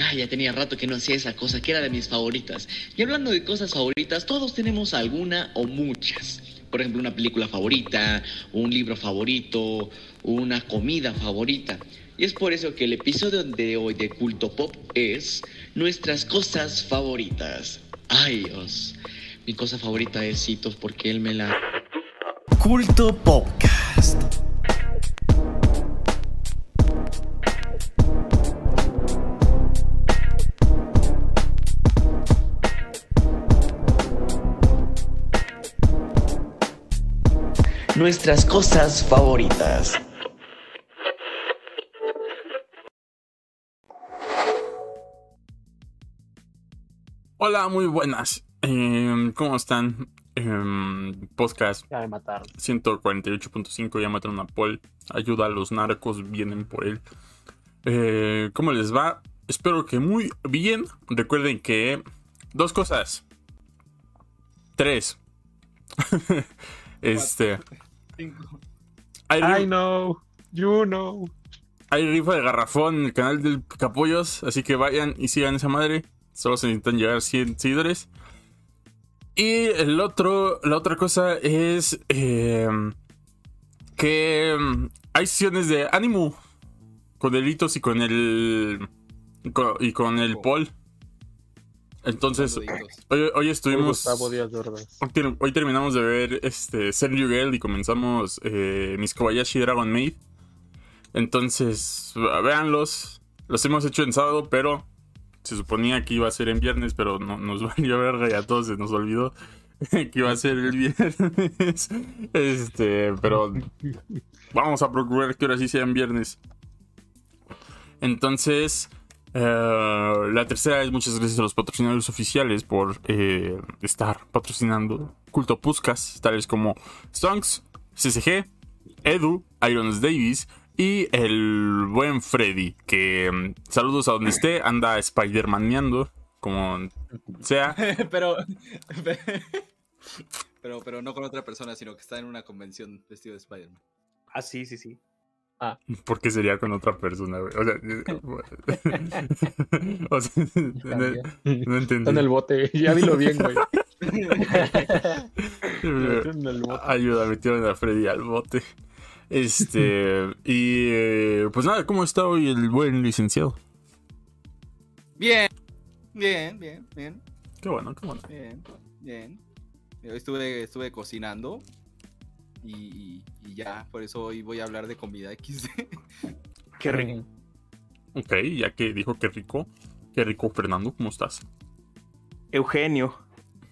Ah, ya tenía rato que no hacía esa cosa, que era de mis favoritas. Y hablando de cosas favoritas, todos tenemos alguna o muchas. Por ejemplo, una película favorita, un libro favorito, una comida favorita. Y es por eso que el episodio de hoy de Culto Pop es nuestras cosas favoritas. Ay Dios, mi cosa favorita es Citos porque él me la... Culto Podcast. Nuestras cosas favoritas. Hola, muy buenas. Em, ¿Cómo están? Em, podcast Ya me mataron. 148.5 ya mataron a Paul. Ayuda a los narcos, vienen por él. Eh, ¿Cómo les va? Espero que muy bien. Recuerden que dos cosas. Tres. este. Hay, I ri- know, you know. hay rifa de garrafón en el canal del Capullos. Así que vayan y sigan esa madre. Solo se necesitan llegar 100 seguidores. Y el otro, la otra cosa es eh, que mm, hay sesiones de ánimo con delitos y con el y con, y con el Paul. Entonces, hoy, hoy estuvimos. Gustavo Díaz Ordaz. Hoy, ter- hoy terminamos de ver este Senryu Girl y comenzamos eh, Miss Kobayashi Dragon Maid. Entonces, véanlos. Los hemos hecho en sábado, pero se suponía que iba a ser en viernes, pero no, nos valió verga y a todos se nos olvidó que iba a ser el viernes. Este, pero vamos a procurar que ahora sí sea en viernes. Entonces, eh, la tercera es muchas gracias a los patrocinadores oficiales por eh, estar patrocinando Culto Puscas, tales como Stonks, CCG, Edu, Irons Davis y el buen Freddy, que mm, saludos a donde esté, anda Spider-Maneando, como sea. pero, pero, pero no con otra persona, sino que está en una convención vestido de Spider-Man. Ah, sí, sí, sí. Porque sería con otra persona, güey? O sea, o sea, no, no entendí. Está en el bote, ya dilo bien, güey. en el bote. Ayuda, metieron a Freddy al bote. Este, y eh, pues nada, ¿cómo está hoy el buen licenciado? Bien, bien, bien, bien, Qué bueno, qué bueno. bien, bien. Hoy estuve, estuve cocinando y, y- y ya, por eso hoy voy a hablar de comida XD. Qué rico. Ok, ya que dijo que rico, qué rico, Fernando, ¿cómo estás? Eugenio.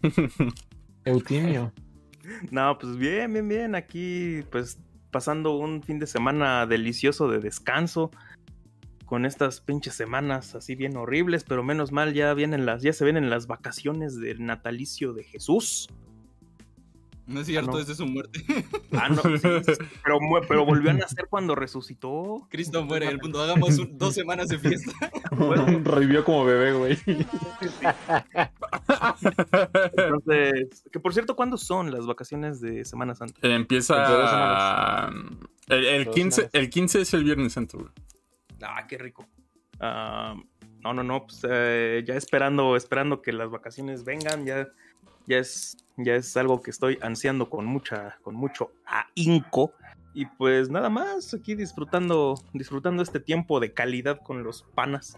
Eutimio. No, pues bien, bien, bien. Aquí, pues, pasando un fin de semana delicioso de descanso. Con estas pinches semanas así bien horribles, pero menos mal ya vienen las, ya se vienen las vacaciones del natalicio de Jesús. No es cierto, no. esa es su muerte. Ah, no, sí, sí, sí, pero, pero volvió a nacer cuando resucitó. Cristo muere el mundo. Hagamos un- dos semanas de fiesta. Revivió como bebé, güey. Entonces, que por cierto, ¿cuándo son las vacaciones de Semana Santa? Eh, Empieza. De. El, el Dos 15, semanas. el 15 es el Viernes Santo, güey. Ah, qué rico. Ah, no, no, no, pues eh, ya esperando, esperando que las vacaciones vengan, ya, ya es, ya es algo que estoy ansiando con mucha, con mucho ahínco. Y pues nada más, aquí disfrutando, disfrutando este tiempo de calidad con los panas.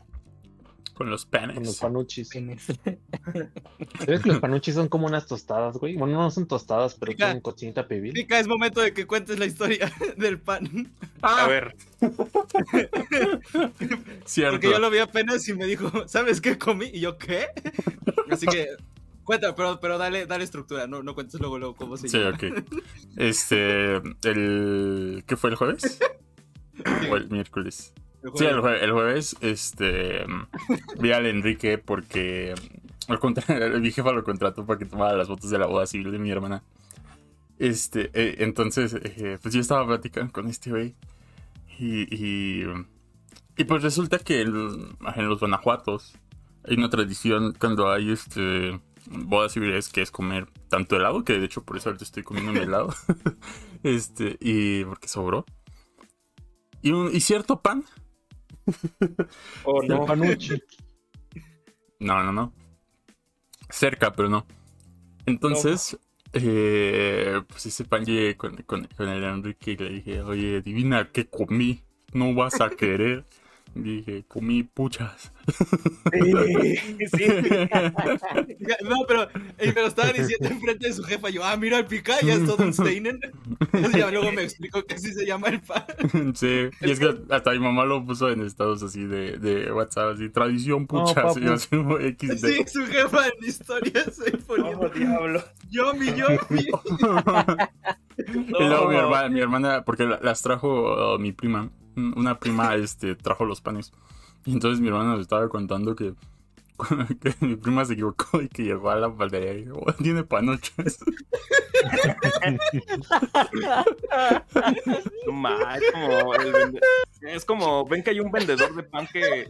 Con los Con los panes. panuchis. ¿Sabes que los panuchis son como unas tostadas, güey? Bueno, no son tostadas, pero tienen cochinita pibil. Mica, es momento de que cuentes la historia del pan. A ver, Cierto. Porque yo lo vi apenas y me dijo, ¿sabes qué comí? Y yo, ¿qué? Así que, cuenta, pero, pero dale, dale estructura, no, no cuentes luego, luego cómo se Sí, llama. ok. Este. El. ¿Qué fue el jueves? O el miércoles. El Sí, el jueves, el jueves este, vi al Enrique porque mi jefa lo contrató para que tomara las fotos de la boda civil de mi hermana. Este, eh, entonces, eh, pues yo estaba platicando con este güey. Y, y, y pues resulta que el- en los Guanajuatos hay una tradición cuando hay este bodas civiles que es comer tanto helado, que de hecho por eso ahorita estoy comiendo mi helado. este, y porque sobró. Y, un, y cierto pan. oh no. No, no, no. Cerca, pero no. Entonces, eh, pues ese pan llegué con, con, con el Enrique y le dije, oye, adivina qué comí, no vas a querer. Dije, comí puchas. Sí, sí. No, pero, eh, pero estaba diciendo enfrente de su jefa, yo, ah, mira el pica, ya es todo un Steinen. Ya luego me explicó que así se llama el pan. Sí, y es que hasta mi mamá lo puso en estados así de, de WhatsApp, así, tradición puchas. y yo así, XD. Sí, su jefa en historias ahí Oh, poniendo, diablo. yo, mi, yo, mi. Y luego mi hermana, mi hermana, porque la- las trajo uh, mi prima, una prima este, trajo los panes. Y entonces mi hermana nos estaba contando que, que mi prima se equivocó y que llegó a la panadería y dijo, "Oh, tiene panochas. Es como el vende- es como ven que hay un vendedor de pan que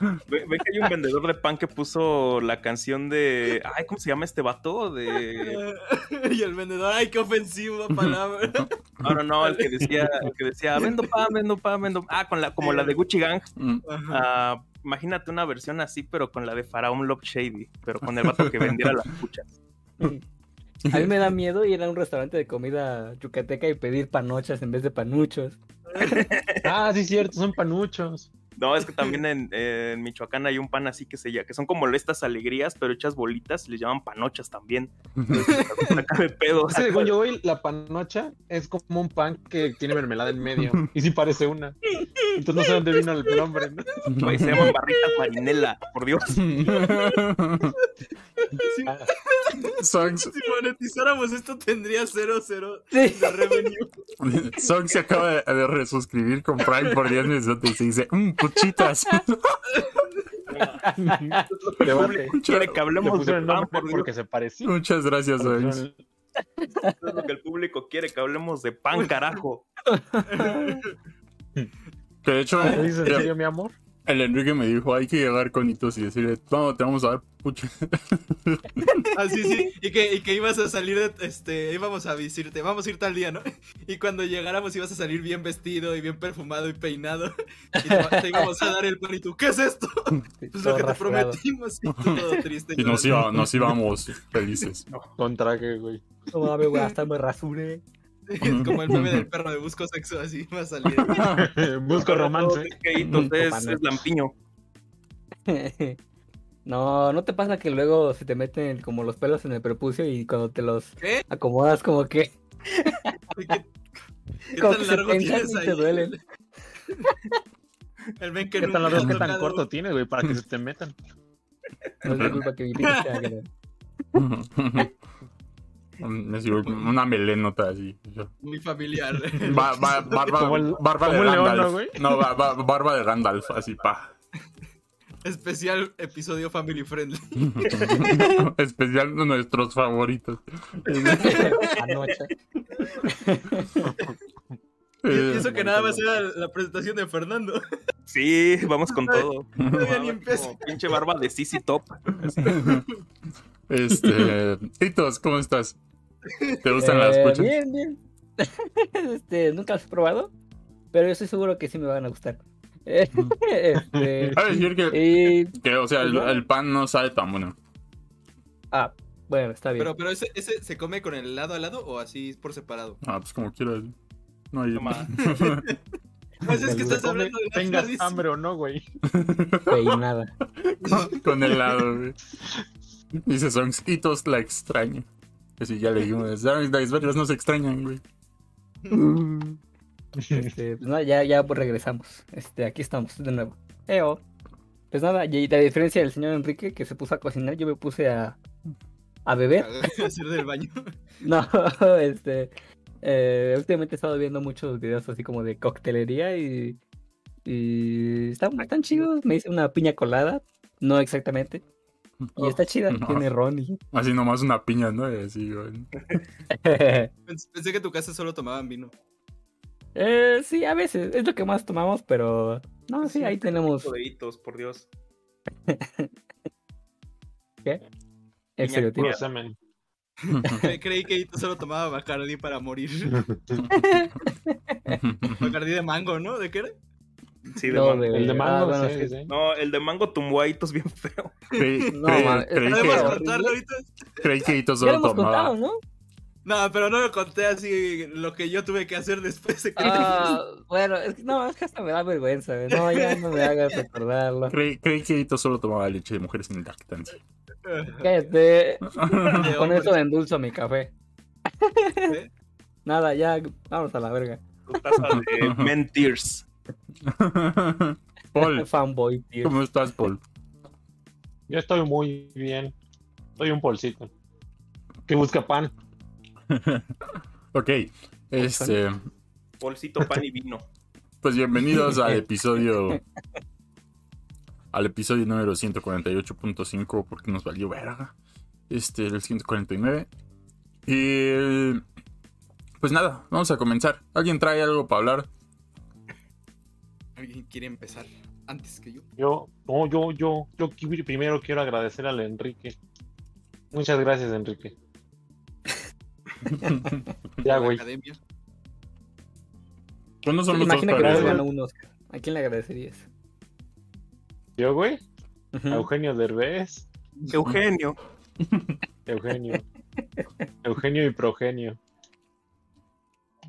ven que hay un vendedor de pan que puso la canción de ay cómo se llama este vato de Y el vendedor, ay, qué ofensiva palabra. no no no el que decía el que decía vendo pan vendo pan vendo ah con la como la de Gucci Gang Mm. Ah, imagínate una versión así pero con la de Faraón Love Shady pero con el vato que vendiera las puchas A mí me da miedo ir a un restaurante de comida yucateca y pedir panochas en vez de panuchos. Ah, sí, cierto, son panuchos. No, es que también en, en Michoacán hay un pan así que se llama, que son como estas alegrías, pero hechas bolitas, y les llaman panochas también. Saca de pedo. Es que según yo, güey, la panocha es como un pan que tiene mermelada en medio. Y sí parece una. Entonces no sé dónde vino el nombre, ¿no? Güey, se llaman barritas marinela, por Dios. Si, Songs, si monetizáramos esto, tendría 0, 0 Sí. de revenue. Songs se acaba de, de resuscribir con Prime por 10 minutos y se dice, mmm, puchitas. Debate. Quiere que Le hablemos de pan, por Dios. porque se parecía. Muchas gracias. Eso es lo que el público quiere, que hablemos de pan, carajo. Que de hecho, ¿Lo dices en serio, mi amor? El Enrique me dijo, hay que llegar con hitos y decirle, no, te vamos a dar puchas. Así, sí. Y que, y que ibas a salir de, este, íbamos a decirte, vamos a ir tal día, ¿no? Y cuando llegáramos ibas a salir bien vestido y bien perfumado y peinado. Y te, te íbamos a dar el pan y tú, ¿qué es esto? Pues lo que te prometimos. Y todo triste. Y nos, iba- nos íbamos felices. Con traje, güey. No mames, güey, hasta me rasuré. Es como el meme del perro de busco sexo, así va a salir. Busco romance. Es que Hitos es, lampiño. No, ¿no te pasa que luego se te meten como los pelos en el prepucio y cuando te los ¿Qué? acomodas como que ¿Qué, qué Como tan que se largo tensan tienes ahí? te duelen. El ven que ¿Qué tan largo, qué tan corto tienes, güey? Para que se te metan. no es culpa que mi pito sirvió una melenota así. Muy familiar. Ba- ba- barba, Como el- barba de un león, Gandalf. ¿no, güey? No, ba- ba- barba de Gandalf, así pa. Especial episodio family friendly. Especial de nuestros favoritos. Panocha. Y Eh, eso que nada más era la presentación de Fernando. Sí, vamos con todo. Todavía ni empieza. pinche barba de Sisi Top. Este. Hitos, ¿cómo estás? ¿Te gustan las Eh, puchas? Bien, bien. este, nunca los he probado, pero yo estoy seguro que sí me van a gustar. Eh, este, A decir que, y, que, o sea, el, el pan no sabe tan bueno. ah, bueno, está bien. Pero, pero ese, ese se come con el lado a lado o así por separado. Ah, pues como quieras. No hay. Toma. Pues es que estás hablando de tengas hambre o no, güey. Peinada. con helado, güey. Dice Songs, Hitos la extraña. Así ya le dijimos, "Sabes, las vergas no se extrañan, güey. Este, pues nada, ya, ya pues regresamos. Este, aquí estamos de nuevo. Eo. Pues nada, y la diferencia del señor Enrique que se puso a cocinar, yo me puse a, a beber. Hacer del baño. No, este. eh, últimamente he estado viendo muchos videos así como de coctelería y. Y están, están chidos. Me hice una piña colada. No exactamente. Y está chida. No. Tiene ron y. Así nomás una piña, ¿no? Así, güey. Pensé que en tu casa solo tomaban vino. Eh, sí, a veces. Es lo que más tomamos, pero. No, sí, ahí tenemos. de hitos, por Dios. ¿Qué? Estereotipo. Creí que tú solo tomaba Bacardi para morir. Bacardi de mango, ¿no? ¿De qué era? Sí, de No, mango. de- El de Ah, mango, bueno, sí, sí. sí. No, el de mango tumbuadito es bien feo. Creí, No, creí- man, creí está ¿Podemos que, contarlo ahorita? creí que Hito Ya lo solo tomaba. contado, ¿no? No, pero no lo conté así lo que yo tuve que hacer después de que... Ah, bueno, es que no, es que hasta me da vergüenza. No, ya no me hagas recordarlo. Creí, creí que Hito solo tomaba leche de mujeres en lactancia. Cállate. Con eso endulzo mi café. ¿Eh? Nada, ya, vamos a la verga. Tu taza de Men Tears. Paul, Fanboy, tío. ¿cómo estás, Paul? Yo estoy muy bien. Soy un polcito. Que busca pan. Ok, este, Bolsito, pan y vino. pues bienvenidos al episodio. Al episodio número 148.5, porque nos valió verga. Este, el 149. Y. Pues nada, vamos a comenzar. ¿Alguien trae algo para hablar? ¿Alguien quiere empezar antes que yo? Yo, no, yo, yo, yo primero quiero agradecer al Enrique. Muchas gracias, Enrique. Ya, güey. ¿Cuándo son los Imagina que un Oscar. ¿A quién le agradecerías? Yo, güey. Ujú. Eugenio Derbez. Eugenio. Eugenio. Eugenio y Progenio.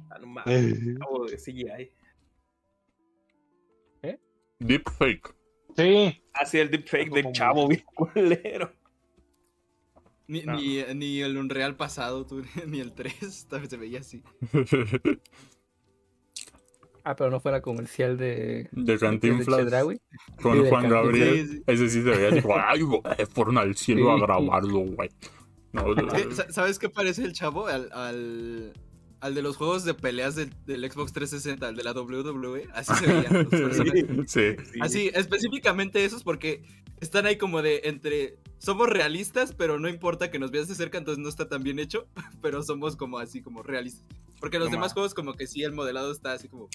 Ah, no mames, acabo de CGI. Deepfake. Sí. Así el deepfake de Como- chavo, bien culero. Ni, No. ni, ni el Unreal pasado, tú, ni el 3, también se veía así. Ah, pero no fuera comercial de. De de Cantinflas Chedraui. con de Juan. Gabriel. Sí, sí. Ese sí se veía así, ay, güey, fueron al cielo a grabarlo, güey. No, no, ¿Sabes qué parece el chavo? Al, al, al de los juegos de peleas del, del Xbox 360, al de la WWE. Así se veían los personajes. sí. Sí. Así, específicamente esos porque están ahí como de entre... Somos realistas, pero no importa que nos veas de cerca, entonces no está tan bien hecho, pero somos como así, como realistas. Porque los No demás juegos como que sí, el modelado está así como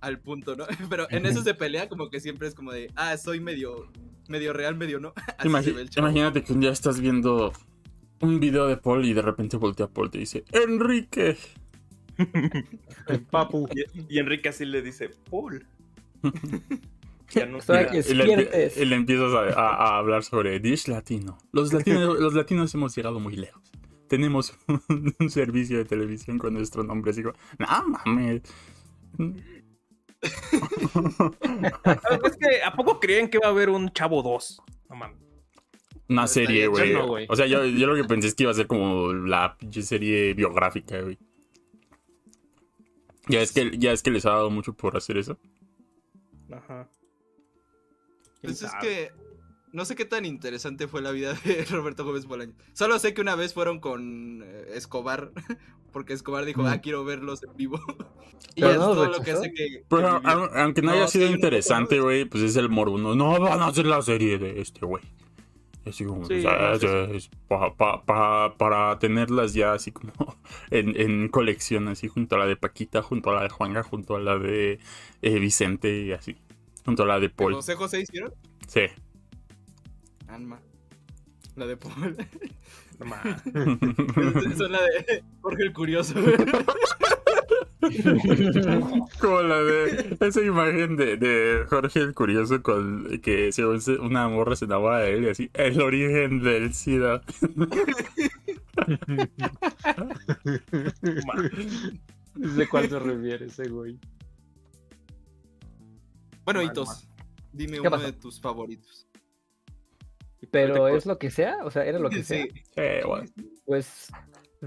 al punto, ¿no? Pero en esos de pelea como que siempre es como de, ah, soy medio, medio real, medio no. Así Imagi- se ve el imagínate que un día estás viendo un video de Paul y de repente voltea a Paul y te dice, Enrique. El papu. Y, y Enrique así le dice, Paul. ya no que Y le, y empiezas a, a- a hablar sobre Dish Latino. Los latinos, los latinos hemos llegado muy lejos. Tenemos un, un servicio de televisión con nuestro nombre. Así como, no mames. Es que, ¿a poco creen que va a haber un chavo 2? No mames. Una serie, güey. O sea, yo, yo lo que pensé es que iba a ser como la serie biográfica, güey. Ya es que, ya es que les ha dado mucho por hacer eso. Ajá. Pues es que no sé qué tan interesante fue la vida de Roberto Gómez Bolaño. Solo sé que una vez fueron con eh, Escobar, porque Escobar dijo, Mm. ah, quiero verlos en vivo. y Pero es no todo lo que hace que... Pero aunque no, No, haya sido interesante, ¿no? güey, pues es el morbo. No, van a hacer la serie de este, güey. Así como, Sí, o sea, sí, es- es pa- pa- pa- para tenerlas ya así como en, en colección, así junto a la de Paquita, junto a la de Juanga, junto a la de eh, Vicente y así. Junto a la de ¿Que Paul. José José hicieron? Sí. Alma. La de Paul. Son la de Jorge el Curioso. Como la de esa imagen de, de Jorge el Curioso con que según se- una morra se enamora de él y así. El origen del SIDA. ¿De cuál se refiere ese güey? bueno, Hitos, dime ¿Qué uno pasó? de tus favoritos. Pero es lo que sea, o sea, era lo que sea. Sí. Eh, bueno, Pues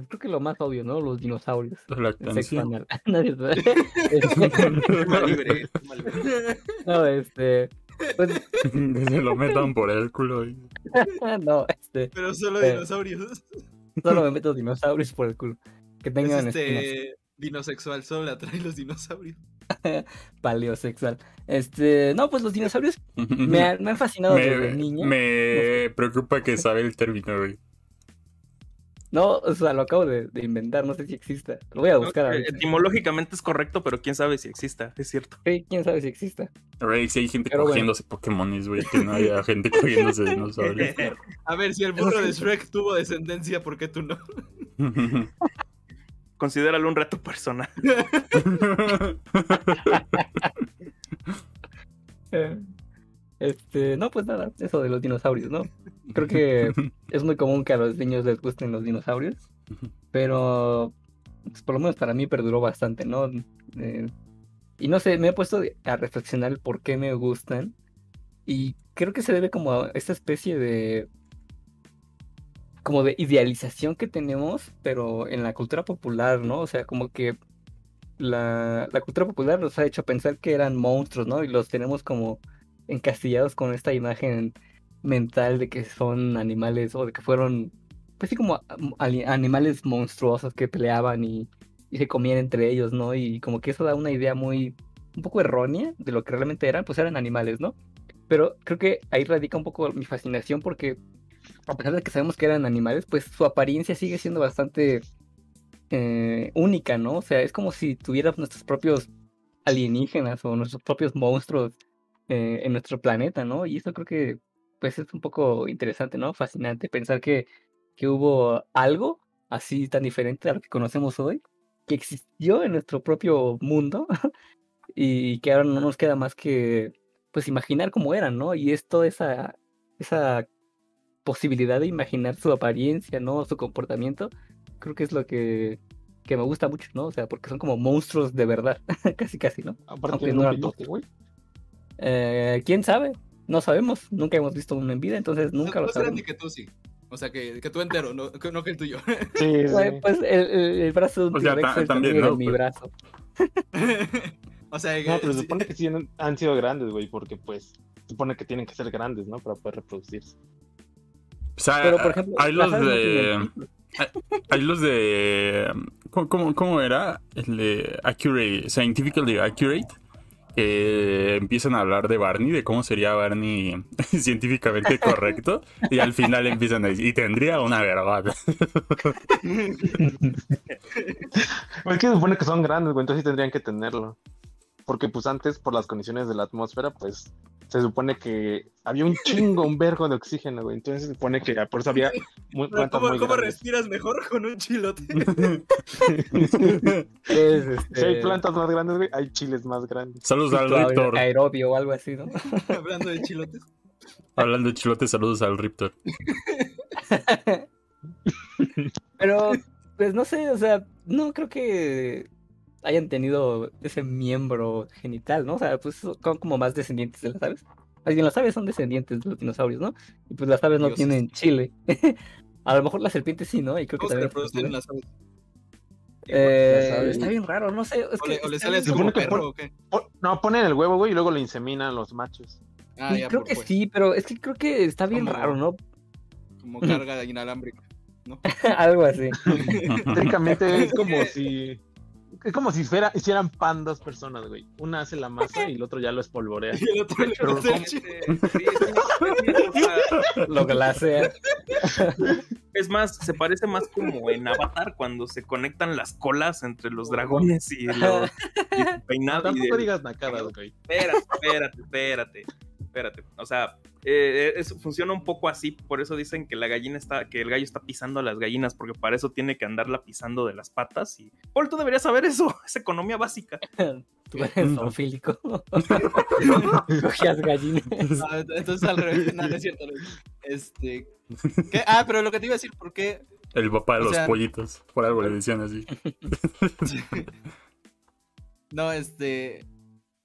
creo que lo más obvio, ¿no? Los dinosaurios. la El lactancia. sexo anal. Nadie sabe. Este, no, este. Pues, se lo metan por el culo. y- no, este. Pero solo Eh, dinosaurios. Solo me meto dinosaurios por el culo. Que Es tengan espinas. este dinosexual, solo le atraen los dinosaurios. Paleosexual. Este. No, pues los dinosaurios me, han- me han fascinado desde Me, niño. me preocupa que sabe el término, güey. No, o sea, lo acabo de, de inventar, no sé si exista. Lo voy a buscar Eh, ahorita. Etimológicamente es correcto, pero quién sabe si exista, es cierto. Sí, quién sabe si exista. Güey, si hay gente Pero bueno. cogiéndose Pokémones, güey, que no haya gente cogiéndose dinosaurios. A ver, si el burro de Shrek tuvo descendencia, ¿por qué tú no? Considéralo un reto personal. Eh, Este, no, pues nada, eso de los dinosaurios, ¿no? Creo que es muy común que a los niños les gusten los dinosaurios, pero pues, por lo menos para mí perduró bastante, ¿no? Eh, y no sé, me he puesto a reflexionar el por qué me gustan y creo que se debe como a esta especie de como de idealización que tenemos, pero en la cultura popular, ¿no? O sea, como que la, la cultura popular nos ha hecho pensar que eran monstruos, ¿no? Y los tenemos como encasillados con esta imagen mental de que son animales o de que fueron, pues sí, como animales monstruosos que peleaban y, y se comían entre ellos, ¿no? Y como que eso da una idea muy, un poco errónea de lo que realmente eran, pues eran animales, ¿no? Pero creo que ahí radica un poco mi fascinación porque a pesar de que sabemos que eran animales, pues su apariencia sigue siendo bastante eh, única, ¿no? O sea, es como si tuviéramos nuestros propios alienígenas o nuestros propios monstruos eh, en nuestro planeta, ¿no? Y eso creo que pues es un poco interesante, ¿no? Fascinante pensar que, que hubo algo así tan diferente a lo que conocemos hoy, que existió en nuestro propio mundo y que ahora no nos queda más que pues imaginar cómo eran, ¿no? Y es toda esa, esa posibilidad de imaginar su apariencia, ¿no? Su comportamiento, creo que es lo que, que me gusta mucho, ¿no? O sea, porque son como monstruos de verdad, casi casi, ¿no? Aparte Aunque no pitote, güey. Eh, ¿Quién sabe? No sabemos, nunca hemos visto uno en vida, entonces nunca lo Más grande sabemos. que tú, sí. O sea, que, que tú entero, no que, no que el tuyo. Sí, sí. Pues, pues, el, el- el brazo de un O sea, T-Rex ta- es también, ¿no? mi Pues- brazo. o sea, No, pero se sí. supone que sí han, han sido grandes, güey, porque pues se supone que tienen que ser grandes, ¿no? Para poder reproducirse. O sea, Pero, por ejemplo, hay los no de. Hay los de. ¿Cómo, cómo, cómo era? El de Accurate, Scientifically Accurate. Que empiezan a hablar de Barney, de cómo sería Barney científicamente correcto. y al final empiezan a decir, y tendría una verdad. Es que supone que son grandes, entonces tendrían que tenerlo. Porque pues antes, por las condiciones de la atmósfera, pues se supone que había un chingo, un vergo de oxígeno, güey. Entonces se supone que por eso había muy, Pero plantas ¿Cómo, muy cómo grandes. respiras mejor con un chilote? Es, Si hay este, plantas más grandes, güey, hay chiles más grandes. Saludos al Riptor. aerobio o algo así, ¿no? Hablando de chilotes. Hablando de chilote, saludos al Riptor. Pero, pues no sé, o sea, no creo que hayan tenido ese miembro genital, ¿no? O sea, pues son como más descendientes de las aves. Bien, las aves son descendientes de los dinosaurios, ¿no? Y pues las aves no tienen chile. A lo mejor las serpientes sí, ¿no? Y creo que ¿Cómo se también. reproducen las aves? Eh, Las aves. está bien raro, no sé. Es ¿O que le, o le está sales bien- como perro por- o qué? No, ponen el huevo, güey, y luego lo inseminan los machos. Ah, Sí, ya, creo por que pues. sí, pero es que creo que está bien Como- raro, ¿no? Como carga inalámbrica. Algo así. Técnicamente es como si. Es como si fuera, hicieran pan dos personas, güey. Una hace la masa y el otro ya lo espolvorea. Y el otro el ¿cómo? chi- Sí, Lo glacea. Es más, se parece más como en Avatar cuando se conectan las colas entre los dragones y los y su peinado. y Tampoco el- digas nacadas, güey. Espérate, espérate, espérate, espérate. O sea, eh, eso funciona un poco así, por eso dicen que la gallina está, que el gallo está pisando a las gallinas, porque para eso tiene que andarla pisando de las patas. Y Paul, tú deberías saber eso, es economía básica. Tú eres zoofílico. Cogías gallinas. Ah, entonces al revés, no, no es cierto. Este. ¿qué? Ah, pero lo que te iba a decir, ¿por qué? El papá de O los sea- pollitos. Por algo le decían así. No, este.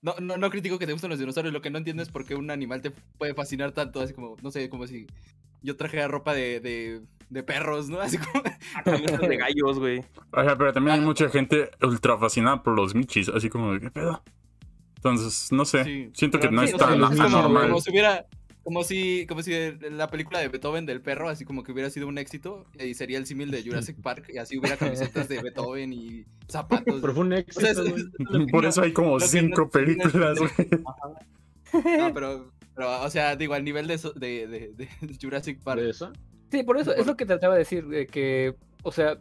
No, no, no critico que te gusten los dinosaurios. Lo que no entiendo es por qué un animal te puede fascinar tanto. Así como, no sé, como si yo trajera ropa de, de, de perros, ¿no? Así como. De gallos, güey. O sea, pero también hay mucha gente ultra fascinada por los michis, así como de qué pedo. Entonces, no sé. Sí, Siento que no sí, es o sea, tan es es como, anormal. como si hubiera. Como si, como si la película de Beethoven del perro, así como que hubiera sido un éxito, y sería el símil de Jurassic Park, y así hubiera camisetas de Beethoven y zapatos. Pero fue un O éxito, sea, es- es Por eso hay como cinco no- películas, güey. No, pero, pero, o sea, digo, al nivel de, de, de, de Jurassic Park. ¿De eso? Sí, por eso, es lo que trataba de decir, de que, o sea,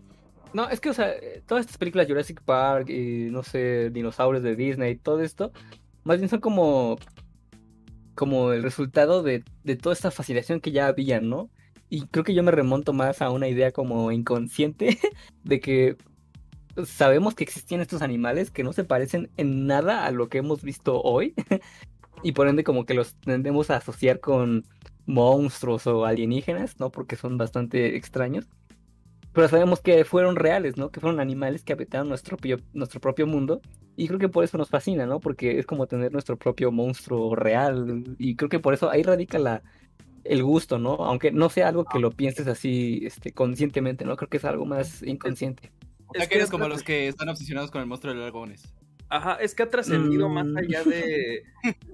no, es que, o sea, todas estas películas Jurassic Park y, no sé, dinosaurios de Disney, todo esto, más bien son como, como el resultado de, de toda esta fascinación que ya había, ¿no? Y creo que yo me remonto más a una idea como inconsciente de que sabemos que existían estos animales que no se parecen en nada a lo que hemos visto hoy. y por ende como que los tendemos a asociar con monstruos o alienígenas, ¿no? Porque son bastante extraños. Pero sabemos que fueron reales, ¿no? Que fueron animales que habitaron nuestro, propio- nuestro propio mundo. Y creo que por eso nos fascina, ¿no? Porque es como tener nuestro propio monstruo real. Y creo que por eso ahí radica la, el gusto, ¿no? Aunque no sea algo que lo pienses así este, conscientemente, ¿no? Creo que es algo más inconsciente. O sea, que eres como los que están obsesionados con el monstruo de los dragones. Ajá, es que ha trascendido más Mm. allá de.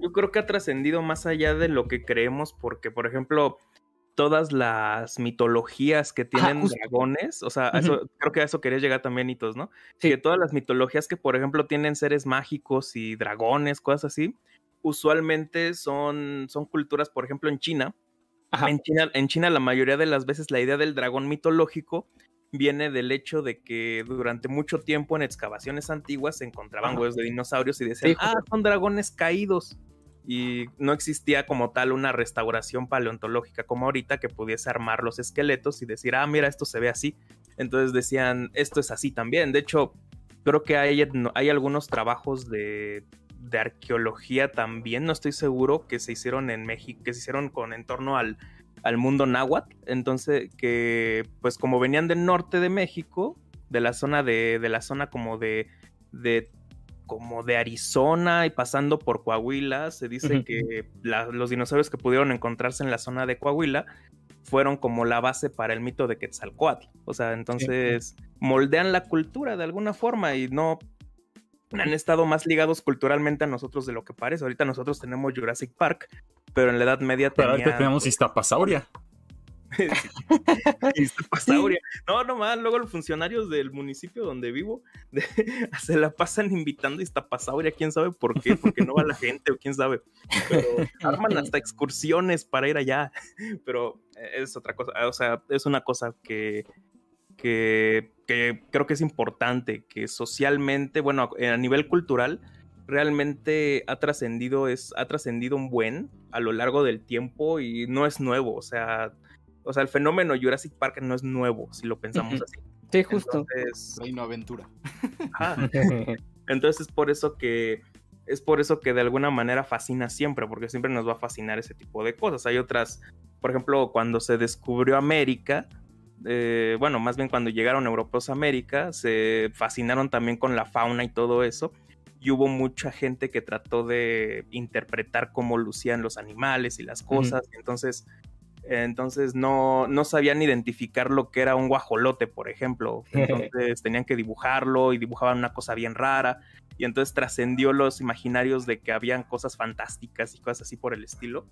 Yo creo que ha trascendido más allá de lo que creemos, porque, por ejemplo, todas las mitologías que tienen dragones, o sea, eso, creo que a eso querías llegar también, Hitos, ¿no? Sí. Que todas las mitologías que, por ejemplo, tienen seres mágicos y dragones, cosas así, usualmente son, son culturas, por ejemplo, en China. Ajá. En China, en China, la mayoría de las veces la idea del dragón mitológico viene del hecho de que durante mucho tiempo en excavaciones antiguas se encontraban Ajá. huesos de dinosaurios y decían, Sí, ah, son dragones caídos. Y no existía como tal una restauración paleontológica como ahorita que pudiese armar los esqueletos y decir, ah, mira, esto se ve así. Entonces decían, esto es así también. De hecho, creo que hay, hay algunos trabajos de, de arqueología también, no estoy seguro, que se hicieron en México, que se hicieron con en torno al, al mundo náhuatl. Entonces, que pues como venían del norte de México, de la zona de, de la zona como de, de como de Arizona y pasando por Coahuila, se dice que la- los dinosaurios que pudieron encontrarse en la zona de Coahuila fueron como la base para el mito de Quetzalcoatl. O sea, entonces moldean la cultura de alguna forma y no han estado más ligados culturalmente a nosotros de lo que parece. Ahorita nosotros tenemos Jurassic Park, pero en la Edad Media Pero tenía... ahorita tenemos Iztapasauria. No, nomás, luego los funcionarios del municipio donde vivo de- se la pasan invitando a Iztapasauria, quién sabe por qué, porque no va la gente o quién sabe. Pero arman hasta excursiones para ir allá. Pero es otra cosa, o sea, es una cosa que, que, que creo que es importante, que socialmente, bueno, a nivel cultural, realmente ha trascendido, es, ha trascendido un buen a lo largo del tiempo y no es nuevo, o sea, o sea, el fenómeno Jurassic Park no es nuevo, si lo pensamos así. Sí, justo. Entonces, Reino Aventura. Entonces es por eso que es por eso que de alguna manera fascina siempre, porque siempre nos va a fascinar ese tipo de cosas. Hay otras, por ejemplo, cuando se descubrió América, eh, bueno, más bien cuando llegaron europeos a América, se fascinaron también con la fauna y todo eso. Y hubo mucha gente que trató de interpretar cómo lucían los animales y las cosas. Entonces, entonces no, no sabían identificar lo que era un guajolote, por ejemplo. Entonces tenían que dibujarlo y dibujaban una cosa bien rara. Y entonces trascendió los imaginarios de que habían cosas fantásticas y cosas así por el estilo.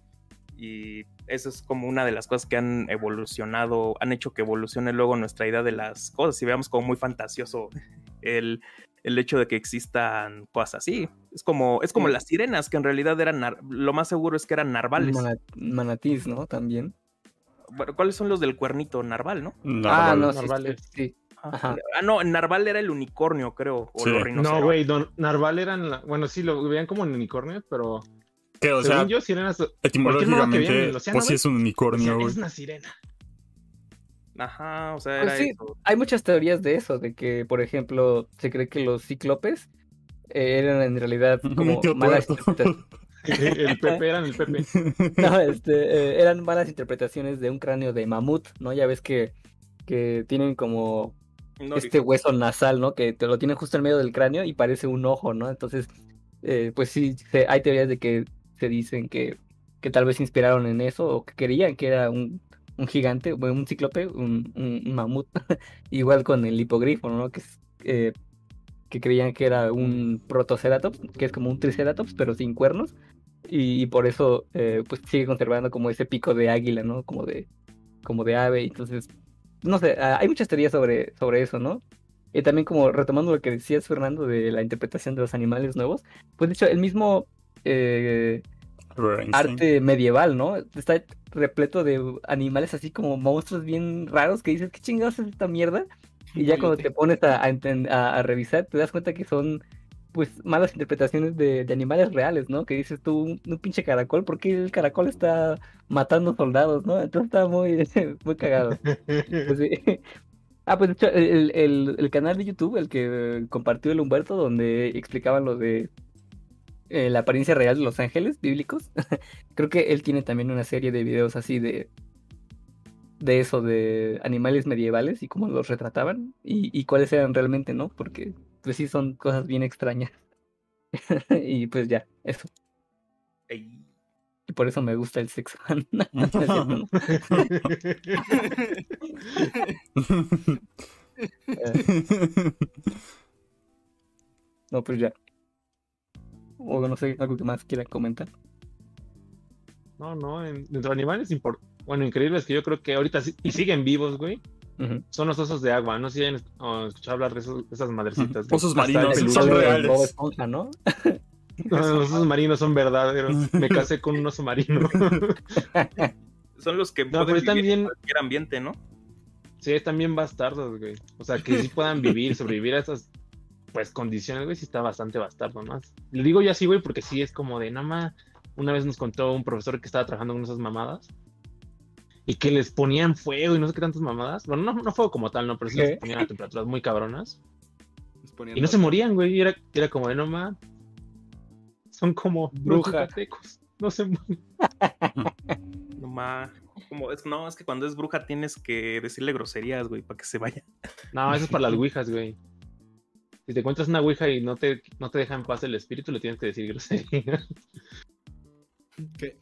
Y eso es como una de las cosas que han evolucionado, han hecho que evolucione luego nuestra idea de las cosas. Y veamos como muy fantasioso el, el hecho de que existan cosas así. Es como, es como Sí. las sirenas, que en realidad eran, lo más seguro es que eran narvales. Mana- manatís, ¿no? También. Bueno, ¿Cuáles son los del cuernito? Narval, ¿no? ah, Narval. no, sí, Narvales. sí. Ajá. Ah, no, Narval era el unicornio, creo. O Sí. los No, güey, Narval eran, la- bueno, sí, lo veían como en unicornios, pero Que, o según sea, yo, sirenas, etimológicamente, vivían en el océano, pues sí es un unicornio, decían, güey. es una sirena. Ajá, o sea, Pues era sí. eso. Hay muchas teorías de eso, de que, por ejemplo, se cree que los cíclopes eh, eran en realidad como malas. El Pepe eran el Pepe. No, este, eh, eran malas interpretaciones de un cráneo de mamut, ¿no? Ya ves que, que tienen como No, este hueso nasal, ¿no? Que te lo tienen justo en medio del cráneo y parece un ojo, ¿no? Entonces, eh, pues sí, se- hay teorías de que se dicen que, que tal vez se inspiraron en eso o que querían que era un, un gigante, bueno, un cíclope, un, un- un mamut. Igual con el hipogrifo, ¿no? Que, es, eh, que creían que era un protoceratops, que es como un triceratops, pero sin cuernos. Y, y por eso, eh, pues sigue conservando como ese pico de águila, ¿no? Como de, como de ave. Entonces, no sé, ah, hay muchas teorías sobre, sobre eso, ¿no? Y también como retomando lo que decías, Fernando, de la interpretación de los animales nuevos, pues de hecho el mismo eh, arte medieval, ¿no? Está repleto de animales así como monstruos bien raros que dices, ¿qué chingados es esta mierda? Y ya cuando te pones a- a revisar, te das cuenta que son pues malas interpretaciones de, de animales reales, ¿no? Que dices tú, un, un pinche caracol, ¿por qué el caracol está matando soldados, no? Entonces está muy, muy cagado. Pues. Ah, pues de hecho, el, canal de YouTube, el que compartió el Humberto, donde explicaban lo de eh, la apariencia real de los ángeles bíblicos. Creo que él tiene también una serie de videos así de de eso, de animales medievales y cómo los retrataban y cuáles eran realmente, ¿no? Porque pues sí son cosas bien extrañas. y pues ya, eso. Ey. Y por eso me gusta el sexo. No, es pues ya. O no sé, algo que más quieran comentar. No, no, en, dentro de animales bueno, increíbles que yo creo que ahorita sí- y siguen vivos, güey. Son los osos de agua. No sé si han escuchado hablar de, esos- esas madrecitas. Osos marinos, son reales. Esponja, ¿no? No, los osos marinos son verdaderos. Me casé con un oso marino. Son los que No, pueden pero están en cualquier ambiente, ¿no? sí, están bien bastardos, güey. O sea, que sí puedan vivir, sobrevivir a esas pues condiciones, güey, sí está bastante bastardo, ¿no? Le digo yo así, güey, porque sí es como de nada más. Una vez nos contó un profesor que estaba trabajando con esas mamadas y que les ponían fuego y no sé qué tantas mamadas. Bueno, no, no fuego como tal, no, pero sí ¿Qué? les ponían a temperaturas muy cabronas. Y no se morían, güey. y Era, era como de no más. Son como los Bruja. yucatecos. No se mueren. No Como es, no, es que cuando es bruja tienes que decirle groserías, güey, para que se vaya. No, eso es para las ouijas, güey. Si te encuentras una ouija y no te, no te deja en paz el espíritu, le tienes que decir grosería. ¿Qué?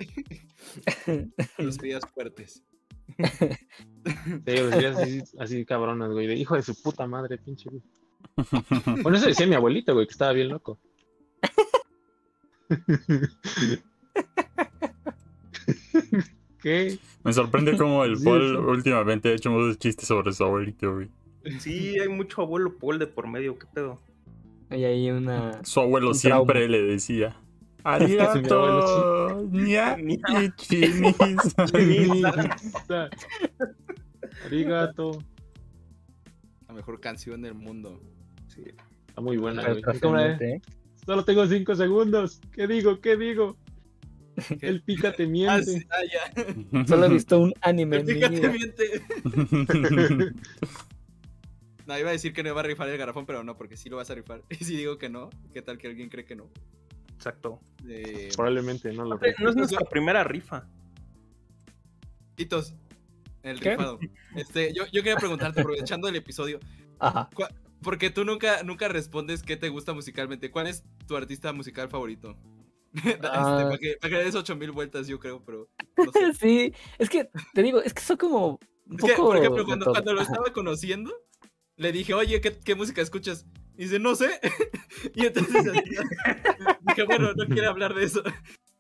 Los días fuertes. Sí, así, así cabronas, güey. De hijo de su puta madre, pinche güey. Bueno, eso decía mi abuelita, güey, que estaba bien loco. ¿Qué? Me sorprende cómo el Sí, Paul últimamente ha hecho muchos chistes sobre su abuelito, güey. Sí, hay mucho abuelo Paul de por medio, ¿qué pedo? Hay ahí una. Su abuelo Un siempre trauma. le decía. Mi abuelo Arigato, nia, Nia. y chinis". Chinita. Arigato. La mejor canción del mundo. Sí. Está muy buena, güey. ¿eh? Solo tengo cinco segundos. ¿Qué digo? ¿Qué digo? El pica te Ah, miente. sí, ah, ya. Solo he visto un anime Fíjate, vida. miente. No, iba a decir que no iba a rifar el garrafón, pero no, porque sí lo vas a rifar. Y si digo que no, ¿qué tal que alguien cree que no? Exacto. Eh, Probablemente no lo No es nuestra primera rifa. Hitos, el ¿Qué? rifado. Este, yo, yo quería preguntarte, aprovechando el episodio, Ajá. porque tú nunca, nunca respondes qué te gusta musicalmente. ¿Cuál es tu artista musical favorito? Este, Ah. para, que, para que le des 8000 vueltas, yo creo, pero no sé. Sí, es que te digo, es que son como un Es que, poco. por ejemplo, cuando, cuando lo estaba conociendo, le dije, oye, ¿qué, qué música escuchas? Y dice, no sé. y entonces dije, bueno, no quiere hablar de eso.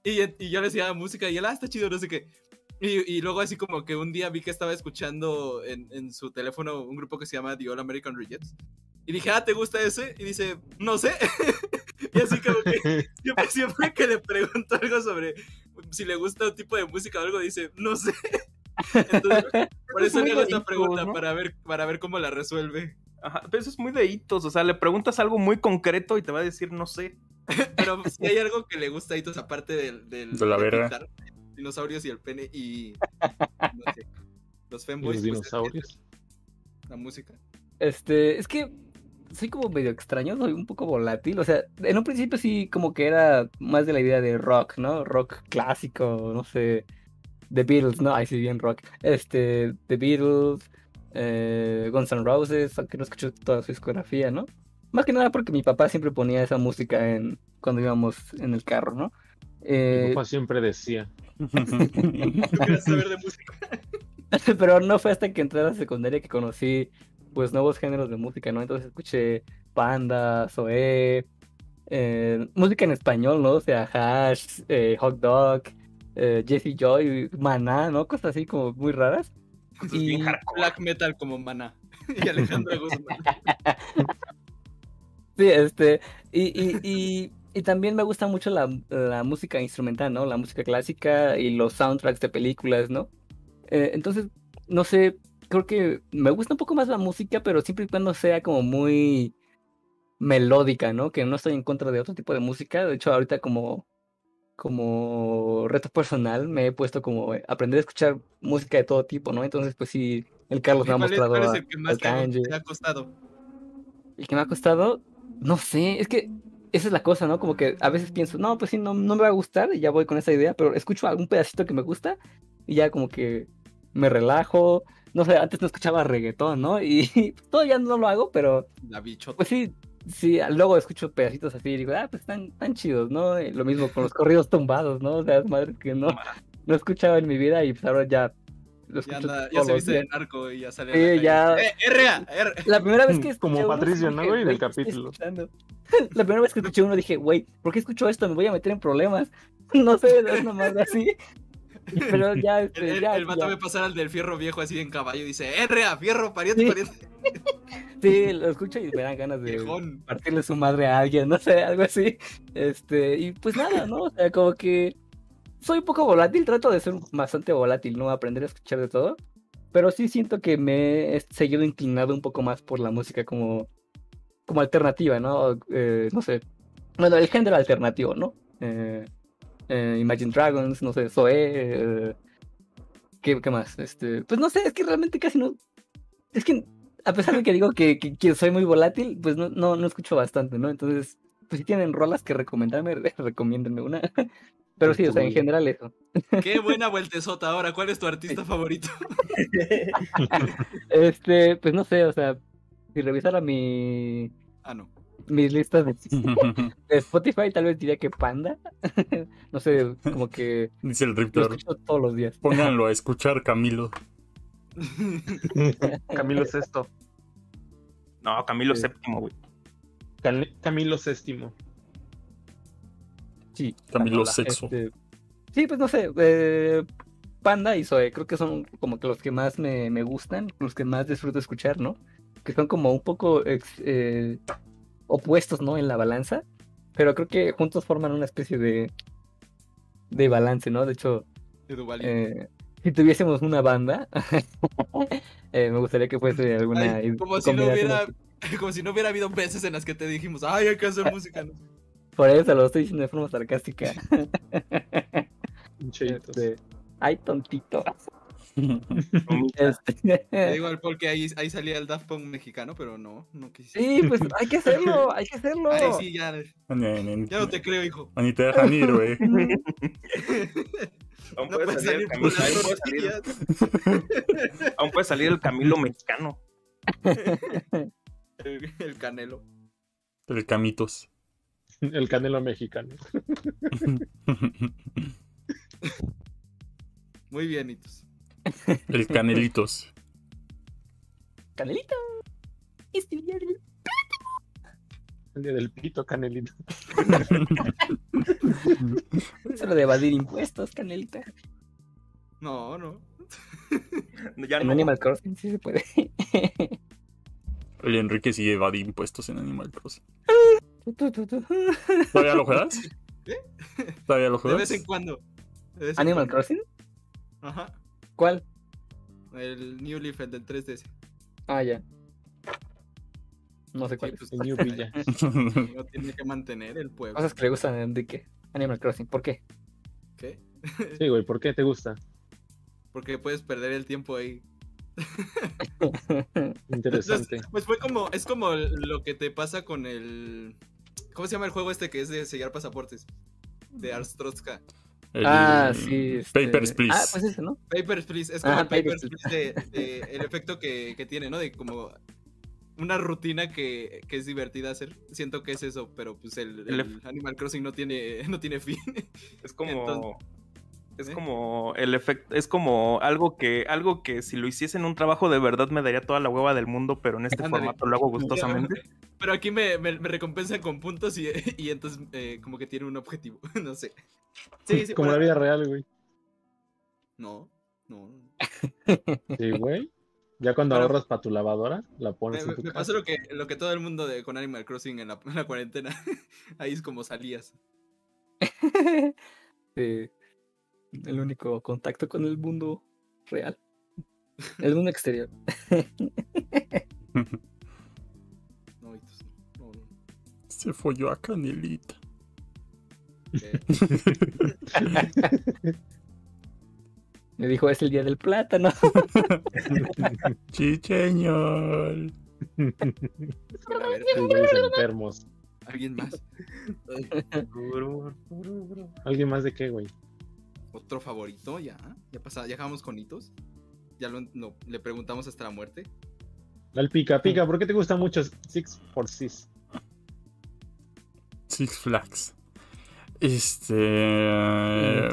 Y, y yo le decía música y él, ah, está chido, no sé qué. Y, y luego así como que un día vi que estaba escuchando en, en su teléfono un grupo que se llama The All American Rejects. Y dije, ah, ¿te gusta ese? Y dice, no sé. y así como que siempre, siempre que le pregunto algo sobre si le gusta un tipo de música o algo, dice, no sé. Entonces, por es eso le hago esta pregunta, ¿no? para ver, para ver cómo la resuelve. Ajá, pero eso es muy de hitos, o sea, le preguntas algo muy concreto y te va a decir no sé. Pero si hay algo que le gusta a Hitos aparte del, del De la de pintar, dinosaurios y el pene y no sé, los Los femboys, pues, dinosaurios. la música. Este, es que soy como medio extraño, soy un poco volátil. O sea, en un principio sí como que era más de la idea de rock, ¿no? Rock clásico, no sé. The Beatles, ¿no? Ay, sí, bien rock. Este, The Beatles, eh, Guns N' Roses, aunque no escuché toda su discografía, ¿no? Más que nada porque mi papá siempre ponía esa música en cuando íbamos en el carro, ¿no? Mi Eh, papá siempre decía. ¿Tú quieres saber de música? Pero no fue hasta que entré a la secundaria que conocí pues nuevos géneros de música, ¿no? Entonces escuché Panda, Zoé, eh, música en español, ¿no? O sea, Hash, eh, Hot Dog, eh, Jesse Joy, Maná, ¿no? Cosas así como muy raras. Eso es bien Y-. Black metal como Maná y Alejandro Guzmán. Sí, este, y, y, y, y también me gusta mucho la, la música instrumental, ¿no? La música clásica y los soundtracks de películas, ¿no? Eh, entonces, no sé, creo que me gusta un poco más la música, pero siempre y cuando sea como muy melódica, ¿no? Que no estoy en contra de otro tipo de música. De hecho, ahorita como, como reto personal me he puesto como eh, aprender a escuchar música de todo tipo, ¿no? Entonces, pues sí, el Carlos me ha ¿Cuál es, mostrado cuál es a- el que más te ha costado? El que me ha costado, no sé, es que esa es la cosa, ¿no? Como que a veces pienso, no, pues sí, no, no me va a gustar y ya voy con esa idea, pero escucho algún pedacito que me gusta y ya como que me relajo. No sé, antes no escuchaba reggaetón, ¿no? Y todavía no lo hago, pero La bichota. pues sí, sí, luego escucho pedacitos así y digo, ah, pues están tan chidos, ¿no? Y lo mismo con los corridos tumbados, ¿no? O sea, es madre que no, no escuchaba en mi vida y pues ahora ya lo Ya, escucho anda, ya todos se viste de narco y ya sale. Sí, la ya. ¡Eh, RA! R- La primera vez que Como escuché uno, Patricio, sí ¿no, dije, güey? Del ¿qué estoy capítulo. La primera vez que escuché uno dije, güey, ¿por qué escucho esto? Me voy a meter en problemas. No sé, es nomás así. Pero ya, El, este, el, ya, el vato ya. ve pasar al del fierro viejo así en caballo y dice, ¡RA! ¡Fierro! ¡Pariente, Sí. pariente! Sí, lo escucho y me dan ganas de Viejón. partirle su madre a alguien, no sé, algo así. Este, y pues nada, ¿no? O sea, como que soy un poco volátil, trato de ser bastante volátil, ¿no? Aprender a escuchar de todo. Pero sí siento que me he seguido inclinado un poco más por la música como, como alternativa, ¿no? Eh, no sé. Bueno, el género alternativo, ¿no? Eh, eh, Imagine Dragons, no sé, Zoe. eh, ¿qué, qué más? Este, pues no sé, es que realmente casi no. Es que a pesar de que digo que, que- que soy muy volátil, pues no, no, no escucho bastante, ¿no? Entonces, pues si tienen rolas que recomendarme, recomiéndenme una. Pero sí, o sea, en general eso. ¡Qué buena vueltezota! Ahora, ¿cuál es tu artista favorito? Este, pues no sé, o sea, si revisara mi, Ah, no. mis listas de, de Spotify, tal vez diría que Panda. no sé, como que Dice el lo Riptor. escucho todos los días. Pónganlo a escuchar, Camilo. Camilo Sexto. No, Camilo Sí. Séptimo, güey. Camilo Séptimo. Sí. Camilo Panda, Sexo. este, sí, pues no sé, eh, Panda y Zoe, creo que son como que los que más me, me gustan, los que más disfruto escuchar, ¿no? Que son como un poco ex- eh, opuestos, ¿no? En la balanza, pero creo que juntos forman una especie de, de balance, ¿no? De hecho, eh, si tuviésemos una banda, eh, me gustaría que fuese alguna... Ay, como si no hubiera como si no hubiera habido veces en las que te dijimos ay hay que hacer música. Por eso lo estoy diciendo de forma sarcástica. Este, ay, tontito. Este, Te digo al Paul que ahí, ahí salía el Daft Punk mexicano pero no no quise Sí, pues hay que hacerlo, hay que hacerlo. ay sí ya Ni, ni- ya no te creo hijo ni te dejan ir, güey. Aún no puede salir Camilo- aún puede salir- aún puede salir el Camilo mexicano. el, el canelo El Camitos. El Canelo mexicano. muy bien Itus El Canelitos. Canelita. Este día del- El día del pito, Canelito. Es lo de evadir impuestos, Canelita. no no Ya En no. Animal Crossing sí se puede. El Enrique sigue evadiendo impuestos en Animal Crossing. ¿Todavía lo juegas? ¿Eh? ¿Todavía lo de juegas? vez en cuando De vez en ¿Animal cuando. Crossing? ajá ¿Cuál? el New Leaf el del 3DS Ah, ya. No sé cuál Sí, es. pues, El New Villa. no tiene que mantener el pueblo Cosas que le gustan a Enrique. Animal Crossing. ¿Por qué? ¿Qué? Sí, güey, ¿por qué te gusta? porque puedes perder el tiempo ahí Interesante. Entonces, pues fue como, es como lo que te pasa con el. ¿Cómo se llama el juego este que es de sellar pasaportes? De Arstrotska. El ah, sí. este- Papers, Please. Ah, pues ese, ¿no? Papers, Please. Es como Ah, el Papers, Papers, Please de, de el efecto que, que tiene, ¿no? De como una rutina que, que es divertida hacer. Siento que es eso, pero pues el, El el Animal Crossing no tiene, no tiene fin. Es como. Entonces- es ¿Eh? como el efecto. Es como algo que. Algo que si lo hiciese en un trabajo de verdad me daría toda la hueva del mundo, pero en este formato lo hago gustosamente. Pero aquí me, me, me recompensan con puntos y, y entonces eh, como que tiene un objetivo. no sé. Sí, sí. Como la vida real, güey. No, no. Sí, güey. Ya cuando ahorras para tu lavadora, la Me, pones en me- tu me pasó lo que, lo que todo el mundo de, con Animal Crossing en la, en la cuarentena. Ahí es como salías. Sí. El único contacto con el mundo real. El mundo exterior. No, no, no. Se folló a Canelita. Eh, Me dijo, es el día del plátano. Chicheñol. a ver, enfermos. ¿Alguien más? ¿Alguien más de qué, güey? ¿Otro favorito? Ya. Ya pasa, ya acabamos con hitos. Ya lo, no, le preguntamos hasta la muerte. Al pica, pica, ¿por qué te gusta mucho Six for Six? Six Flags. Este.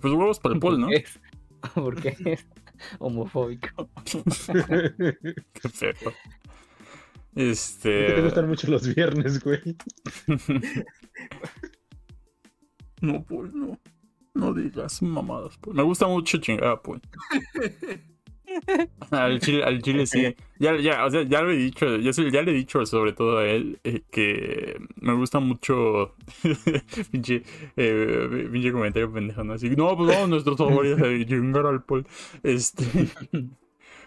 Pues huevos para el Paul, ¿no? Porque es homofóbico. Qué feo. ¿Por qué Este. te gustan mucho los viernes, güey? No, Paul, no. No digas mamadas, Paul. Me gusta mucho chingada, Paul. Al chile, al chile sí. Ya, ya, o sea, ya lo he dicho, ya, ya le he dicho sobre todo a él eh, que me gusta mucho pinche, eh, pinche comentario pendejo, ¿no? Así, no, pues vamos nuestros favoritos a chingar al Paul. Este.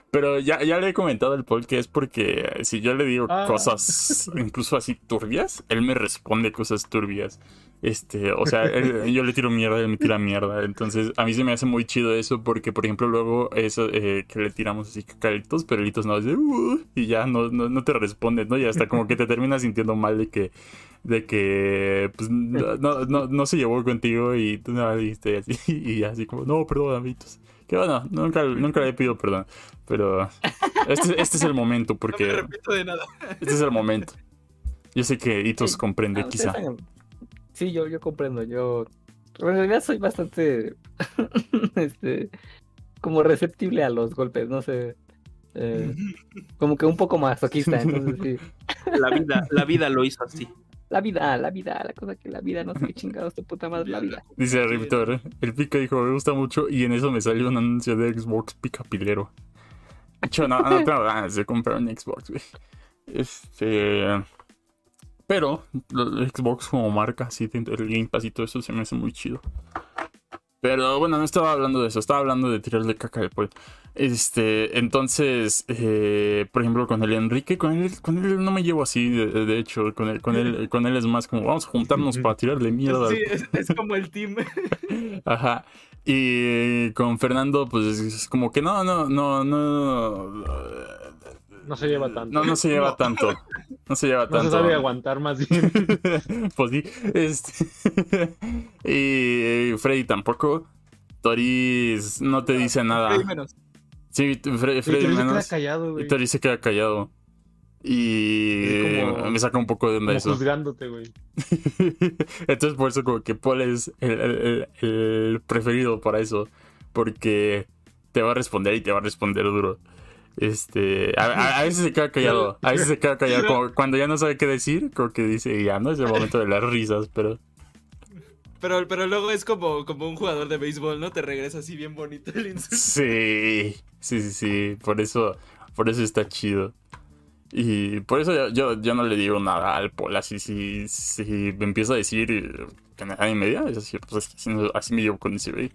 Pero ya, ya le he comentado al Paul que es porque si yo le digo Ah. cosas incluso así turbias, él me responde cosas turbias. Este, o sea, él- yo le tiro mierda, él me tira mierda. Entonces, a mí se me hace muy chido eso porque, por ejemplo, luego eso eh, que le tiramos así cacaritos, perritos, no, de, "Uh", y ya no, no, no te responden, ¿no? Y hasta como que te terminas sintiendo mal de que, de que, pues, no, no, no, no se llevó contigo y tú no dijiste así, y así como, no, perdón, amiguitos. Que bueno, nunca, nunca le pido perdón, pero este, este es el momento No me porque repito de nada. este es el momento. Yo sé que Itos Sí. comprende, Ah, ustedes quizá. Sí, yo, yo comprendo. Yo en realidad soy bastante este como receptible a los golpes, no sé. eh, como que un poco masoquista, entonces sí. La vida, la vida lo hizo así. La vida, la vida, la cosa que la vida, no sé qué chingados tu puta madre, la vida. Dice Riptor, el pica dijo, me gusta mucho y en eso me salió un anuncio de Xbox pica pilero. De hecho, no, no tengo ganas de comprar un Xbox, güey. Este... Pero Xbox como marca, así, dentro del Game Pass y todo eso se me hace muy chido. Pero bueno, no estaba hablando de eso, estaba hablando de tirarle caca después. Este, entonces, eh, por ejemplo, con el Enrique, con él, con él no me llevo así, de, de hecho, con él, con él, con él es más como, vamos a juntarnos para tirarle mierda. Sí, es, es como el team. Ajá. Y con Fernando, pues es como que no, no, no, no. No se lleva tanto. No, no se lleva tanto. No se lleva No se tanto. sabe aguantar más bien. pues sí. Este... y Freddy tampoco. Toris no te dice nada. Freddy menos. Sí, Fre- Freddy se queda menos. callado, Y güey. Tori se queda callado. Y como- me saca un poco de onda Como eso. juzgándote, güey. Entonces por eso como que Paul es el, el- el- el preferido para eso. Porque te va a responder y te va a responder duro. Este, a, a- a veces se queda callado, a veces se queda callado, como cuando ya no sabe qué decir, como que dice, ya no es el momento de las risas, pero Pero, pero luego es como, como un jugador de béisbol, ¿no? Te regresa así bien bonito el insulto. sí, sí, sí, sí, por eso, por eso está chido. Y por eso yo, yo, yo no le digo nada al Paul, así si, si me empieza a decir que me da y media, es así, pues así, así me llevo con ese güey.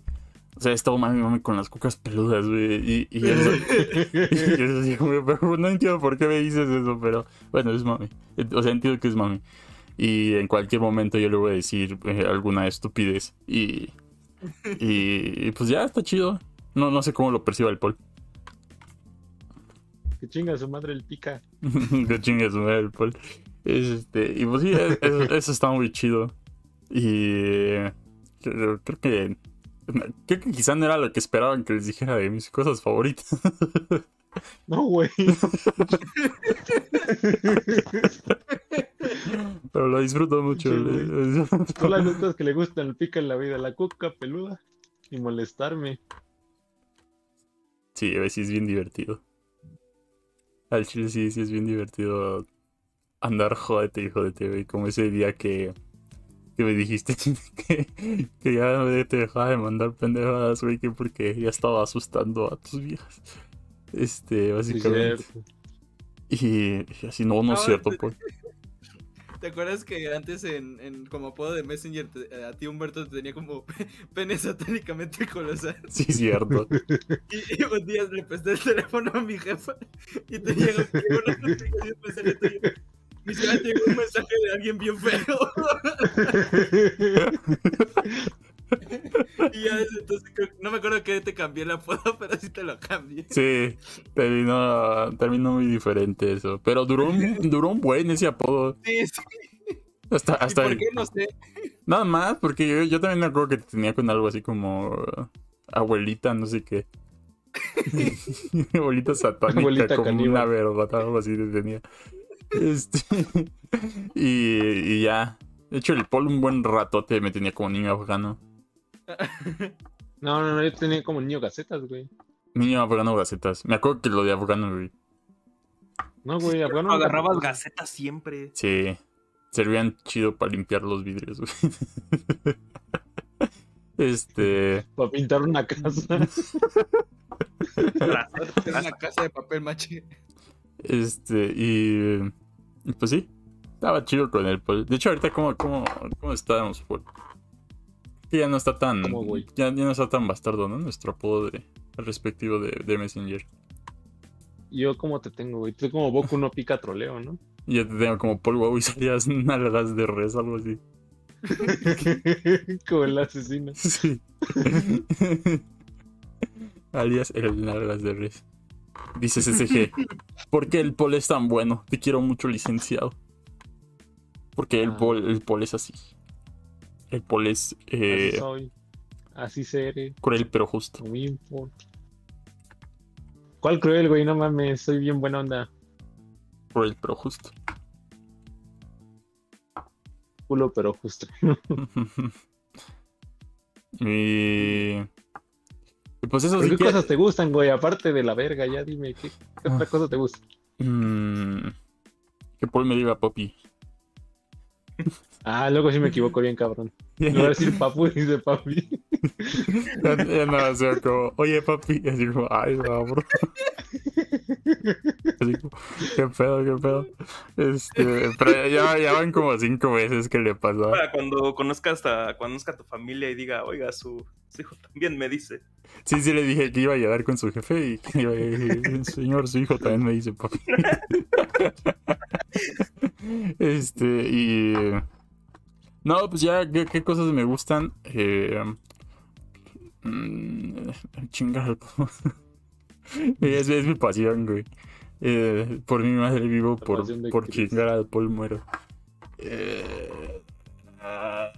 O sea, he estado mami mami con las cucas peludas, güey. Y, y eso, y eso sí, güey, pero no entiendo por qué me dices eso, pero bueno, es mami. O sea, entiendo que es mami. Y en cualquier momento yo le voy a decir eh, alguna estupidez. Y, y, y pues ya está chido. No, no sé cómo lo perciba el Paul. Que chinga su madre el pica. que chingue su madre el Paul. Este, y pues sí, es- es- eso está muy chido. Y eh, creo, creo que creo que quizá no era lo que esperaban que les dijera de mis cosas favoritas. No, güey. Pero lo disfruto mucho. Sí, Son las cosas que le gustan pica en la vida. La cuca peluda y molestarme. Sí, a veces es bien divertido. Al chile sí, sí es bien divertido andar jodete y jodete, güey. Como ese día que, que me dijiste que, que ya te dejaba de mandar pendejadas, güey, que porque ya estaba asustando a tus viejas. Este, básicamente. y, y así, no, no es cierto, te- pues. ¿Te acuerdas que antes en, en como apodo de Messenger te- a ti Humberto te tenía como pene satánicamente colosal? Sí, cierto. Y, y un día le presté el teléfono a mi jefa y te llegó llegó una notificación Y se me llegó un mensaje de alguien bien feo. y ya desde entonces no me acuerdo que te cambié el apodo, pero sí te lo cambié. Sí, terminó, terminó muy diferente eso. Pero duró un, duró un buen ese apodo. Sí, sí. Hasta, ¿Y hasta por qué? No sé. Nada más, porque yo, yo también me acuerdo que te tenía con algo así como abuelita, no sé qué. abuelita satánica, Abuelita como caníbal. una verdad, algo así te tenía. Este, y, y ya. De hecho, el Paul un buen ratote me tenía como niño afgano. No, no, no, yo tenía como niño gacetas, güey. Niño afgano gacetas. Me acuerdo que lo de afgano, güey. No, güey, afgano. Agarrabas gacetas siempre. Sí. Servían chido para limpiar los vidrios, güey. Este. Para pintar una casa. Es una casa de papel maché. Este, y, pues sí, estaba chido con el. De hecho, ahorita, ¿cómo, cómo, cómo estábamos, Paul? Que ya no está tan. Ya, ya no está tan bastardo, ¿no? Nuestro apodo de, respectivo de, de Messenger. Yo, ¿cómo te tengo, güey? Tú como Boku no pica troleo, ¿no? Y ya te tengo como Paul Wow y salías nalgas de res, algo así. como el asesino. Sí. Alias el nalgas de res. Dice SSG. ¿Por qué el Paul es tan bueno? Te quiero mucho, licenciado. Porque el Ah. Paul, el es así. El Paul es Así eh, soy. Así seré. cruel pero justo. No me importa. ¿Cuál cruel, güey? No mames, soy bien buena onda. Cruel pero justo. Culo, pero justo. y... y pues eso ¿Pero sí ¿Qué que... cosas te gustan, güey? Aparte de la verga, ya dime, ¿qué, qué otra Ah. cosa te gusta? Mm, que Paul me diga papi. Ah, luego sí me equivoco bien, cabrón. En lugar de decir papu, dice papi. ya, ya no, o sea, como, oye papi, y así como, ay, no, bro. Así como, qué pedo, qué pedo. Este, pero ya, ya van como cinco veces que le pasó. Para cuando conozcas a, conozca a tu familia y diga, oiga, su hijo también me dice. Sí, sí le dije que iba a llegar con su jefe y que iba a decir, señor, su hijo también me dice papi. este, y... No, pues ya, ¿qué, qué cosas me gustan? Eh, mm, chingar. es, es mi pasión, güey. Eh, por mi madre vivo por, por chingar al Paul muero. Eh,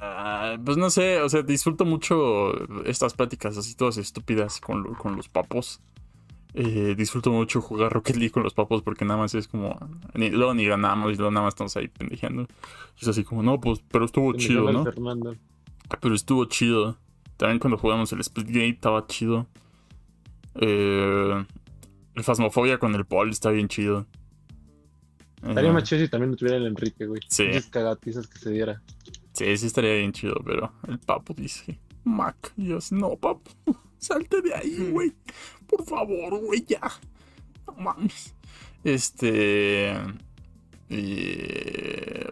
ah, pues no sé, o sea, disfruto mucho estas pláticas así todas estúpidas con, lo- con los papos. Eh, disfruto mucho jugar Rocket League con los papos porque nada más es como. Ni, luego ni ganamos y luego nada más estamos ahí pendejeando. Y es así como, no, pues, pero estuvo chido, ¿no? Fernando. Pero estuvo chido. También cuando jugamos el Splitgate estaba chido. Eh, el Phasmophobia con el Paul está bien chido. Estaría Eh, más chido si también no tuviera el Enrique, güey. Sí. Esas cagatizas que se diera. Sí, sí estaría bien chido, pero el papo dice, Mac, y yo no, papo, salte de ahí, güey. Por favor, güey, ya. No mames. Este... Y...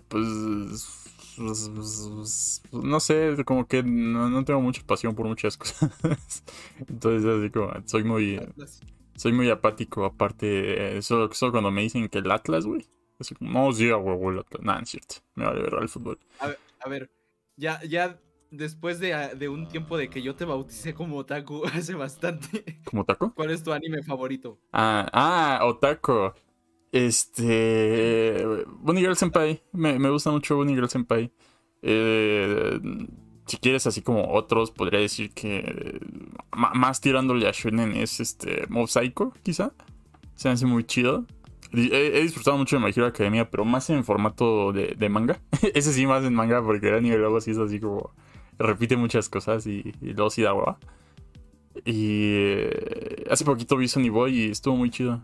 Pues... pues, pues, no sé, como que no, no tengo mucha pasión por muchas cosas. Entonces, así como, soy muy... Soy muy apático, aparte, eh, solo, solo cuando me dicen que el Atlas, güey. Así como, no, sí, huevo el Atlas. No es cierto. Me vale ver al fútbol. A ver, ya, ya después de, de un tiempo de que yo te bauticé como otaku hace bastante, ¿Como taco? ¿cuál es tu anime favorito? Ah, ah, Otaku. Este. Bunny Girl Senpai. Me, me gusta mucho Bunny Girl Senpai. Eh, si quieres, así como otros, podría decir que. ma- más tirándole a Shonen es este. Mob Psycho, quizá. Se hace muy chido. He, disfrutado mucho de My Hero Academia, pero más en formato de, manga. Ese sí, más en manga, porque el anime luego sí es así como. Repite muchas cosas y, luego sí da hueva. Y eh, hace poquito vi Sonny Boy y estuvo muy chido.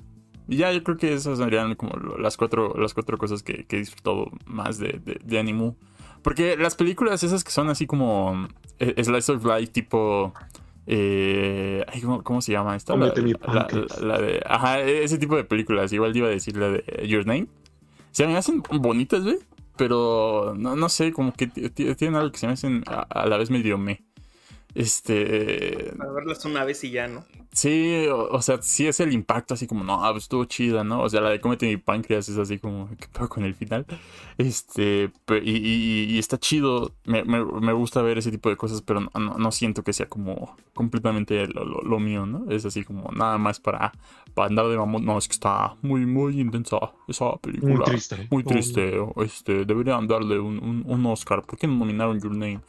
Y ya, yo creo que esas serían como las cuatro, las cuatro cosas que, que he disfrutado más de, de, de Animu. Porque las películas esas que son así como eh, Slice of Life, tipo... eh, ¿cómo, cómo se llama esta? La, de... Ajá, ese tipo de películas. Igual iba a decir la de Your Name. Se me hacen bonitas, güey. Pero no, no sé, como que tienen algo que se me hacen a, a la vez medio me. Este. Para verlas una vez y ya, ¿no? Sí, o, o sea, sí es el impacto así como, no, pues estuvo chida, ¿no? O sea, la de cómete mi páncreas es así como, ¿qué pedo con el final? Este, y, y- y está chido, me, me- me gusta ver ese tipo de cosas, pero no, no- no siento que sea como completamente lo, lo- lo mío, ¿no? Es así como nada más para, para andar de mamón. No, es que está muy, muy intensa esa película. Muy triste. Muy triste. Este, deberían darle un, un, un Oscar. ¿Por qué no nominaron Your Name?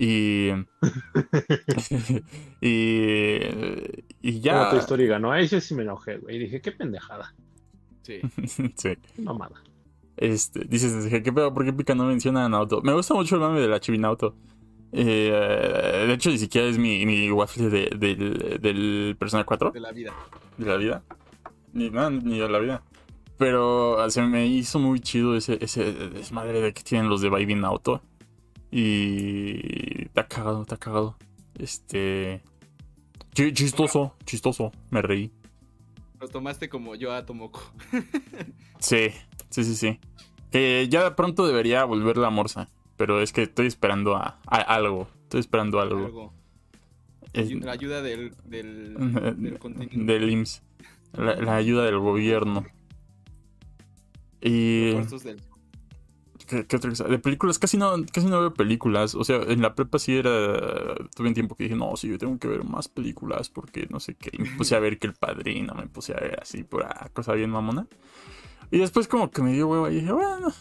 Y. y. Y Ya. Story ganó. Ahí sí sí me enojé, güey. Dije, qué pendejada. Sí. sí. Mamada. Este, dices, dije, ¿qué pedo? ¿Por qué Pika no menciona a Naoto? Me gusta mucho el mame de la Chibi-Naoto. Eh, de hecho, ni siquiera es mi, mi waffle de- del, del Persona 4 De la vida. de la vida. Ni, no, ni de la vida. Pero se me hizo muy chido ese, ese desmadre de que tienen los de Baby Auto. Y está cagado, está cagado. Este. chi- Chistoso, chistoso. Me reí. Lo tomaste como yo a Tomoko. Sí, sí, sí, sí. Eh, ya pronto debería volver la morsa. Pero es que estoy esperando a, a algo. Estoy esperando algo. Algo. Es- La ayuda del, del, del del IMSS. La, la ayuda del gobierno. Y. Refuerzos del- ¿Qué, qué otra cosa? De películas, casi no, casi no veo películas. O sea, en la prepa sí era. Tuve un tiempo que dije, no, sí, yo tengo que ver más películas porque no sé qué. Y me puse a ver que el padrino, me puse a ver así, pura cosa bien mamona. Y después, como que me dio huevo y dije, bueno,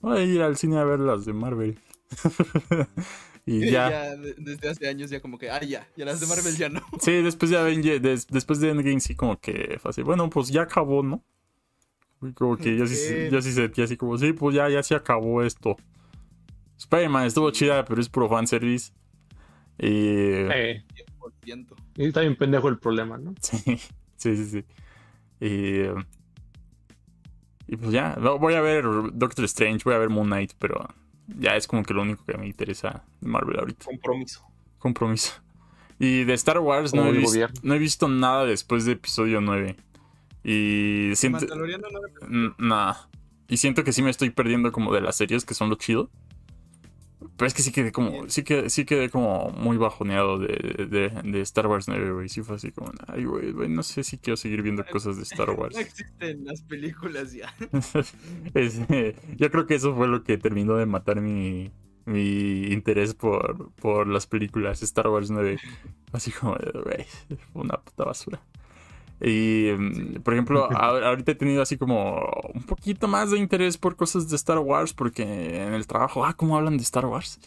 voy a ir al cine a ver las de Marvel. y ya. de- desde hace años ya como que, ah, ya, ya las de Marvel ya no. Sí, después de Avenger, des- después de Endgame sí como que fue así, bueno, pues ya acabó, ¿no? Como que yo sí, yo sí sentí así como, sí, pues ya, ya se acabó esto. Spider-Man estuvo chida, pero es puro fanservice. Y... Eh, 100%. y está bien pendejo el problema, ¿no? Sí, sí, sí, sí. Y... Y pues ya, voy a ver Doctor Strange, voy a ver Moon Knight, pero ya es como que lo único que me interesa de Marvel ahorita. Compromiso. Compromiso. Y de Star Wars no he, el vis- gobierno. no he visto nada después de episodio 9. Y siento... Mandaloriano no Nah. Y siento que sí me estoy perdiendo como de las series que son lo chido. Pero es que sí quedé como, sí que sí quedé como muy bajoneado de, de, de Star Wars 9, güey. Sí fue así como, ay, güey, güey, no sé si quiero seguir viendo cosas de Star Wars. No existen las películas ya. Es, eh, yo creo que eso fue lo que terminó de matar mi, mi interés por, por las películas Star Wars 9. Así como, güey, fue una puta basura. Y, mm, por ejemplo, ahorita he tenido así como un poquito más de interés por cosas de Star Wars, porque en el trabajo, ah, ¿cómo hablan de Star Wars?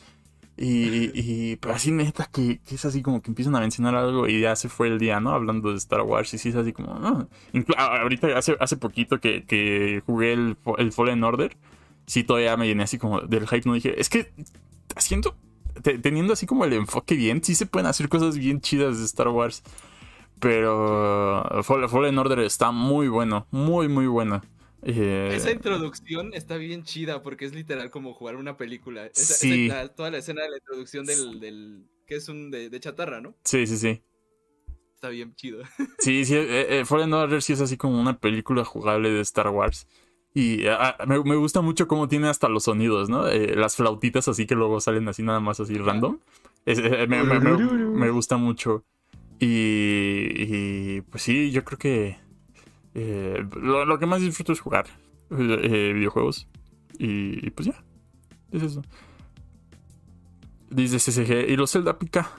Y, y pero así neta, que, que es así como que empiezan a mencionar algo y ya se fue el día, ¿no? Hablando de Star Wars y sí es así como, no. Inclu- a- ahorita hace, hace poquito que, que jugué el, el Fallen Order, sí todavía me llené así como del hype, no dije, es que haciendo, te- teniendo así como el enfoque bien, sí se pueden hacer cosas bien chidas de Star Wars. Pero Fall- Fallen Order está muy bueno, muy, muy bueno. Eh, Esa introducción está bien chida porque es literal como jugar una película. Esa- Sí. esa- la- toda la escena de la introducción del, del que es un de, de chatarra, ¿no? sí, sí, sí. Está bien chido. Sí, sí, eh, eh, Fallen Order sí es así como una película jugable de Star Wars. Y ah, me, me gusta mucho cómo tiene hasta los sonidos, ¿no? Eh, las flautitas así que luego salen así nada más así random. Es- eh, me- me- me gusta mucho. Y, pues sí, yo creo que eh, lo, que más disfruto es jugar eh, videojuegos. Y, pues ya, es eso. Dice CCG, ¿y los Zelda pica?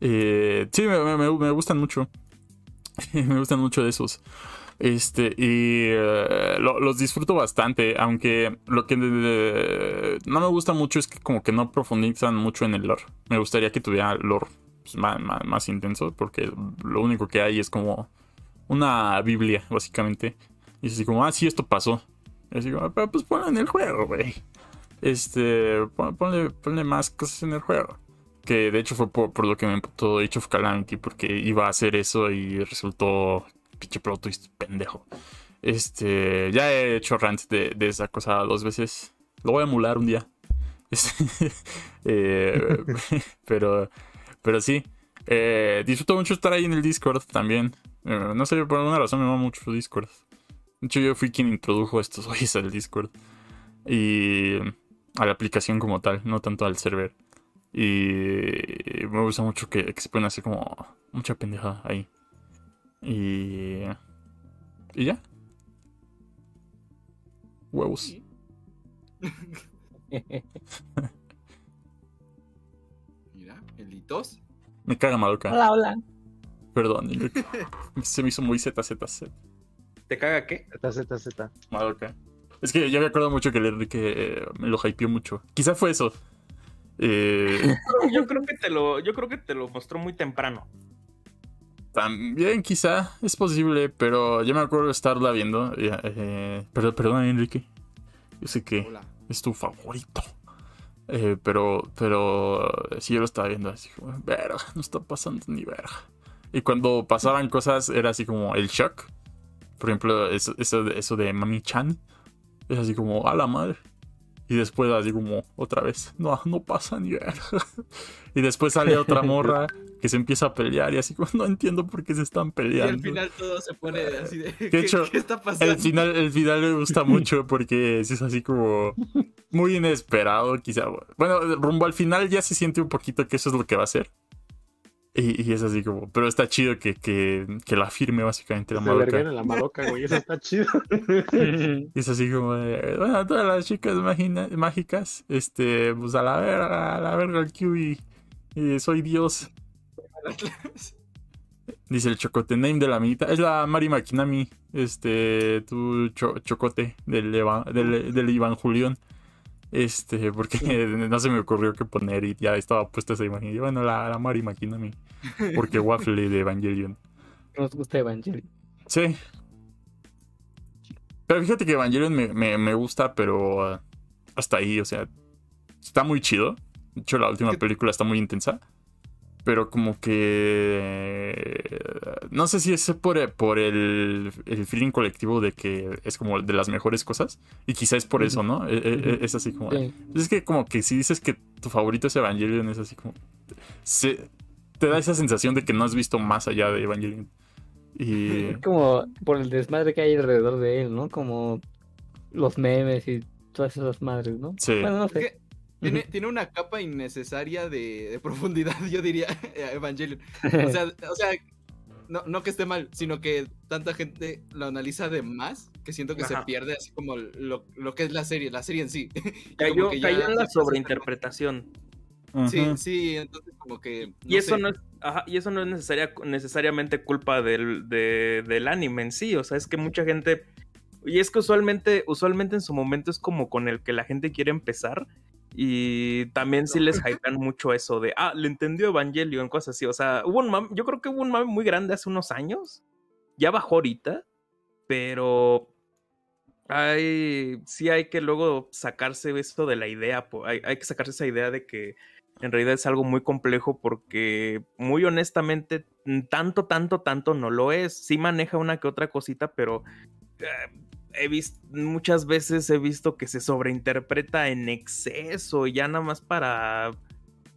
Eh, sí, me, me- me- gustan mucho. me gustan mucho de esos. Este, y lo- los disfruto bastante, aunque lo que no me gusta mucho es que como que no profundizan mucho en el lore. Me gustaría que tuviera lore pues, más, más- más intenso, porque lo único que hay es como una Biblia, básicamente. Y es así como, ah, sí, esto pasó. Y así como, pero pues ponlo en el juego, güey. Este, pon- ponle, ponle más cosas en el juego. Que de hecho fue por, por lo que me emputó Age of Calamity, porque iba a hacer eso y resultó pinche plot twist pendejo. Este, ya he hecho rant de, de esa cosa dos veces. Lo voy a emular un día. Este, eh, pero, pero sí. Eh, disfruto mucho estar ahí en el Discord también. Eh, no sé, por alguna razón me va mucho Discord. De hecho, yo fui quien introdujo estos güeyes al Discord. Y a la aplicación como tal, no tanto al server. Y me gusta mucho que, que se ponen así como mucha pendejada ahí. Y. Y ya. Huevos. Me caga Madoka. Hola, hola. Perdón, Enrique. Se me hizo muy ZZZ. ¿Te caga qué? Z, Z, Z. Madoka. Es que yo me acuerdo mucho que el Enrique eh, me lo hypeó mucho. Quizá fue eso. Eh, Yo creo que te lo, yo creo que te lo mostró muy temprano. también quizá es posible, pero yo me acuerdo de estarla viendo. eh, eh, pero, perdón, Enrique. Yo sé que Hola. es tu favorito. Eh, pero, pero sí, yo lo estaba viendo así como, verga, no está pasando ni verga. Y cuando pasaban cosas era así como el shock. Por ejemplo, eso, eso, de- eso de Mami Chan. Es así como, a la madre. Y después así como, otra vez, no, no pasa ni verga. Y después sale otra morra que se empieza a pelear y así como, no entiendo por qué se están Y peleando. al final todo se pone así de. ¿Qué, hecho, qué está pasando? El final, el final me gusta mucho porque es así como muy inesperado, quizá. Bueno, rumbo al final ya se siente un poquito que eso es lo que va a ser. Y, y es así como, pero está chido que, que, que la firme básicamente la en la Madoka, güey. Eso está chido. Y es así como, de, bueno, todas las chicas magina- mágicas, este, pues a la verga, a la verga el Q y, y soy Dios. Dice el chocote name de la amiguita. Es la Mari Makinami. Este, tu cho- chocote del, Eva- del, del Iván Julián. Este, porque no se me ocurrió qué poner y ya estaba puesta esa imagen. Y bueno, la, la Mari Makinami. Porque Waffle de Evangelion. Nos gusta Evangelion. Sí. Pero fíjate que Evangelion me, me, me gusta, pero uh, hasta ahí, o sea, está muy chido. De hecho, la última ¿Qué- película está muy intensa. Pero como que... No sé si es por, por el, el feeling colectivo de que es como de las mejores cosas. Y quizá es por eso, ¿no? E- e- Es así como... Sí. Es que como que si dices que tu favorito es Evangelion, es así como... se- te da esa sensación de que no has visto más allá de Evangelion. Y... Es como por el desmadre que hay alrededor de él, ¿no? Como los memes y todas esas madres, ¿no? Sí. Bueno, no sé. Tiene, tiene una capa innecesaria de, de profundidad, yo diría, Evangelion. O sea, o sea no, no que esté mal, sino que tanta gente lo analiza de más que siento que se pierde así como lo, lo que es la serie, la serie en sí. Cayó, ya- en la sobreinterpretación. Sí, sí, entonces como que... Y eso sé. no es, ajá, y eso no es necesaria, necesariamente culpa del, de- del anime en sí. O sea, es que mucha gente. Y es que usualmente, usualmente en su momento es como con el que la gente quiere empezar. Y también sí les hypean mucho eso de, ah, le entendió Evangelion, cosas así. O sea, hubo un mame, yo creo que hubo un mame muy grande hace unos años. Ya bajó ahorita. Pero hay, sí hay que luego sacarse esto de la idea. Hay, hay que sacarse esa idea de que en realidad es algo muy complejo porque muy honestamente tanto, tanto, tanto no lo es. Sí maneja una que otra cosita, pero eh, he visto muchas veces he visto que se sobreinterpreta en exceso ya nada más para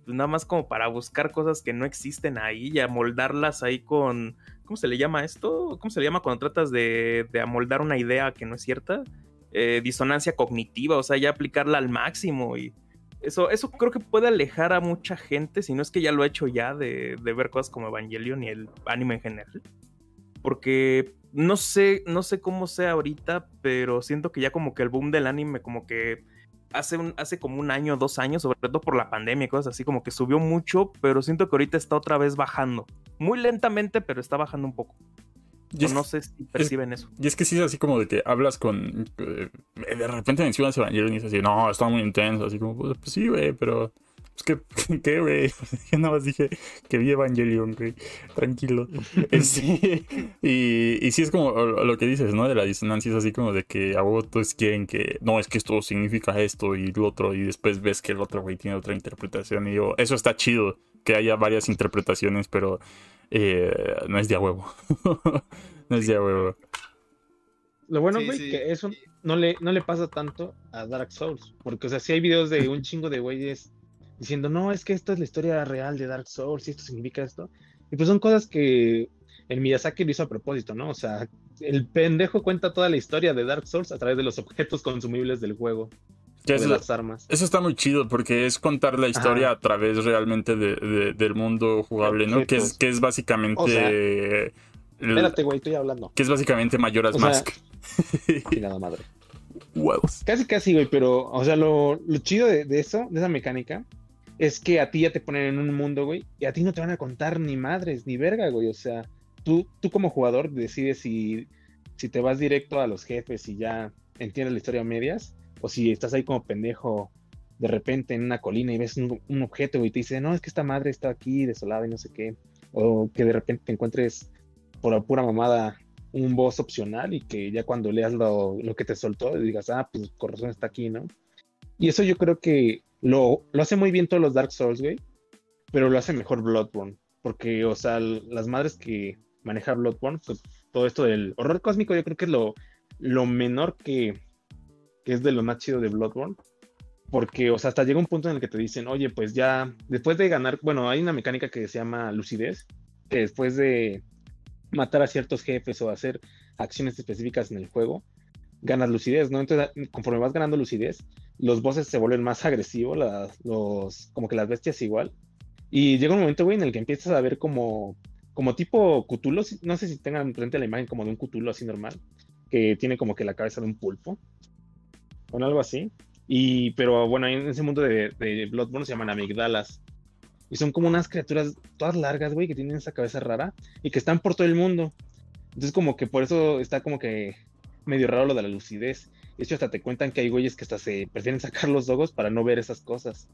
nada más como para buscar cosas que no existen ahí y amoldarlas ahí con ¿cómo se le llama esto? ¿Cómo se le llama cuando tratas de, de amoldar una idea que no es cierta? Eh, disonancia cognitiva, o sea, ya aplicarla al máximo y eso, eso creo que puede alejar a mucha gente, si no es que ya lo he hecho ya, de, de ver cosas como Evangelion y el anime en general. Porque no sé, no sé cómo sea ahorita, pero siento que ya como que el boom del anime como que hace, un, hace como un año, dos años, sobre todo por la pandemia y cosas así, como que subió mucho, pero siento que ahorita está otra vez bajando. Muy lentamente, pero está bajando un poco. Y es, no sé si perciben eso. y es que sí es así como de que hablas con... eh, de repente mencionas Evangelion y es así, no, está muy intenso, así como, pues, pues sí, güey, pero... Pues que, ¿qué, güey? Yo nada más dije que vi Evangelion, güey. Tranquilo. Sí. Y, y sí es como lo que dices, ¿no? De la disonancia es así como de que a vos todos quieren que... No, es que esto significa esto y lo otro. Y después ves que el otro güey tiene otra interpretación. Y yo, eso está chido, que haya varias interpretaciones, pero eh, no es de a huevo. no es de a huevo. Lo bueno, Sí, güey, sí. que eso no le, no le pasa tanto a Dark Souls. Porque, o sea, sí hay videos de un chingo de güeyes diciendo, no, es que esto es la historia real de Dark Souls y esto significa esto. Y pues son cosas que el Miyazaki lo hizo a propósito, ¿no? O sea, el pendejo cuenta toda la historia de Dark Souls a través de los objetos consumibles del juego. Que de eso- las armas. Eso está muy chido porque es contar la historia a través realmente de- de- del mundo jugable, ¿no? Que es, que es básicamente... O sea, el- Espérate, güey, estoy hablando. que es básicamente Mayoras O sea- Mask. Chingada madre. Huevos. Casi, casi, güey, pero, o sea, lo, lo chido de, de eso, de esa mecánica, es que a ti ya te ponen en un mundo, güey, y a ti no te van a contar ni madres, ni verga, güey. O sea, tú, tú como jugador decides si, si te vas directo a los jefes y ya entiendes la historia a medias, o si estás ahí como pendejo de repente en una colina y ves un, objeto y te dice, no, es que esta madre está aquí desolada y no sé qué. O que de repente te encuentres por la pura mamada un boss opcional y que ya cuando leas lo, lo que te soltó digas, ah, pues con razón está aquí, ¿no? Y eso yo creo que lo, lo hace muy bien todos los Dark Souls, güey, pero lo hace mejor Bloodborne, porque, o sea, las madres que maneja Bloodborne, pues todo esto del horror cósmico yo creo que es lo, lo menor que, que es de lo más chido de Bloodborne. Porque, o sea, hasta llega un punto en el que te dicen, oye, pues ya, después de ganar, bueno, hay una mecánica que se llama lucidez, que después de matar a ciertos jefes o hacer acciones específicas en el juego, ganas lucidez, ¿no? Entonces, conforme vas ganando lucidez, los bosses se vuelven más agresivos, las- los, como que las bestias igual. Y llega un momento, güey, en el que empiezas a ver como, como tipo si- no sé si tengan frente la imagen como de un Cthulhu así normal, que tiene como que la cabeza de un pulpo, o algo así. Y, pero bueno, en ese mundo de, de Bloodborne se llaman amigdalas. Y son como unas criaturas todas largas, güey, que tienen esa cabeza rara y que están por todo el mundo. Entonces, como que por eso está como que medio raro lo de la lucidez. De hecho, hasta te cuentan que hay güeyes que hasta se prefieren sacar los ojos para no ver esas cosas.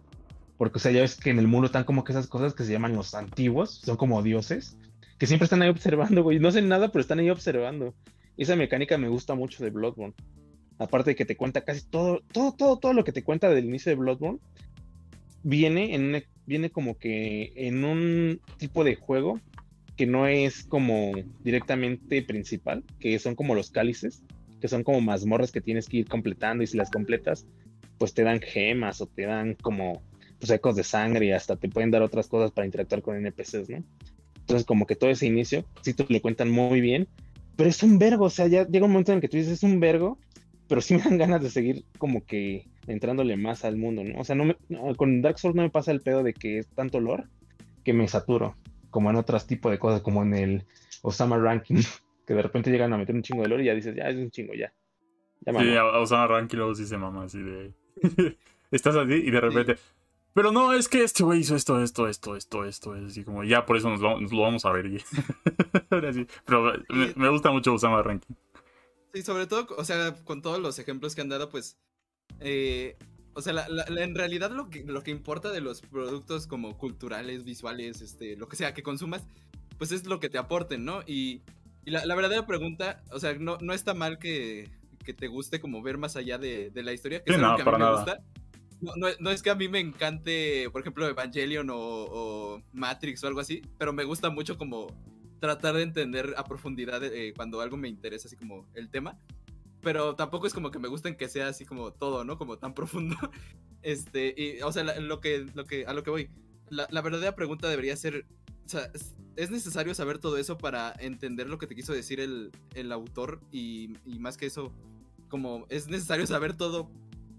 Porque, o sea, ya ves que en el mundo están como que esas cosas que se llaman los antiguos, son como dioses, que siempre están ahí observando, güey. No hacen nada, pero están ahí observando. Esa mecánica me gusta mucho de Bloodborne. Aparte de que te cuenta casi todo, todo, todo, todo lo que te cuenta del inicio de Bloodborne, viene en una- viene como que en un tipo de juego que no es como directamente principal, que son como los cálices, que son como mazmorras que tienes que ir completando y si las completas, pues te dan gemas o te dan como pues, ecos de sangre y hasta te pueden dar otras cosas para interactuar con NPCs, ¿no? Entonces como que todo ese inicio, sí te lo cuentan muy bien, pero es un vergo, o sea, ya llega un momento en el que tú dices es un vergo, pero sí me dan ganas de seguir como que entrándole más al mundo, ¿no? O sea, no me- no, con Dark Souls no me pasa el pedo de que es tanto lore que me saturo, como en otros tipos de cosas, como en el Osama Ranking, que de repente llegan a meter un chingo de lore y ya dices, ya es un chingo, ya. Ya Sí, a, Osama Rankin luego sí se mama así de... Estás así y de repente... Pero no, es que este güey hizo esto, esto, esto, esto, esto. Es así como, ya por eso nos lo, nos lo vamos a ver. y- Ahora sí. Pero me, me gusta mucho Osama Rankin. Sí, sobre todo, o sea, con todos los ejemplos que han dado, pues. eh, o sea, la- la- la- en realidad lo que, lo que importa de los productos como culturales, visuales, este, lo que sea que consumas, pues es lo que te aporten, ¿no? Y, y la, la verdadera pregunta, o sea, no, no está mal que, que te guste como ver más allá de, de la historia, que Sí, es algo no, que a mí me nada. gusta. No, no- no es que a mí me encante, por ejemplo, Evangelion o, o Matrix o algo así, pero me gusta mucho como tratar de entender a profundidad eh, cuando algo me interesa, así como el tema. Pero tampoco es como que me gusten que sea así como todo, ¿no? Como tan profundo. Este, y, o sea, la- lo que, lo que, a lo que voy. La, la verdadera pregunta debería ser, o sea, ¿es, es necesario saber todo eso para entender lo que te quiso decir el, el autor? Y, más que eso, como, ¿es necesario saber todo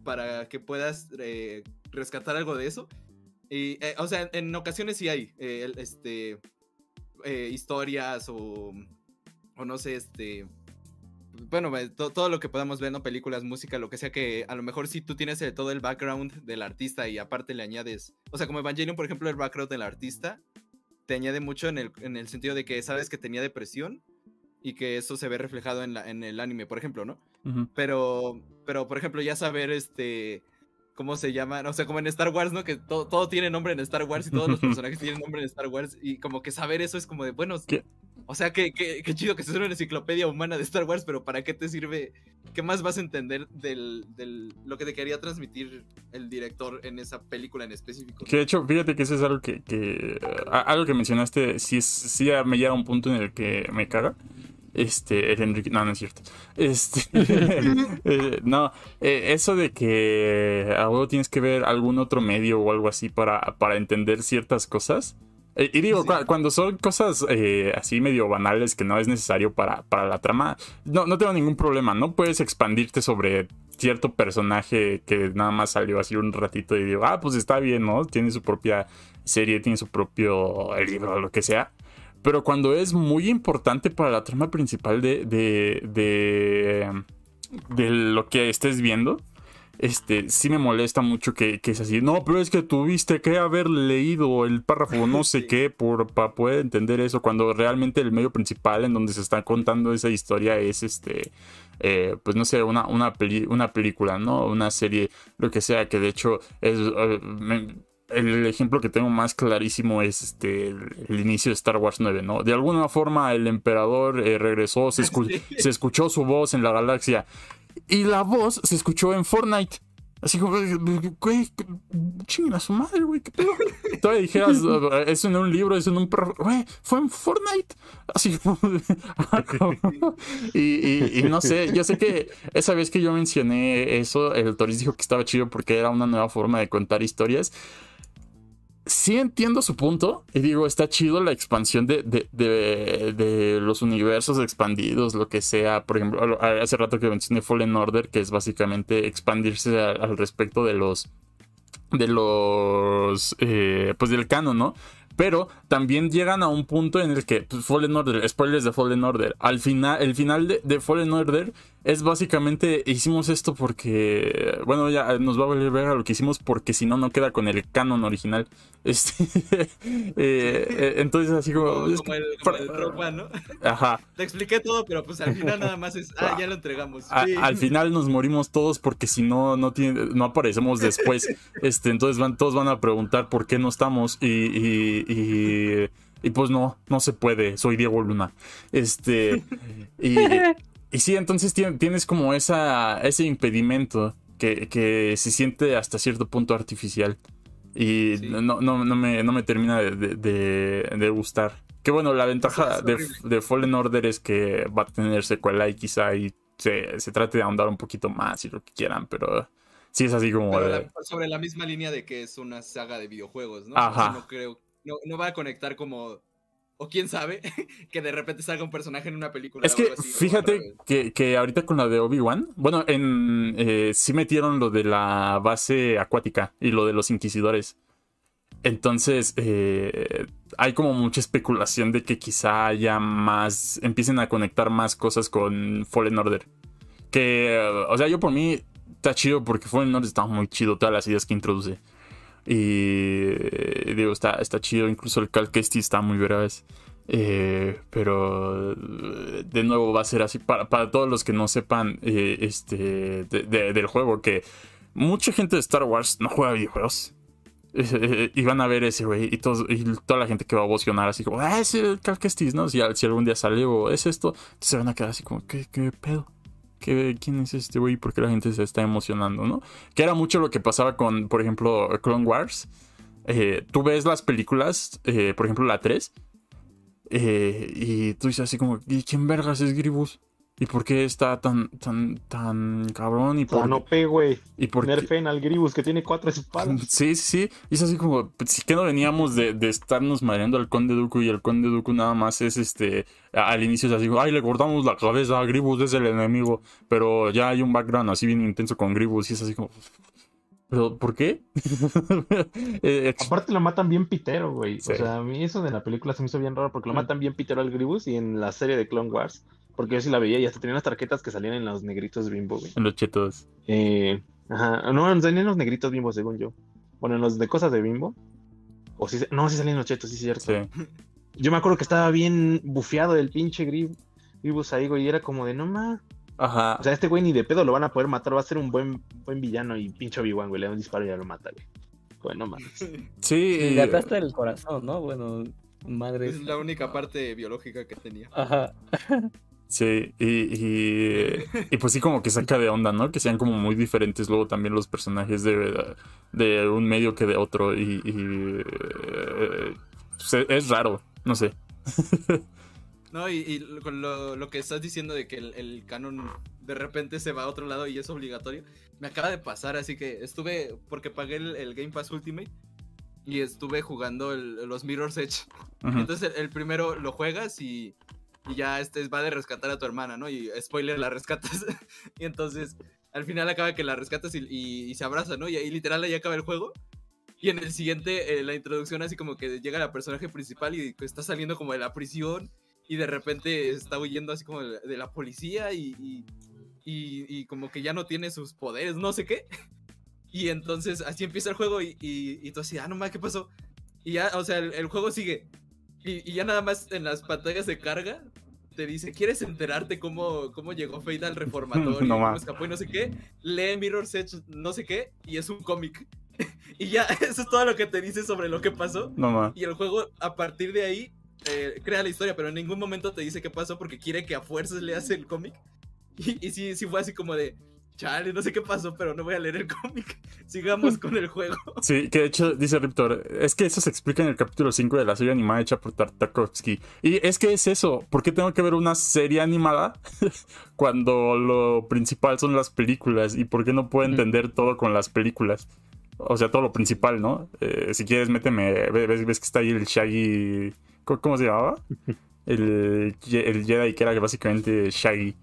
para que puedas eh, rescatar algo de eso? Y, eh, o sea, en ocasiones sí hay, eh, este, eh, historias o, o no sé, este, bueno, to- todo lo que podamos ver, ¿no? Películas, música, lo que sea que a lo mejor si tú tienes todo el background del artista y aparte le añades, o sea, como Evangelion, por ejemplo, el background del artista te añade mucho en el, en el sentido de que sabes que tenía depresión y que eso se ve reflejado en, la, en el anime, por ejemplo, ¿no? Pero, pero por ejemplo, ya saber este. ¿Cómo se llaman? O sea, como en Star Wars, ¿no? Que to- todo tiene nombre en Star Wars y todos los personajes tienen nombre en Star Wars. Y como que saber eso es como de, bueno. ¿Qué? O sea, que, que chido que se una enciclopedia humana de Star Wars, pero ¿para qué te sirve? ¿Qué más vas a entender del, del lo que te quería transmitir el director en esa película en específico? Que de hecho, fíjate que eso es algo que, que algo que mencionaste, sí, sí me llega a un punto en el que me caga. Este, el Enrique, no, no es cierto. Este, eh, no, eh, eso de que a tienes que ver algún otro medio o algo así para, para entender ciertas cosas, Y digo, Sí. cuando son cosas eh, así medio banales que no es necesario para, para la trama, no, no tengo ningún problema, ¿no? Puedes expandirte sobre cierto personaje que nada más salió así un ratito y digo, ah, pues está bien, ¿no? Tiene su propia serie, tiene su propio libro, lo que sea. Pero cuando es muy importante para la trama principal de, de, de, de lo que estés viendo, este, sí me molesta mucho que, que es así. No, pero es que tuviste que haber leído el párrafo no sé qué por, para poder entender eso, cuando realmente el medio principal en donde se está contando esa historia es este, eh, pues no sé, una, una, peli- una película, ¿no? Una serie, lo que sea, que de hecho es... eh, me- el ejemplo que tengo más clarísimo es este el, el inicio de Star Wars 9, ¿no? De alguna forma el emperador eh, regresó, se, escu- Sí. se escuchó su voz en la galaxia y la voz se escuchó en Fortnite. Así como, güey, chinga su madre, güey, qué pedo. Todavía dijeras, "Uh, es en un libro, es en un perro, güey, fue en Fortnite. Así como, ah, y, y, y no sé, yo sé que esa vez que yo mencioné eso, el Toris dijo que estaba chido porque era una nueva forma de contar historias. Sí entiendo su punto y digo, está chido la expansión de, de, de- de los universos expandidos, lo que sea. Por ejemplo, lo- hace rato que mencioné Fallen Order, que es básicamente expandirse al respecto de los de los eh, pues del canon, ¿no? Pero también llegan a un punto en el que pues, Fallen Order, spoilers de Fallen Order, al final, el final de, de Fallen Order es básicamente hicimos esto porque, bueno, ya nos va a valer ver a lo que hicimos porque si no, no queda con el canon original. Este, eh, eh, entonces así como... Como, es como el, como el Rogue One, ¿no? Ajá. Te expliqué todo, pero pues al final nada más es, ah, ya lo entregamos. A- Sí. al final nos morimos todos porque si no no tiene, no aparecemos después este entonces van todos van a preguntar por qué no estamos y y, y- y, pues no no se puede soy Diego Luna este y, y sí entonces tien- tienes como esa ese impedimento que, que se siente hasta cierto punto artificial y Sí. no, no, no me, no me termina de, de- de- de gustar. Que bueno, la ventaja de, de Fallen Order es que va a tener secuela y quizá y se, se trate de ahondar un poquito más y lo que quieran, pero sí es así como... Pero de- la- sobre la misma línea de que es una saga de videojuegos, ¿no? Ajá. O sea, no creo, no, no va a conectar como, o quién sabe, que de repente salga un personaje en una película. Es o que algo así, otra fíjate que, que ahorita con la de Obi-Wan, bueno, en eh, sí metieron lo de la base acuática y lo de los inquisidores. Entonces, eh, hay como mucha especulación de que quizá haya más, empiecen a conectar más cosas con Fallen Order. Que, o sea, yo por mí está chido porque Fallen Order está muy chido, todas las ideas que introduce. Y eh, digo, está, está chido, incluso el Cal está muy veraz. Eh, pero de nuevo va a ser así para, para todos los que no sepan eh, este de- de- del juego que mucha gente de Star Wars no juega videojuegos. Eh, eh, y van a ver ese güey y, toda la gente que va a emocionar así como ah es el Cal Kestis no si, si algún día sale o es esto se van a quedar así como qué, qué pedo ¿Qué- ¿Quién es este güey? ¿Por qué la gente se está emocionando, no? Que era mucho lo que pasaba con, por ejemplo, Clone Wars. Eh, tú ves las películas, eh, por ejemplo, la 3, eh, y tú dices así como, ¿y quién vergas es Gribus? ¿Y por qué está tan, tan, tan cabrón? ¿Y por, OP, güey. y por Nerfen al Gribus que tiene cuatro espadas. Sí, sí, sí. Y es así como, pues, sí que no veníamos de, de estarnos mareando al Conde Dooku y el Conde Dooku nada más es este. Al inicio es así como, ay, le cortamos la cabeza a Gribus, es el enemigo. Pero ya hay un background así bien intenso con Gribus y es así como. ¿Pero por qué? Eh, ex- Aparte lo matan bien pitero, güey. Sí. O sea, a mí eso de la película se me hizo bien raro porque lo Mm. matan bien pitero al Gribus y en la serie de Clone Wars. Porque yo sí la veía y hasta tenían las tarjetas que salían en los negritos bimbo, güey. en los chetos. Eh, ajá. No, salían los negritos bimbo, según yo. Bueno, en los de cosas de bimbo. O sí, no, sí salían los chetos, sí, cierto. Sí. Yo me acuerdo que estaba bien bufeado el pinche Grib- Gribus ahí, güey. Y era como de, no más. Ajá. O sea, este güey ni de pedo lo van a poder matar. Va a ser un buen, buen villano. Y pinche Obi-Wan, güey. Le da un disparo y ya lo mata, güey. Bueno, mames. Sí. Le aplasta el corazón, ¿no? Bueno, madre. Es la única parte biológica que tenía. Ajá. Sí, y, y, y pues sí como que saca de onda, ¿no? Que sean como muy diferentes luego también los personajes de, de un medio que de otro y, y, pues, es raro, no sé. No, y, con lo, lo que estás diciendo de que el, el canon de repente se va a otro lado y es obligatorio, me acaba de pasar, así que estuve, porque pagué el, el Game Pass Ultimate, y estuve jugando el- los Mirror's Edge. Entonces el primero lo juegas y, y ya este va de rescatar a tu hermana, ¿no? Y spoiler, la rescatas. y entonces al final acaba que la rescatas y, y- y se abraza, ¿no? Y ahí literal ahí acaba el juego. Y en el siguiente, eh, la introducción así como que llega la personaje principal y está saliendo como de la prisión y de repente está huyendo así como de la, policía y, y, y- y como que ya no tiene sus poderes, no sé qué. Y entonces así empieza el juego y, y, y tú así, ah, no mames, ¿qué pasó? Y ya, o sea, el juego sigue. Y, y ya nada más en las pantallas de carga te dice, ¿quieres enterarte cómo, cómo llegó Fate al reformatorio? No y cómo escapó y no sé qué. Lee Mirror's Edge no sé qué y es un cómic. y ya, eso es todo lo que te dice sobre lo que pasó. No. Y el juego, a partir de ahí, eh, crea la historia, pero en ningún momento te dice qué pasó porque quiere que a fuerzas leas el cómic. Y, y sí, sí fue así como de, chale, no sé qué pasó, pero no voy a leer el cómic. Sigamos con el juego. Sí, que de hecho, dice Riptor, es que eso se explica en el capítulo 5 de la serie animada hecha por Tartakovsky. Y es que es eso, ¿por qué tengo que ver una serie animada cuando lo principal son las películas? ¿Y por qué no puedo entender todo con las películas? O sea, todo lo principal, ¿no? Eh, si quieres, méteme, ve- ves, ves que está ahí el Shaggy, ¿cómo, se llamaba? El, el Jedi que era básicamente Shaggy.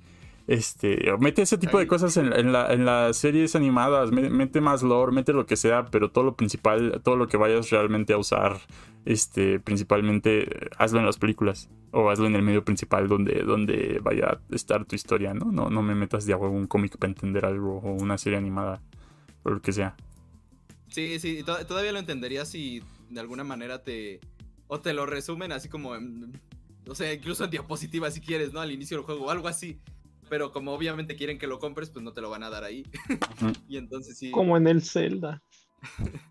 Este, mete ese tipo de cosas en, en la- en las series animadas, me- mete más lore, mete lo que sea, pero todo lo principal, todo lo que vayas realmente a usar, este, principalmente hazlo en las películas o hazlo en el medio principal donde, donde vaya a estar tu historia, ¿no? No, no me metas de a huevo un cómic para entender algo o una serie animada o lo que sea. Sí, sí, to- todavía lo entendería si de alguna manera te... O te lo resumen así como en... Incluso en diapositiva si quieres, ¿no? Al inicio del juego o algo así. Pero como obviamente quieren que lo compres, pues no te lo van a dar ahí. Y entonces sí... Como en el Zelda.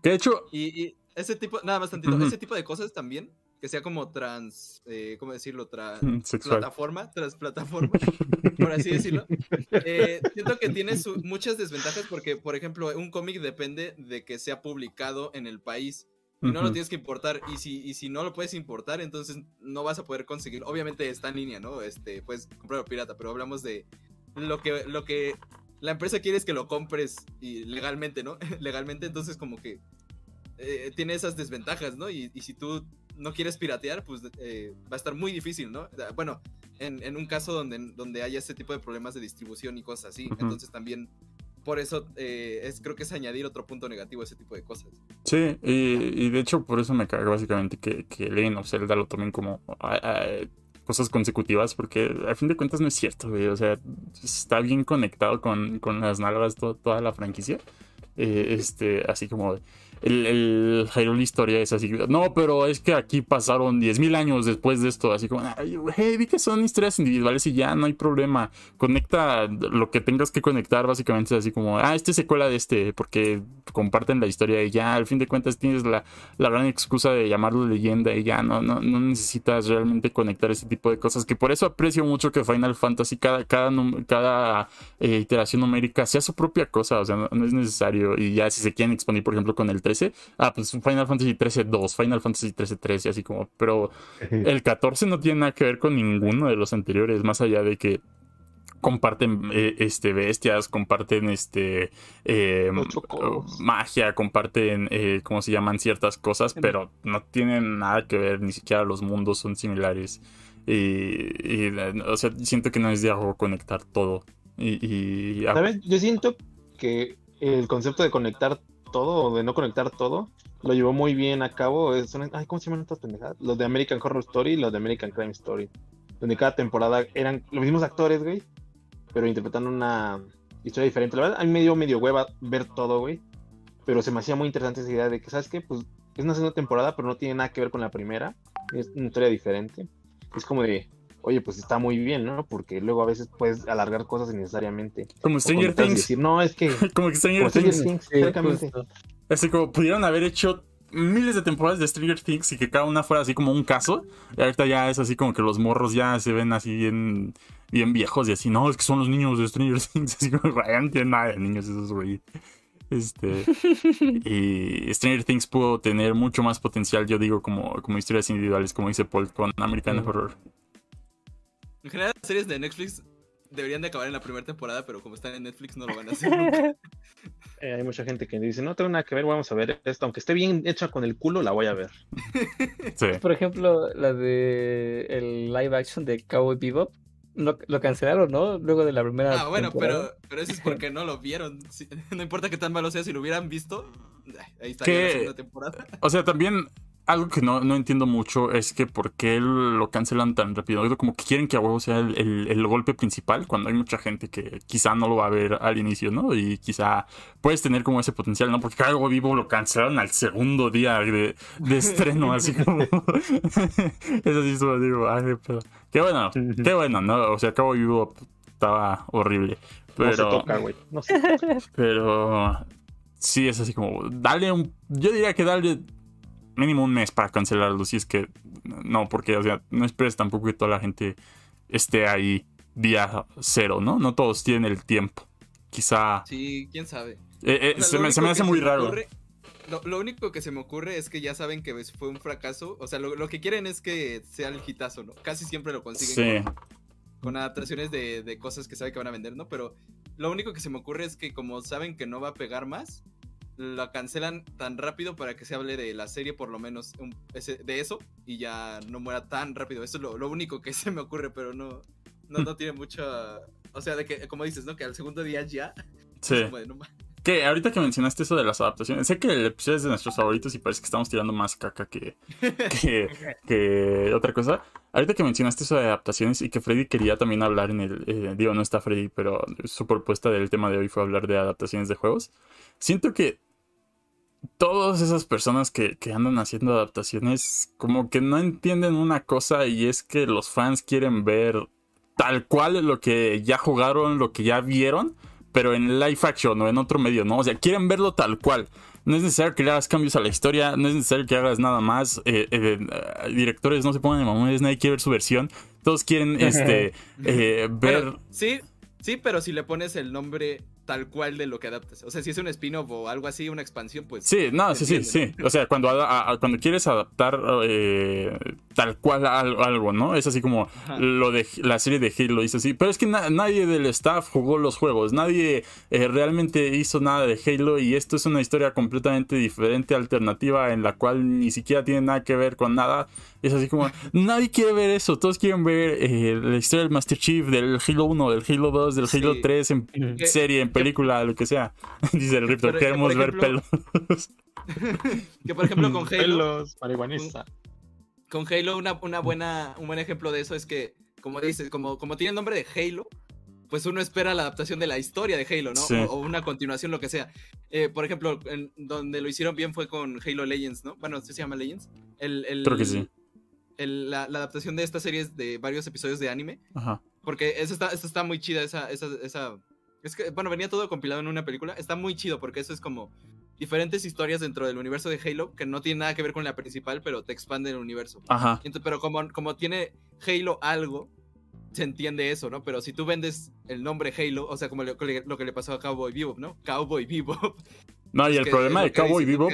De hecho, Y, y ese tipo, nada más tantito, ese tipo de cosas también, que sea como trans, eh, ¿cómo decirlo? Trans plataforma, tras plataforma, por así decirlo. Eh, siento que tiene su- muchas desventajas porque, por ejemplo, un cómic depende de que sea publicado en el país. Y no lo tienes que importar. Y si, y si no lo puedes importar, entonces no vas a poder conseguir. Obviamente está en línea, ¿no? Este, puedes comprarlo pirata, pero hablamos de lo que, lo que la empresa quiere es que lo compres y legalmente, ¿no? legalmente, entonces como que eh, tiene esas desventajas, ¿no? Y, y si tú no quieres piratear, pues eh, va a estar muy difícil, ¿no? Da- Bueno, en, en un caso donde, donde haya este tipo de problemas de distribución y cosas así, entonces también por eso eh, es, creo que es añadir otro punto negativo a ese tipo de cosas. Sí, y, y de hecho por eso me caga básicamente que, que Legend of Zelda lo tomen como ah, ah, cosas consecutivas, porque al fin de cuentas no es cierto, güey. O sea, está bien conectado con, con las nalgas to- toda la franquicia. Eh, este, así como el, el Hyrule Historia es así. No, pero es que aquí pasaron 10.000 años después de esto. Así como, "Ay, güey, vi que son historias individuales y ya no hay problema. Conecta lo que tengas que conectar, básicamente. Así como, ah, este es secuela de este, porque comparten la historia y ya, al fin de cuentas, tienes la, la gran excusa de llamarlo leyenda y ya no, no, no necesitas realmente conectar ese tipo de cosas. Que por eso aprecio mucho que Final Fantasy, cada, cada, cada eh, iteración numérica sea su propia cosa. O sea, no, es necesario. Y ya si se quieren exponer, por ejemplo, con el 13, ah, pues Final Fantasy 13 2, Final Fantasy 13 3, y así como, pero el 14 no tiene nada que ver con ninguno de los anteriores, más allá de que comparten eh, este bestias, comparten este eh, chocobos. magia, comparten eh, cómo se llaman ciertas cosas, pero no tienen nada que ver, ni siquiera los mundos son similares. Y, y, o sea, siento que no es de algo conectar todo. Y, y- ¿Sabes? Yo siento que el concepto de conectar todo de no conectar todo lo llevó muy bien a cabo. Es una- ay, ¿Cómo se llaman estas pendejadas? Los de American Horror Story y los de American Crime Story. Donde cada temporada eran los mismos actores, güey, pero interpretando una historia diferente. La verdad, a mí me dio medio hueva ver todo, güey. Pero se me hacía muy interesante esa idea de que, ¿sabes qué? Pues es una segunda temporada, pero no tiene nada que ver con la primera. Es una historia diferente. Es como de, oye, pues está muy bien, ¿no? Porque luego a veces puedes alargar cosas innecesariamente. como Stranger Things. decir, no, es que. Como que Stranger Como Stranger Things. Things, Sí, exactamente. Así como pudieron haber hecho miles de temporadas de Stranger Things y que cada una fuera así como un caso. Y ahorita ya es así como que los morros ya se ven así bien, bien viejos y así. No, es que son los niños de Stranger Things. Así como, "Güey, no tienen nada de niños esos, güey. Este, y Stranger Things pudo tener mucho más potencial, yo digo, como, como historias individuales, como dice Paul con American. Horror. En general, las series de Netflix deberían de acabar en la primera temporada, pero como están en Netflix no lo van a hacer nunca. Eh, hay mucha gente que dice, no tengo nada que ver, vamos a ver esto. Aunque esté bien hecha con el culo, la voy a ver. Sí. Por ejemplo, la de el live action de Cowboy Bebop. Lo, lo cancelaron, ¿no? Luego de la primera. Ah, bueno, temporada. pero, pero eso es porque no lo vieron. Si- no importa qué tan malo sea, si lo hubieran visto, ahí está ¿Qué? la segunda temporada. O sea, también algo que no, no entiendo mucho es que por qué lo cancelan tan rápido. Como que quieren que a huevo sea el, el- el golpe principal cuando hay mucha gente que quizá no lo va a ver al inicio, ¿no? Y quizá puedes tener como ese potencial, ¿no? Porque Cowboy Vivo lo cancelaron al segundo día de, de estreno, así como... Eso sí solo digo, ay, qué pedo. Qué bueno, qué bueno, ¿no? O sea, Cowboy Vivo estaba horrible. No se Pero... toca, güey. No se toca. Pero sí es así como, dale un, yo diría que dale mínimo un mes para cancelarlo, si es que no, porque o sea, no esperes tampoco que toda la gente esté ahí día cero, ¿no? No todos tienen el tiempo. Quizá Sí, quién sabe. eh, eh, O sea, se, me, se me hace muy raro. ocurre- lo, lo único que se me ocurre es que ya saben que fue un fracaso. O sea, lo, lo que quieren es que sea el hitazo, ¿no? Casi siempre lo consiguen Sí, con, con adaptaciones de, de cosas que saben que van a vender, ¿no? Pero lo único que se me ocurre es que como saben que no va a pegar más, la cancelan tan rápido para que se hable de la serie por lo menos un- ese- de eso y ya no muera tan rápido. Eso es lo, lo único que se me ocurre, pero no, no, no tiene mucha... O sea, de que, como dices, ¿no? Que al segundo día ya... sí. como de, no ma- Que ahorita que mencionaste eso de las adaptaciones, sé que el episodio es de nuestros favoritos y parece que estamos tirando más caca que, que, que otra cosa. Ahorita que mencionaste eso de adaptaciones y que Freddy quería también hablar en el. eh, digo, no está Freddy, pero su propuesta del tema de hoy fue hablar de adaptaciones de juegos. Siento que todas esas personas que, que andan haciendo adaptaciones, como que no entienden una cosa y es que los fans quieren ver tal cual lo que ya jugaron, lo que ya vieron pero en live action o en otro medio, ¿no? O sea, quieren verlo tal cual. No es necesario que le hagas cambios a la historia, no es necesario que hagas nada más. Eh, eh, eh, directores no se pongan de mamones, nadie quiere ver su versión. Todos quieren este eh, ver. Sí, sí, pero si le pones el nombre tal cual de lo que adaptas. O sea, si es un spin-off o algo así, una expansión, pues. Sí, no, sí, sí, sí. O sea, cuando, a- a- cuando quieres adaptar eh, tal cual al- algo, ¿no? Es así como Ajá. lo de la serie de Halo hizo así. Pero es que na- nadie del staff jugó los juegos, nadie eh, realmente hizo nada de Halo y esto es una historia completamente diferente, alternativa, en la cual ni siquiera tiene nada que ver con nada. Es así como, nadie quiere ver eso, todos quieren ver eh, la historia del Master Chief, del Halo 1, del Halo 2, del Halo Sí. 3, en serie, en película, lo que sea. Dice el Riptor, queremos ver pelos. Que por ejemplo con Halo. Pelos, marihuanista. Con Halo, una, una buena, un buen ejemplo de eso es que, como dices, como, como tiene el nombre de Halo, pues uno espera la adaptación de la historia de Halo, ¿no? Sí. O, o una continuación, lo que sea. Eh, por ejemplo, en donde lo hicieron bien fue con Halo Legends, ¿no? Bueno, ¿sí se llama Legends? El, el- Creo que sí. El- la, la adaptación de estas series de varios episodios de anime. Ajá. Porque esa está, esa está muy chida, esa, esa, esa... Es que, bueno, venía todo compilado en una película. Está muy chido porque eso es como diferentes historias dentro del universo de Halo que no tienen nada que ver con la principal, pero te expande el universo. Ajá. Y ento- pero como, como tiene Halo algo, se entiende eso, ¿no? Pero si tú vendes el nombre Halo, o sea, como lo, lo que le pasó a Cowboy Bebop, ¿no? Cowboy Bebop. No, y el problema de Cowboy. Vivo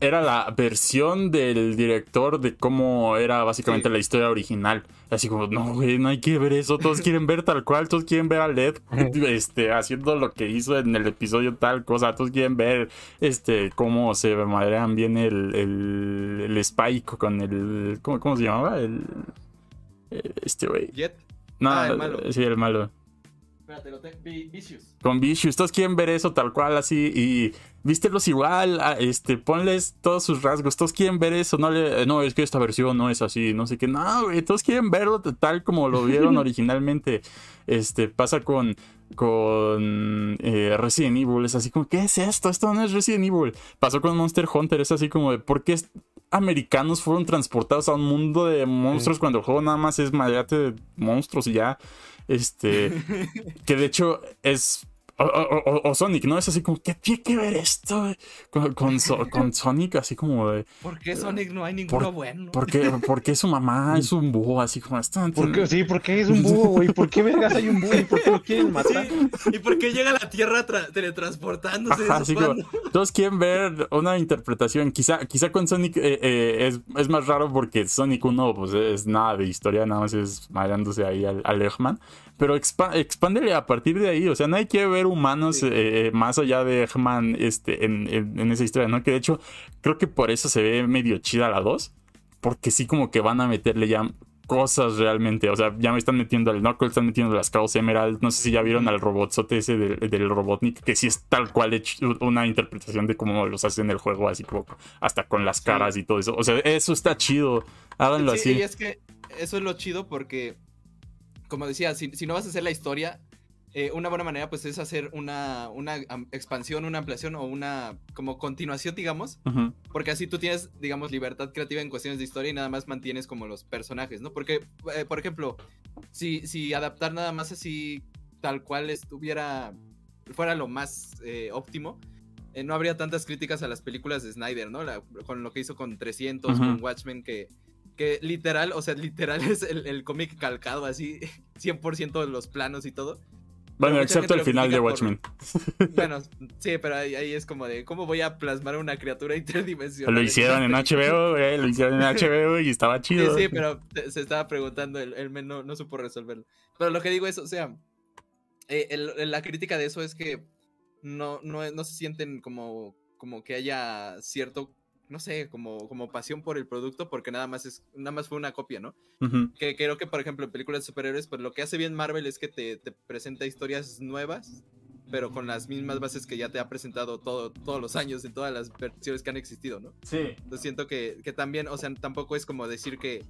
era la versión del director de cómo era básicamente Sí. la historia original. Así como, no, güey, no hay que ver eso. Todos quieren ver tal cual, todos quieren ver a Led este, haciendo lo que hizo en el episodio tal cosa. Todos quieren ver este cómo se madrean bien el, el, el Spike con el. ¿Cómo, cómo se llamaba? El. eh, Este güey. Jet. No, Ah, el malo. sí, el malo. Espérate, lo Vicious. con Vicious. Todos quieren ver eso tal cual, así. Y vístelos igual. a- este, ponles todos sus rasgos. Todos quieren ver eso. No, le, no, es que esta versión no es así. No sé qué. No, güey. Todos quieren verlo tal como lo vieron originalmente. Este, pasa con. Con eh, Resident Evil. Es así como, ¿qué es esto? Esto no es Resident Evil. Pasó con Monster Hunter. Es así como de, ¿por qué americanos fueron transportados a un mundo de monstruos cuando el juego nada más es madreate de monstruos y ya? Este. que de hecho es. O, o- o- Sonic, ¿no? Es así como, ¿qué tiene que ver esto con, con, So- con Sonic? Así como de. ¿Por qué Sonic no hay ninguno bueno? ¿Por qué, por qué su mamá es un búho? Así como, ¿Por qué? Sí, ¿por qué es un búho, güey? ¿Por qué vergas hay un búho? ¿Y por qué lo quieren matar? Sí, ¿Y por qué llega a la Tierra tra- teletransportándose? Ajá, ¿Eso así como, todos quieren ver una interpretación. Quizá, quizá con Sonic eh, eh, es, es más raro porque Sonic 1 pues, es nada de historia, nada más es mareándose ahí al, al Eggman. Pero expándele a partir de ahí. O sea, nadie quiere ver ver humanos Sí. eh, más allá de Eggman este, en, en- en esa historia, ¿no? Que de hecho, creo que por eso se ve medio chida la 2. Porque sí, como que van a meterle ya cosas realmente. O sea, ya me están metiendo al Knuckles, están metiendo las Chaos Emerald. No sé si ya vieron al robotzote ese del, del Robotnik, que sí es tal cual hecho una interpretación de cómo los hacen en el juego, así como hasta con las caras y todo eso. O sea, eso está chido. Háganlo Sí, así. y es que eso es lo chido porque, como decía, si, si no vas a hacer la historia, eh, una buena manera pues es hacer una, una expansión, una ampliación o una como continuación, digamos, porque así tú tienes, digamos, libertad creativa en cuestiones de historia y nada más mantienes como los personajes, ¿no? Porque, eh, por ejemplo, si, si adaptar nada más así tal cual estuviera, fuera lo más eh, óptimo, no habría tantas críticas a las películas de Snyder, ¿no? La- con lo que hizo con 300, Ujú. con Watchmen, que, que literal, o sea, literal es el, el cómic calcado así, 100% de los planos y todo. Bueno, excepto el final de por- Watchmen. Bueno, sí, pero ahí, ahí es como de, ¿cómo voy a plasmar una criatura interdimensional? Lo hicieron en? HBO, güey, lo hicieron en HBO y estaba Sí, chido. sí, pero te- se estaba preguntando, el men no, no supo resolverlo. Pero lo que digo es, o sea, eh, el- la crítica de eso es que no, no, no se sienten como, como que haya cierto, no sé, como, como pasión por el producto, porque nada más es, nada más fue una copia, ¿no? Que creo que, por ejemplo, en películas de superhéroes, pues lo que hace bien Marvel es que te, te presenta historias nuevas, pero con las mismas bases que ya te ha presentado todo, todos los años en todas las versiones que han existido, ¿no? Sí. Entonces siento que, que también, o sea, tampoco es como decir que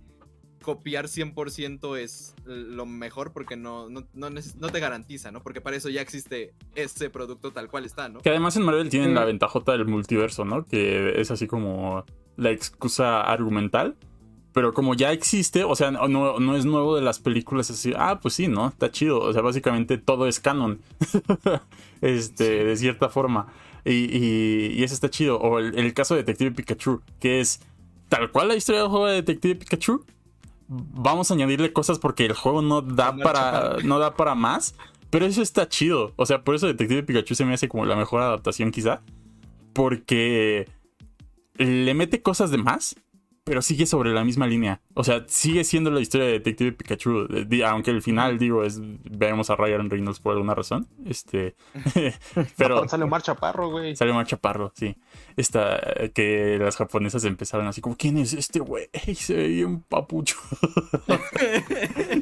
copiar 100% es lo mejor porque no, no, no, no te garantiza, ¿no? Porque para eso ya existe ese producto tal cual está, ¿no? Que además en Marvel tienen Sí. la ventajota del multiverso, ¿no? Que es así como la excusa argumental. Pero como ya existe, o sea, no, no, es nuevo de las películas así, ah, pues sí, ¿no? Está chido. O sea, básicamente todo es canon. este, de cierta forma. Y, y, y eso está chido. O el, el caso de Detective Pikachu, que es tal cual la historia del juego de Detective Pikachu. Vamos a añadirle cosas porque el juego no da para, no da para más. Pero eso está chido. O sea, por eso Detective Pikachu se me hace como la mejor adaptación quizá. Porque le mete cosas de más, pero sigue sobre la misma línea. O sea, sigue siendo la historia de Detective Pikachu. de- de- aunque el final, digo, es vemos a Ryan Reynolds por alguna razón. Este. pero Sale Omar Chaparro, güey. sale más chaparro, sí. Esta, eh, que las japonesas empezaron así como, ¿quién es este güey? Se ve bien papucho.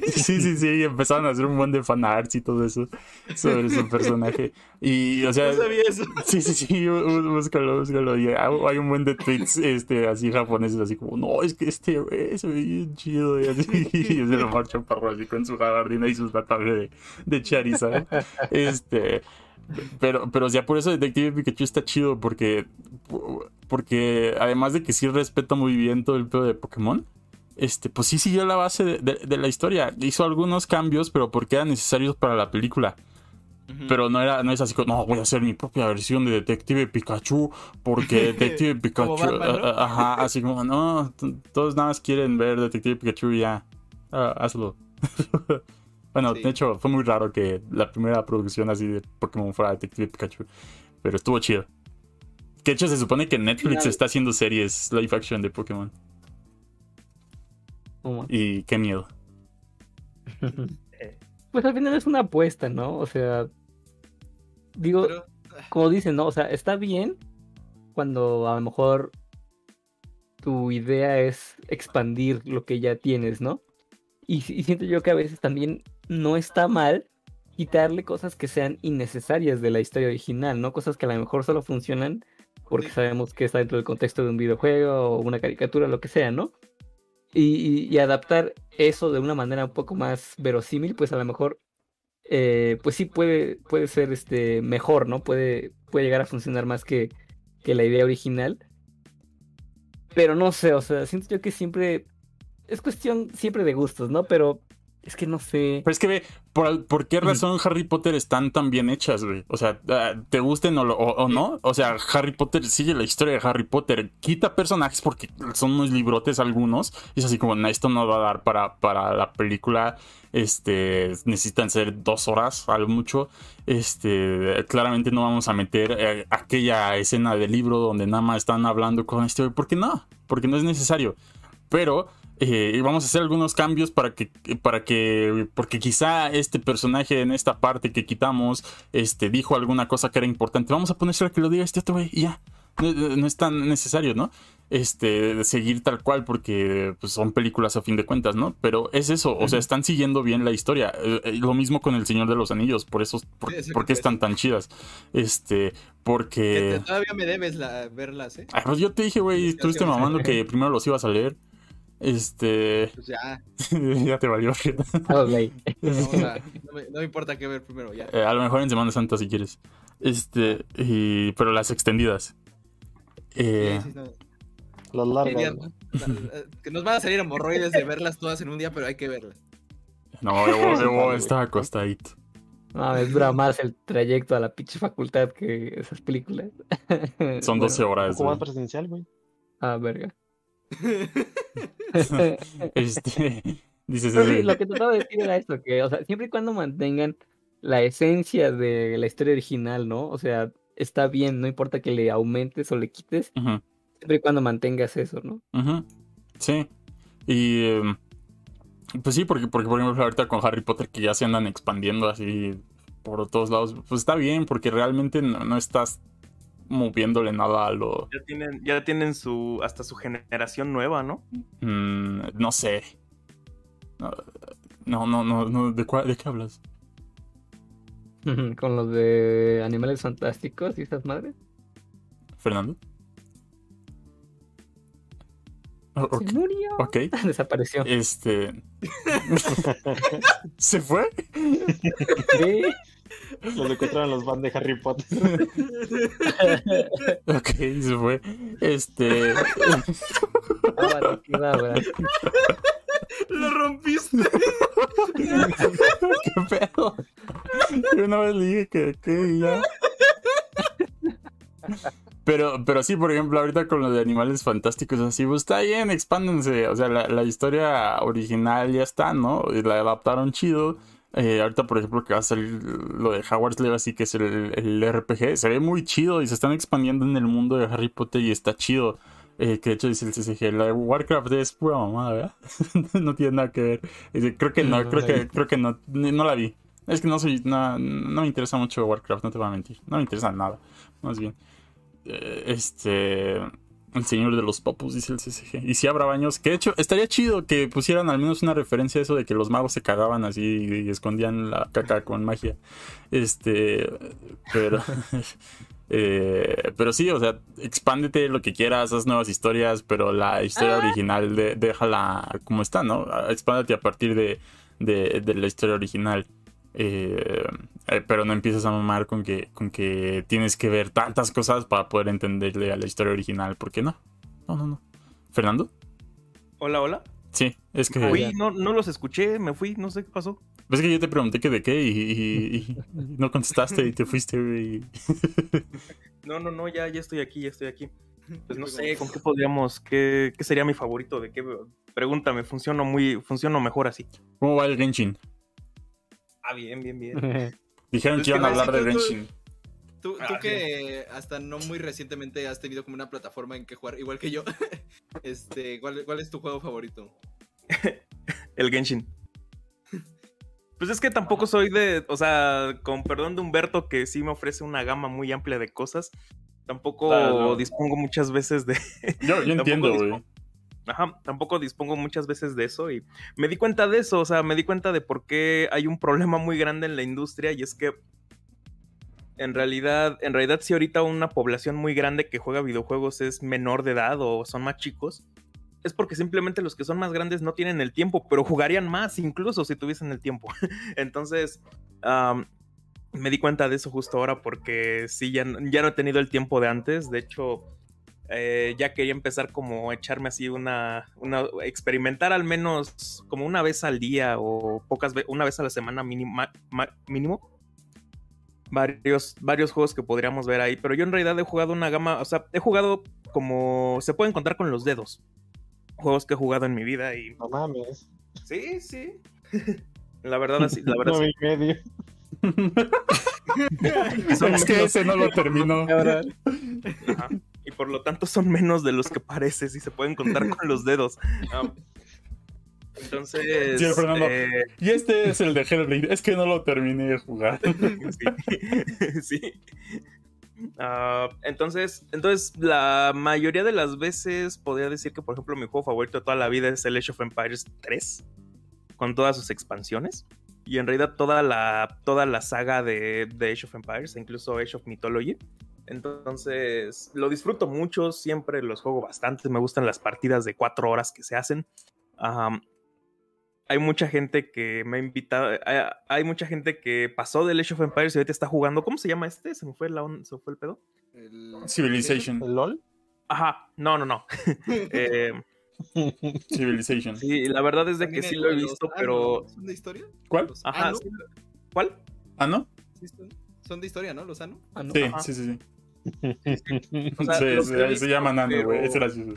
sí, sí, sí, y empezaron a hacer un buen de fanarts y todo eso sobre su personaje. Y, o sea, No sabía eso. sí, sí, sí, bú- bú- búscalo, búscalo. Y hay hay un buen de tweets este, así japoneses, así como, no, es que este güey se ve bien chido. Y así, y es el Omar Chaparro así con su gabardina y sus batallas de, de Charizard. Este. Pero, pero ya por eso Detective Pikachu está chido, porque, porque además de que sí respeta muy bien todo el pedo de Pokémon, este, pues sí siguió la base de, de- de la historia. Hizo algunos cambios, pero porque eran necesarios para la película. Pero no era, no es así como, no, voy a hacer mi propia versión de Detective Pikachu, porque Detective Pikachu, ajá, así como, no, todos nada más quieren ver Detective Pikachu y ya, Ah, hazlo. bueno, Sí. de hecho, fue muy raro que la primera producción así de Pokémon fuera Detective Pikachu, pero estuvo chido. Que de hecho se supone que Netflix Final. está haciendo series live action de Pokémon. ¿Cómo? Y qué miedo. Pues al final es una apuesta, ¿no? O sea, digo, Pero, como dicen, ¿no? O sea, está bien cuando a lo mejor tu idea es expandir lo que ya tienes, ¿no? Y, y siento yo que a veces también no está mal quitarle cosas que sean innecesarias de la historia original, ¿no? Cosas que a lo mejor solo funcionan porque sabemos que está dentro del contexto de un videojuego o una caricatura, lo que sea, ¿no? Y, adaptar eso de una manera un poco más verosímil, pues a lo mejor, eh, pues sí puede, puede ser este mejor, ¿no? Puede, puede llegar a funcionar más que, que la idea original. Pero no sé, o sea, siento yo que siempre es cuestión siempre de gustos, ¿no? Pero es que no sé. Pero es que ve, ¿por, por qué razón Harry Potter están tan bien hechas, güey? O sea, ah, ¿te gusten o, lo- o- o no? O sea, Harry Potter sigue la historia de Harry Potter. Quita personajes porque son unos librotes algunos. Y es así como, no, esto no va a dar para, para la película. Este, necesitan ser dos horas, a lo mucho. Este, claramente no vamos a meter eh, aquella escena del libro donde nada más están hablando con este, güey. ¿Por qué no? Porque no es necesario. Pero eh, y vamos a hacer algunos cambios para que, para que, porque quizá este personaje en esta parte que quitamos, este, dijo alguna cosa que era importante. Vamos a ponérsela que lo diga este otro güey y ya. No, no es tan necesario, ¿no? Este, seguir tal cual porque pues, son películas a fin de cuentas, ¿no? Pero es eso, o sea, están siguiendo bien la historia. Eh, eh, lo mismo con El Señor de los Anillos, por eso, por, Sí, eso porque que están tan chidas. Este, Que porque... todavía me debes la, verlas, ¿eh? Ah, pues yo te dije, güey, estuviste mamando que primero los ibas a leer. Este, Pues ya. ya te valió. Vamos a- no, me, no me importa qué ver primero, ya. Eh, a lo mejor en Semana Santa si quieres. Este, y, pero las extendidas. Eh, Sí, sí, no. Las largas. Quería- ¿no? que nos van a salir hemorroides de verlas todas en un día, pero hay que verlas. no, Evo, Evo está acostadito. No, es dura más el trayecto a la pinche facultad que esas películas. Son 12 horas. ¿Cómo presencial, güey? Ah, verga. Este, dices, sí, lo que trataba de decir era esto, que, o sea, siempre y cuando mantengan la esencia de la historia original, ¿no? O sea, está bien, no importa que le aumentes o le quites, siempre y cuando mantengas eso, ¿no? Sí. Y em, pues sí, porque, porque por ejemplo ahorita con Harry Potter que ya se andan expandiendo así por todos lados, pues está bien, porque realmente no, no estás moviéndole nada a lo... Ya tienen, ya tienen su, hasta su generación nueva, ¿no? mm, no sé. No, no, no, no, ¿de, cuál- ¿de qué hablas? Con los de Animales Fantásticos y esas madres. ¿Fernando? Se murió. ok. Desapareció. Este. ¿Se fue? Sí. Los encontraron los van de Harry Potter. Ok, se fue. Este. Abracadabra. ¡Lo rompiste! ¿Qué pedo? Yo una vez le dije que, que ya. Pero, pero sí, por ejemplo, ahorita con lo de animales fantásticos, así, pues está bien, expándense. O sea, la, la historia original ya está, ¿no? Y la adaptaron chido. Eh, ahorita, por ejemplo, que va a salir lo de Howard's Legacy, que es el, el RPG, se ve muy chido y se están expandiendo en el mundo de Harry Potter y está chido. Eh, que de hecho dice el CCG, la de Warcraft es pura mamada, ¿verdad? no tiene nada que ver. Creo que no, No creo que, vi. creo que no, no la vi. Es que no soy, no, no me interesa mucho Warcraft, no te voy a mentir. No me interesa nada, más bien. Eh, este, el señor de los papus, dice el CCG. Y si habrá baños, que de hecho estaría chido que pusieran al menos una referencia a eso de que los magos se cagaban así y, y escondían la caca con magia. Este, pero... Eh, pero sí, o sea, expándete lo que quieras, haz nuevas historias, pero la historia original de- déjala como está, ¿no? Expándete a partir de, de, de la historia original. Eh, eh, pero no empieces a mamar con que, con que tienes que ver tantas cosas para poder entenderle a la historia original, porque no. No, no, no. ¿Fernando? Hola, hola. Sí, es que, no, no los escuché, me fui, no sé qué pasó. es que yo te pregunté que de qué y, y- y no contestaste y te fuiste. No, no, no, ya, ya estoy aquí, ya estoy aquí. Pues no sé, ¿con qué podríamos? ¿Qué, qué sería mi favorito? ¿De qué? Pregúntame, funciono muy, funciono mejor así. ¿Cómo va el Genshin? Ah, bien, bien, bien. Dijeron Pues que iban a hablar de tú- tú- Genshin. Tú, tú Ah, que hasta no muy recientemente has tenido como una plataforma en que jugar, igual que yo, este, ¿cuál, cuál es tu juego favorito? El Genshin. Pues es que tampoco soy de, o sea, con perdón de Humberto, que sí me ofrece una gama muy amplia de cosas. Tampoco Claro. dispongo muchas veces de, Yo, yo entiendo, güey. Ajá, tampoco dispongo muchas veces de eso y me di cuenta de eso, o sea, me di cuenta de por qué hay un problema muy grande en la industria y es que en realidad, en realidad si ahorita una población muy grande que juega videojuegos es menor de edad o son más chicos, es porque simplemente los que son más grandes no tienen el tiempo, pero jugarían más incluso si tuviesen el tiempo. Entonces, me di cuenta de eso justo ahora porque sí, ya, ya no he tenido el tiempo de antes, de hecho eh, ya quería empezar como a echarme así una, una, experimentar al menos como una vez al día o pocas veces, una vez a la semana mínimo, mínimo. Varios, varios juegos que podríamos ver ahí, pero yo en realidad he jugado una gama, o sea, he jugado como se pueden contar con los dedos. Juegos que he jugado en mi vida y No mames. sí, sí. La verdad, así, la verdad. No sí. y medio. Es que ese no lo terminó. Ajá. Y por lo tanto son menos de los que parece, si se pueden contar con los dedos. Entonces. Sí, Fernando. eh, Y este es el de Hellblade. Es que no lo terminé de jugar. sí. sí. Ah, entonces, entonces, la mayoría de las veces podría decir que, por ejemplo, mi juego favorito de toda la vida es el Age of Empires 3, con todas sus expansiones. Y en realidad toda la, toda la saga de, de Age of Empires, e incluso Age of Mythology. Entonces, lo disfruto mucho, siempre los juego bastante. Me gustan las partidas de cuatro horas que se hacen. Hay mucha gente que me ha invitado. Hay, hay mucha gente que pasó del Age of Empires y ahorita está jugando. ¿Cómo se llama este? ¿Se me fue, la on- se me fue el pedo? El- Civilization. ¿El LOL? Ajá, no, no, no. Eh, Civilization. sí, la verdad es de que sí lo he visto, ah, pero. ¿Son de historia? ¿Cuál? Ajá, sí. ¿Cuál? Ah, ¿no? Sí, son, de historia, ¿no? Los Anu. Ah, no. Sí, Ajá. sí, sí, sí. O sea, Sí, los sí, he se llama visto, Nano, güey. pero- Es gracioso.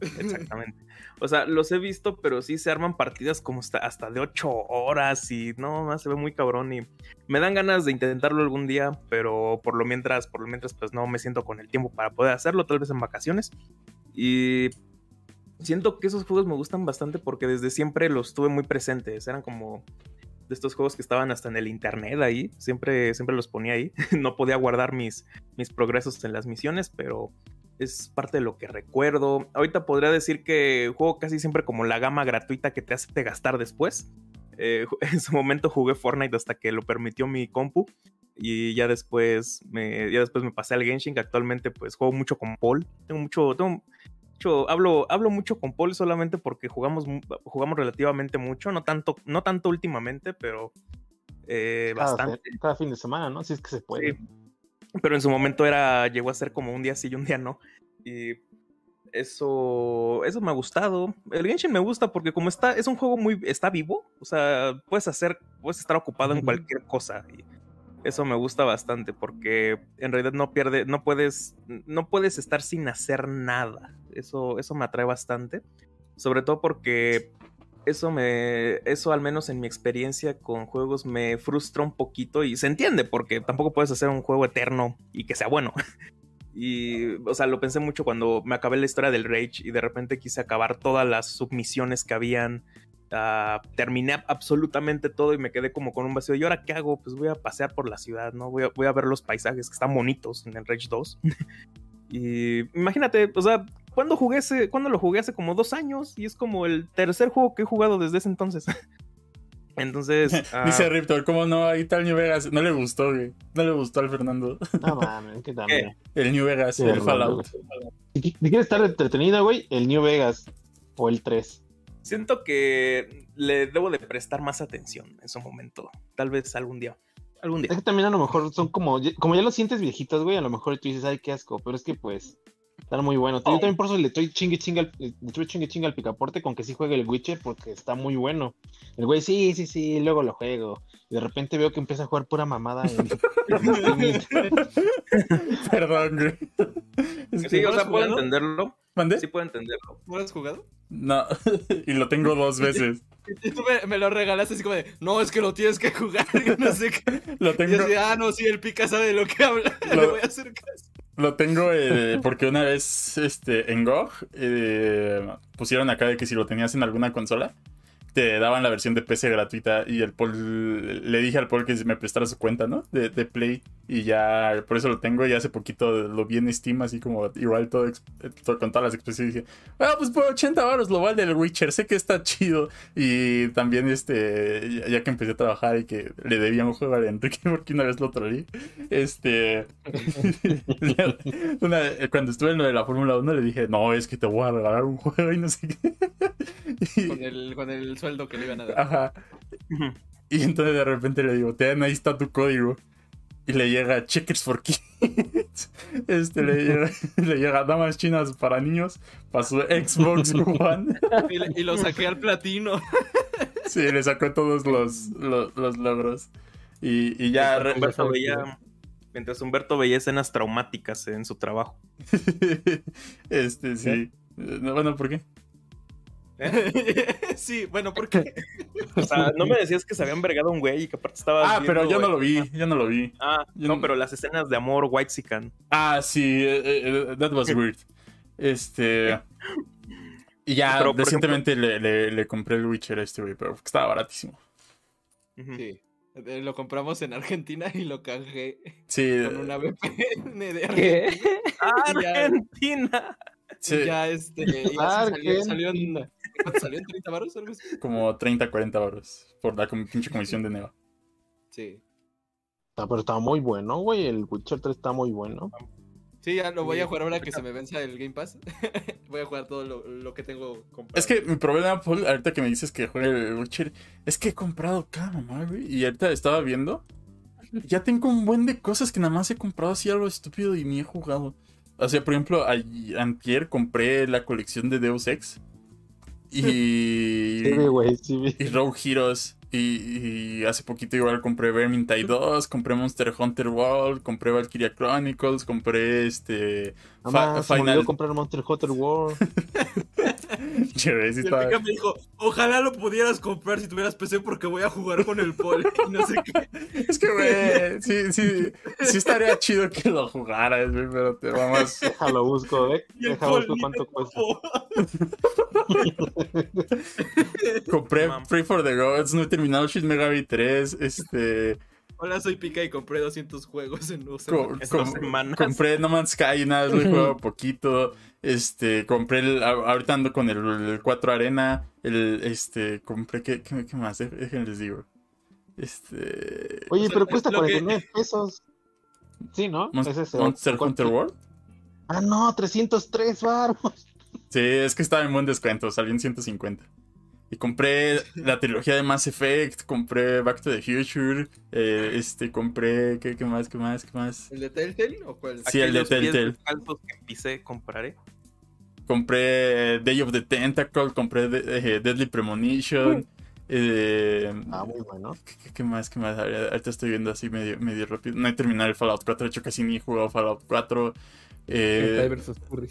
Exactamente. O sea, los he visto, pero sí se arman partidas como hasta, hasta de 8 horas y no, más se ve muy cabrón y me dan ganas de intentarlo algún día, pero por lo mientras, por lo mientras, pues no me siento con el tiempo para poder hacerlo, tal vez en vacaciones. Y siento que esos juegos me gustan bastante porque desde siempre los tuve muy presentes. Eran como de estos juegos que estaban hasta en el internet ahí. Siempre, siempre los ponía ahí. no podía guardar mis, mis progresos en las misiones, pero es parte de lo que recuerdo. Ahorita podría decir que juego casi siempre como la gama gratuita que te hace gastar después. Eh, en su momento jugué Fortnite hasta que lo permitió mi compu. Y ya después me, ya después me pasé al Genshin, actualmente pues juego mucho con Paul. Tengo mucho, tengo mucho- hablo, hablo mucho con Paul solamente porque jugamos, jugamos relativamente mucho, no tanto, no tanto últimamente, pero eh, Cada, bastante. cada fin de semana, ¿no? Si es que se puede. Sí. Pero en su momento era, llegó a ser como un día sí y un día no. Y eso, eso me ha gustado. El Genshin me gusta porque como está, es un juego muy, está vivo. O sea, puedes hacer, puedes estar ocupado en cualquier cosa. Y eso me gusta bastante porque en realidad no pierde, no puedes, no puedes estar sin hacer nada. Eso, eso me atrae bastante. Sobre todo porque eso me, eso al menos en mi experiencia con juegos me frustra un poquito y se entiende porque tampoco puedes hacer un juego eterno y que sea bueno. Y, o sea, lo pensé mucho cuando me acabé la historia del Rage y de repente quise acabar todas las submisiones que habían. Ah, terminé absolutamente todo y me quedé como con un vacío. ¿Y ahora qué hago? Pues voy a pasear por la ciudad, ¿no? Voy a, voy a ver los paisajes que están bonitos en el Rage 2. y imagínate, o sea, ¿cuándo jugué ese, cuándo lo jugué hace como dos años? Y es como el tercer juego que he jugado desde ese entonces. entonces. ah, Dice Riptor, ¿cómo no? Ahí está el New Vegas. No le gustó, güey. No le gustó al Fernando. No mames, ¿qué también? El New Vegas, Sí, el Fallout. Si qui- si quieres estar entretenido, güey, el New Vegas o el 3. Siento que le debo de prestar más atención en su momento. Tal vez algún día. Algún Es día. que también a lo mejor son como, como ya lo sientes viejitos, güey, a lo mejor tú dices, ay, qué asco, pero es que pues están muy buenos. Yo también por eso le estoy chingue chingue al, le estoy chingue chingue al picaporte con que sí juegue el Witcher porque está muy bueno. El güey, sí, sí, sí, luego lo juego. Y de repente veo que empieza a jugar pura mamada en. Perdón, güey. Es que- Sí, o ¿no sea, puedo jugado? entenderlo. ¿Mandé? Sí puedo entenderlo. ¿No lo has jugado? No, y lo tengo dos veces. Y tú me, me lo regalaste así como de, no, es que lo tienes que jugar. Y no sé qué. Lo Y tengo, yo así, ah, no, sí, el pica sabe de lo que habla. Lo- Le voy a hacer caso. Lo tengo eh, porque una vez este, en GOG eh, pusieron acá de que si lo tenías en alguna consola, te daban la versión de PC gratuita y el Paul, le dije al Paul que me prestara su cuenta, ¿no? De, de Play y ya, por eso lo tengo y hace poquito lo vi en Steam así como igual todo, todo- con todas las expresiones y dije, ah, pues por 80 baros lo vale el Witcher, sé que está chido y también este, ya, ya que empecé a trabajar y que le debía un juego a Enrique porque una vez lo troleé, este, una- cuando estuve en lo de la Fórmula 1 le dije, no, es que te voy a regalar un juego y no sé qué. Y- Con el, con el sueldo que le iban a dar. Ajá. Y entonces de repente le digo, ten, ahí está tu código. Y le llega Checkers for Kids. Este le llega, le llega Damas Chinas para niños para su Xbox One. Y, le- y lo saqué al platino. Sí, le sacó todos los, los, los logros. Y, y ya. re- Humberto veía, mientras Humberto veía escenas traumáticas en su trabajo. Este, sí. No, Bueno, ¿por qué? sí, bueno, porque O sea, no me decías que se habían vergado un güey y que aparte estaba. Ah, pero yo no lo vi, yo no lo vi. Ah, Yo no, no- pero las escenas de amor White Ah, sí, eh, eh, that was weird. Este. Y ya Pero, recientemente le, le- le compré el Witcher a este güey, pero estaba baratísimo. Sí. Eh, Lo compramos en Argentina y lo canjeé Sí, con una VPN de Argentina. ¿Qué? Ya. Argentina. Sí, Y ya este. y salió, salió en. Argentina. ¿Cuánto salió en 30 baros? Algo así. como 30, 40 euros por la com- pinche comisión de Neo. Sí. Ah, pero está muy bueno, güey. El Witcher 3 está muy bueno. Sí, ya lo voy a jugar ahora que se me venza el Game Pass. voy a jugar todo lo, lo que tengo comprado. Es que mi problema, Paul, ahorita que me dices que juegue el Witcher, es que he comprado cada mamá, güey. Y ahorita estaba viendo. Ya tengo un buen de cosas que nada más he comprado así algo estúpido y ni he jugado. O sea, por ejemplo, ay- antier compré la colección de Deus Ex. Y. Sí, güey, sí, y Rogue Heroes. Y, y hace poquito igual compré Vermintide 2, compré Monster Hunter World, compré Valkyria Chronicles, compré este. Nada Fa- más, se me Final. olvidó comprar Monster Hunter World. Chévere, sí estaba- me dijo, ojalá lo pudieras comprar si tuvieras PC porque voy a jugar con el Paul. Y no sé qué. Es que, güey, sí, sí, sí estaría chido que lo jugaras, güey, pero te vamos. Déjalo busco, eh. Paul busco cuánto cuesta. topó. Compré. Pray for the Gods, no he terminado Shin Megami 3, este. Hola, soy Pika y compré 200 juegos en dos co- semanas. Estas com- semanas. compré No Man's Sky, nada, más lo he jugado poquito. Este, compré el. Ahorita ando con el, el 4 Arena. El, este, compré. ¿Qué, qué, qué más? Dej- Déjenles digo. Este. Oye, O sea, pero es cuesta lo que- 49 pesos. Sí, ¿no? Mon- Es ese, Monster. Hunter World. Ah, no, 303 baros. Sí, es que estaba en buen descuento, salió en 150. Y compré la trilogía de Mass Effect, compré Back to the Future, eh, este, compré, ¿qué, qué más, qué más, qué más? ¿El de Telltale o cuál? Sí, el de Telltale. que pisé, compraré. Compré Day of the Tentacle, compré de- eh, Deadly Premonition. eh, Ah, muy bueno. ¿qué, qué- qué más, qué más? Ahorita estoy viendo así medio, medio rápido. No he terminado el Fallout 4, de hecho casi ni he jugado Fallout 4. Hentai Eh, versus Furry.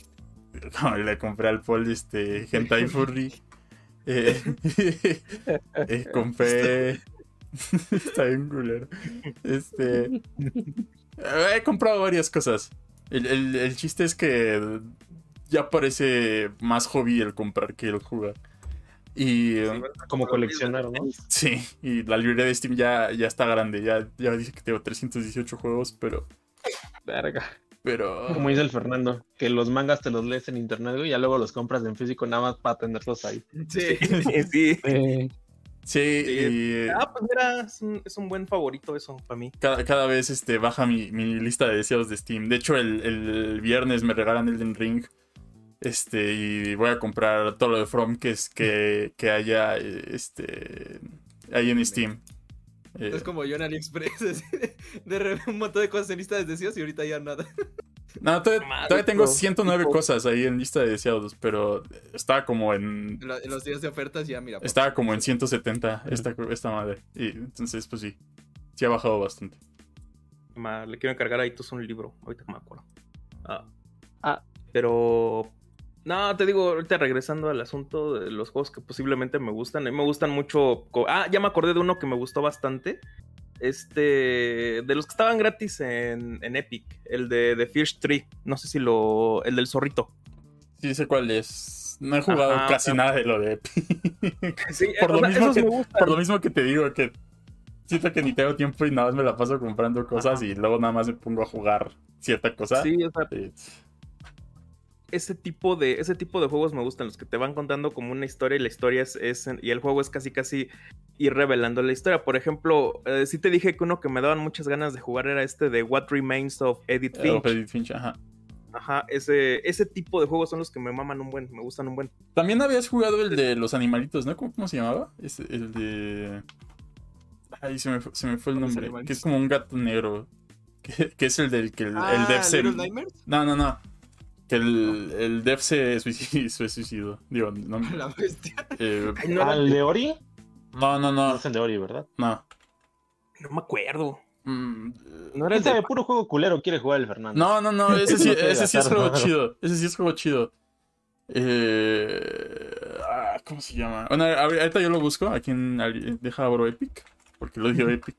No, le compré al Paul este Hentai Furry. Eh, eh, compré. Está bien culero. Este. He comprado varias cosas. El, el- el chiste es que ya parece más hobby el comprar que el jugar. Y um, Como coleccionar, ¿no? sí, y la librería de Steam ya, ya está grande. Ya, ya dice que tengo 318 juegos, pero. Verga. Pero. Como dice el Fernando, que los mangas te los lees en internet, y ya luego los compras en físico nada más para tenerlos ahí. Sí. sí. Eh, Sí, y. Ah, pues mira, es un, es un buen favorito eso para mí. Cada, cada vez este, baja mi, mi lista de deseos de Steam. De hecho, el, el viernes me regalan Elden Ring. Este, y voy a comprar todo lo de From que, es, que, que haya este, ahí en Steam. Eh, Es como yo en AliExpress. de, un montón de cosas en lista de deseos y ahorita ya nada. no, todavía, tengo tipo, 109 tipo. cosas ahí en lista de deseados, pero estaba como en. En, los días de ofertas ya, mira. Estaba como en 170 esta, esta madre. Y entonces, pues sí. Sí ha bajado bastante. Ma, le quiero encargar a Itus un libro, ahorita que me acuerdo. Ah. Ah. Pero. No, te digo, ahorita regresando al asunto de los juegos que posiblemente me gustan. A mí me gustan mucho. Ah, ya me acordé de uno que me gustó bastante. Este. De los que estaban gratis en, en Epic. El de The Fish Tree. No sé si lo. El del zorrito. Sí sé cuál es. No he jugado Ajá, casi nada de lo de Epic. Sí, Por lo o sea, mismo que-. Por lo mismo que te digo que siento que ni tengo tiempo y nada más me la paso comprando cosas y luego nada más me pongo a jugar cierta cosa. Sí, o sea, Eh, ese tipo de ese tipo de juegos me gustan los que te van contando como una historia y la historia es, es- y el juego es casi casi ir revelando la historia por ejemplo eh, sí te dije que uno que me daban muchas ganas de jugar era este de What Remains of Edith eh, Finch Edith Finch, ajá. ajá ese ese tipo de juegos son los que me maman un buen me gustan un buen También habías jugado el de los animalitos, ¿no? ¿Cómo, cómo se llamaba? Es el de. Ay, se me, fue- se me fue el ¿Cuáles nombre. Que es como un gato negro. Que, que es el del que el, Ah, el dev se. Little Nightmares. No, no, no. Que el, el dev se suicidó. Se suicidó. Digo, no. La bestia. eh, ¿Al de Ori? no, no, No no. es el de Ori, ¿verdad? No. no me acuerdo Mm, no era el de Puro juego culero quiere jugar el Fernando. No, no, no, ese sí, No puede ese sí es juego chido. Ese sí es juego chido. Eh, ah, ¿Cómo se llama? Bueno, ahorita yo lo busco. Aquí en deja abro Epic. Porque lo dio Epic.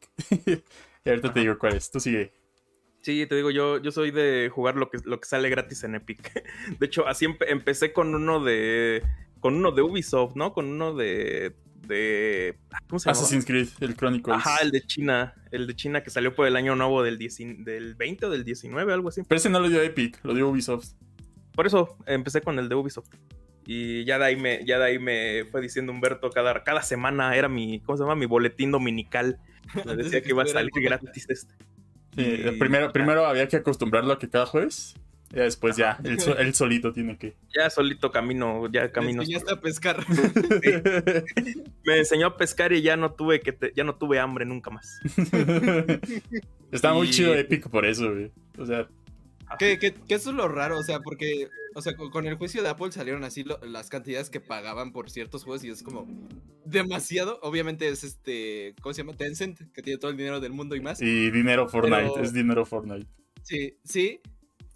y ahorita te digo cuál es. Tú sigue. Sí, te digo, yo, yo soy de jugar lo que, lo que sale gratis en Epic. De hecho, así empe- empecé con uno de. con uno de Ubisoft, ¿no? Con uno de. de ¿Cómo se llama? Assassin's Creed, el Chronicles. Ajá, el de China. El de China que salió por el año nuevo del, 10 del 20 o del 19, algo así. Pero ese no lo dio Epic, lo dio Ubisoft. Por eso empecé con el de Ubisoft. Y ya de ahí me, ya de ahí me fue diciendo Humberto cada, cada semana era mi, ¿cómo se llama? Mi boletín dominical. Me decía de que iba a salir gratis este. Sí, Y- primero, primero había que acostumbrarlo a que cada jueves. Y después ya, él, él solito tiene que. Ya solito camino, ya Me camino. enseñaste a pescar. Me enseñó a pescar y ya no tuve que te- ya no tuve hambre nunca más. Está muy chido Epic por eso, güey. O sea, Que, que, que eso es lo raro, o sea, porque, o sea, con, con el juicio de Apple salieron así lo- las cantidades que pagaban por ciertos juegos y es como demasiado. Obviamente es este, ¿cómo se llama? Tencent, que tiene todo el dinero del mundo y más. y dinero Fortnite, Pero- es dinero Fortnite. Sí, sí,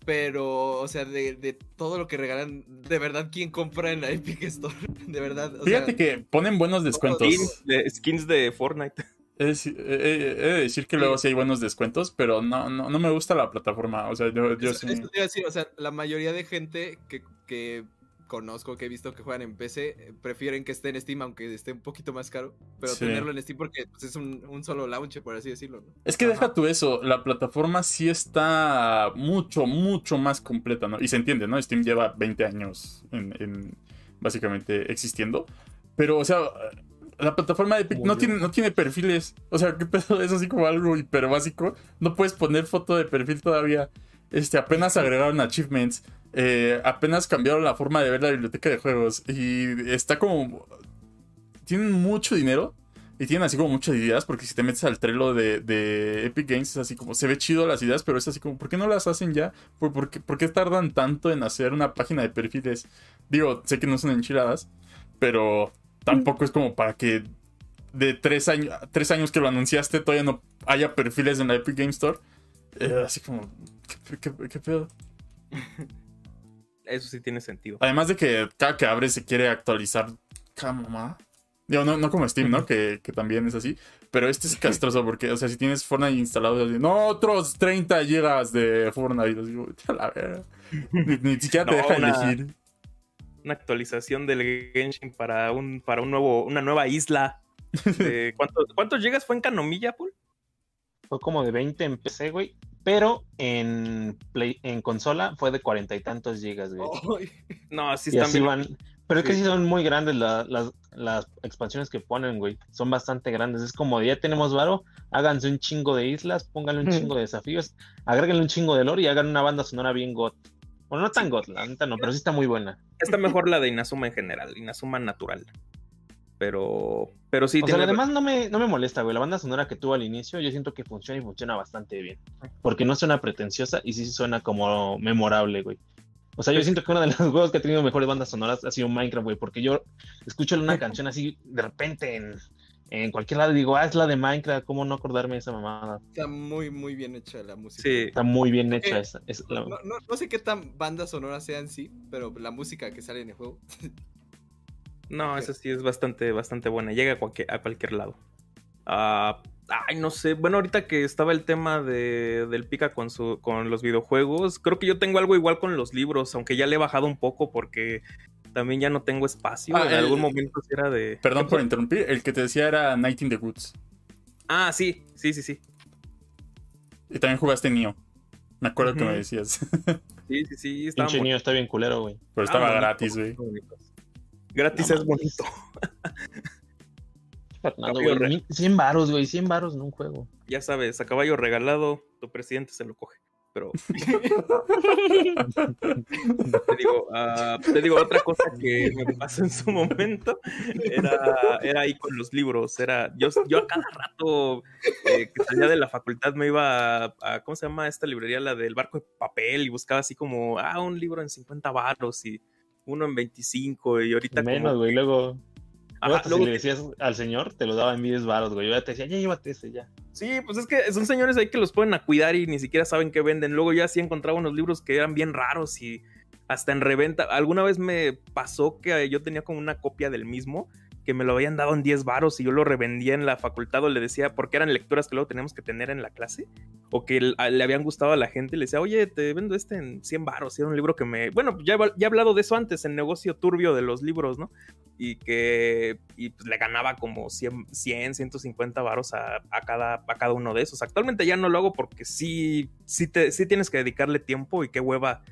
pero, o sea, de, de todo lo que regalan, de verdad, ¿quién compra en la Epic Store? De verdad, o Fíjate sea, que ponen buenos descuentos. Skins de, skins de Fortnite. Es, eh, eh, he de decir que luego sí hay buenos descuentos, pero no, no, no me gusta la plataforma. O sea, yo, yo eso, sí. eso te decir, o sea, la mayoría de gente que, que conozco, que he visto que juegan en PC, eh, prefieren que esté en Steam, aunque esté un poquito más caro, pero Sí. tenerlo en Steam porque pues, es un, un solo launcher, por así decirlo, ¿no? Es que deja tú eso, la plataforma sí está mucho, mucho más completa, ¿no? Y se entiende, ¿no? Steam lleva 20 años en, en básicamente existiendo. Pero, o sea, la plataforma de Epic no tiene, no tiene perfiles. O sea, ¿qué pedo? Es así como algo hiper básico. No puedes poner foto de perfil todavía. Este, apenas agregaron achievements. eh, apenas cambiaron la forma de ver la biblioteca de juegos. Y está como. Tienen mucho dinero. Y tienen así como muchas ideas, porque si te metes al trelo de, de Epic Games es así como, se ve chido las ideas, pero es así como, ¿por qué no las hacen ya? ¿Por, por qué, por qué tardan tanto en hacer una página de perfiles? Digo, sé que no son enchiladas, pero tampoco es como para que de tres años, tres años que lo anunciaste todavía no haya perfiles en la Epic Game Store. Eh, así como, ¿qué, qué- qué pedo? Eso sí tiene sentido. Además de que cada que abres se quiere actualizar cada mamá. Digo, no, no como Steam, ¿no? Que, que también es así. Pero este es castroso porque, o sea, si tienes Fortnite instalado, así, no, otros 30 gigas de Fortnite. Así, como, "Vete a la verga". Ni, ni siquiera te No, deja una- elegir. Una actualización del Genshin para un, para un nuevo, una nueva isla. De- ¿cuántos, ¿Cuántos llegas fue en Canomilla, Paul? Fue como de 20 en PC, güey. Pero en, Play, en consola fue de cuarenta y tantos gigas, güey. No, sí y están así bien. van. Pero es que Sí. sí son muy grandes la- las, las expansiones que ponen, güey. Son bastante grandes. Es como, ya tenemos varo, háganse un chingo de islas, pónganle un chingo de desafíos, agréguenle un chingo de lore y hagan una banda sonora bien got. Bueno, no tan got, la neta no, pero sí está muy buena. Está mejor la de Inazuma en general, Inazuma natural. Pero, pero sí o sea, tiene. además no me, no me molesta, güey. La banda sonora que tuvo al inicio, yo siento que funciona y funciona bastante bien. Porque no suena pretenciosa y sí suena como memorable, güey. O sea, yo siento que uno de los juegos que ha tenido mejores bandas sonoras ha sido Minecraft, güey. Porque yo escucho una canción así de repente en, en cualquier lado digo, ah, es la de Minecraft, ¿cómo no acordarme de esa mamada? está muy, muy bien hecha la música. Sí, Está muy bien hecha Eh, esa. es la- No, no, no sé qué tan bandas sonoras sean sí, pero la música que sale en el juego. no, esa sí es bastante, bastante buena. Llega a cualquier, a cualquier lado. Ah, ay, no sé. Bueno, ahorita que estaba el tema de, del pica con, su, con los videojuegos, creo que yo tengo algo igual con los libros, aunque ya le he bajado un poco porque también ya no tengo espacio. Ah, en el- algún momento era de. Perdón por interrumpir, el que te decía era Night in the Woods. Ah, sí, sí, sí, sí. Y también jugaste Nioh. Me acuerdo que me decías. Sí, sí, sí. Estaba Pinche muy- niño está bien culero, güey. Pero estaba estaba gratis, güey. Gratis No es bonito. Fernando, Caballo güey. re- 100 varos, güey. 100 varos en un juego. Ya sabes, a caballo regalado, tu presidente se lo coge. Pero te digo, ah, te digo otra cosa que me pasó en su momento era, era ahí con los libros. Era yo, yo a cada rato eh, que salía de la facultad me iba a, a- ¿cómo se llama esta librería? La del barco de papel y buscaba así como ah un libro en 50 varos y uno en 25 y ahorita Menos, güey. Luego, Ajá, luego si le decías al señor, te lo daba en 10 varos, güey. Yo ya te decía, ya llévate ese, ya. Sí, pues es que son señores ahí que los pueden a cuidar y ni siquiera saben qué venden. Luego ya sí encontraba unos libros que eran bien raros y hasta en reventa. Alguna vez me pasó que yo tenía como una copia del mismo, que me lo habían dado en 10 varos y yo lo revendía en la facultad o le decía, porque eran lecturas que luego teníamos que tener en la clase, o que le habían gustado a la gente, le decía, oye, te vendo este en 100 varos, y era un libro que me... Bueno, ya, ya he hablado de eso antes, el negocio turbio de los libros, ¿no? Y que y pues le ganaba como 100, 100 150 varos a, a cada, a cada uno de esos. Actualmente ya no lo hago porque sí, sí, te, sí tienes que dedicarle tiempo y qué hueva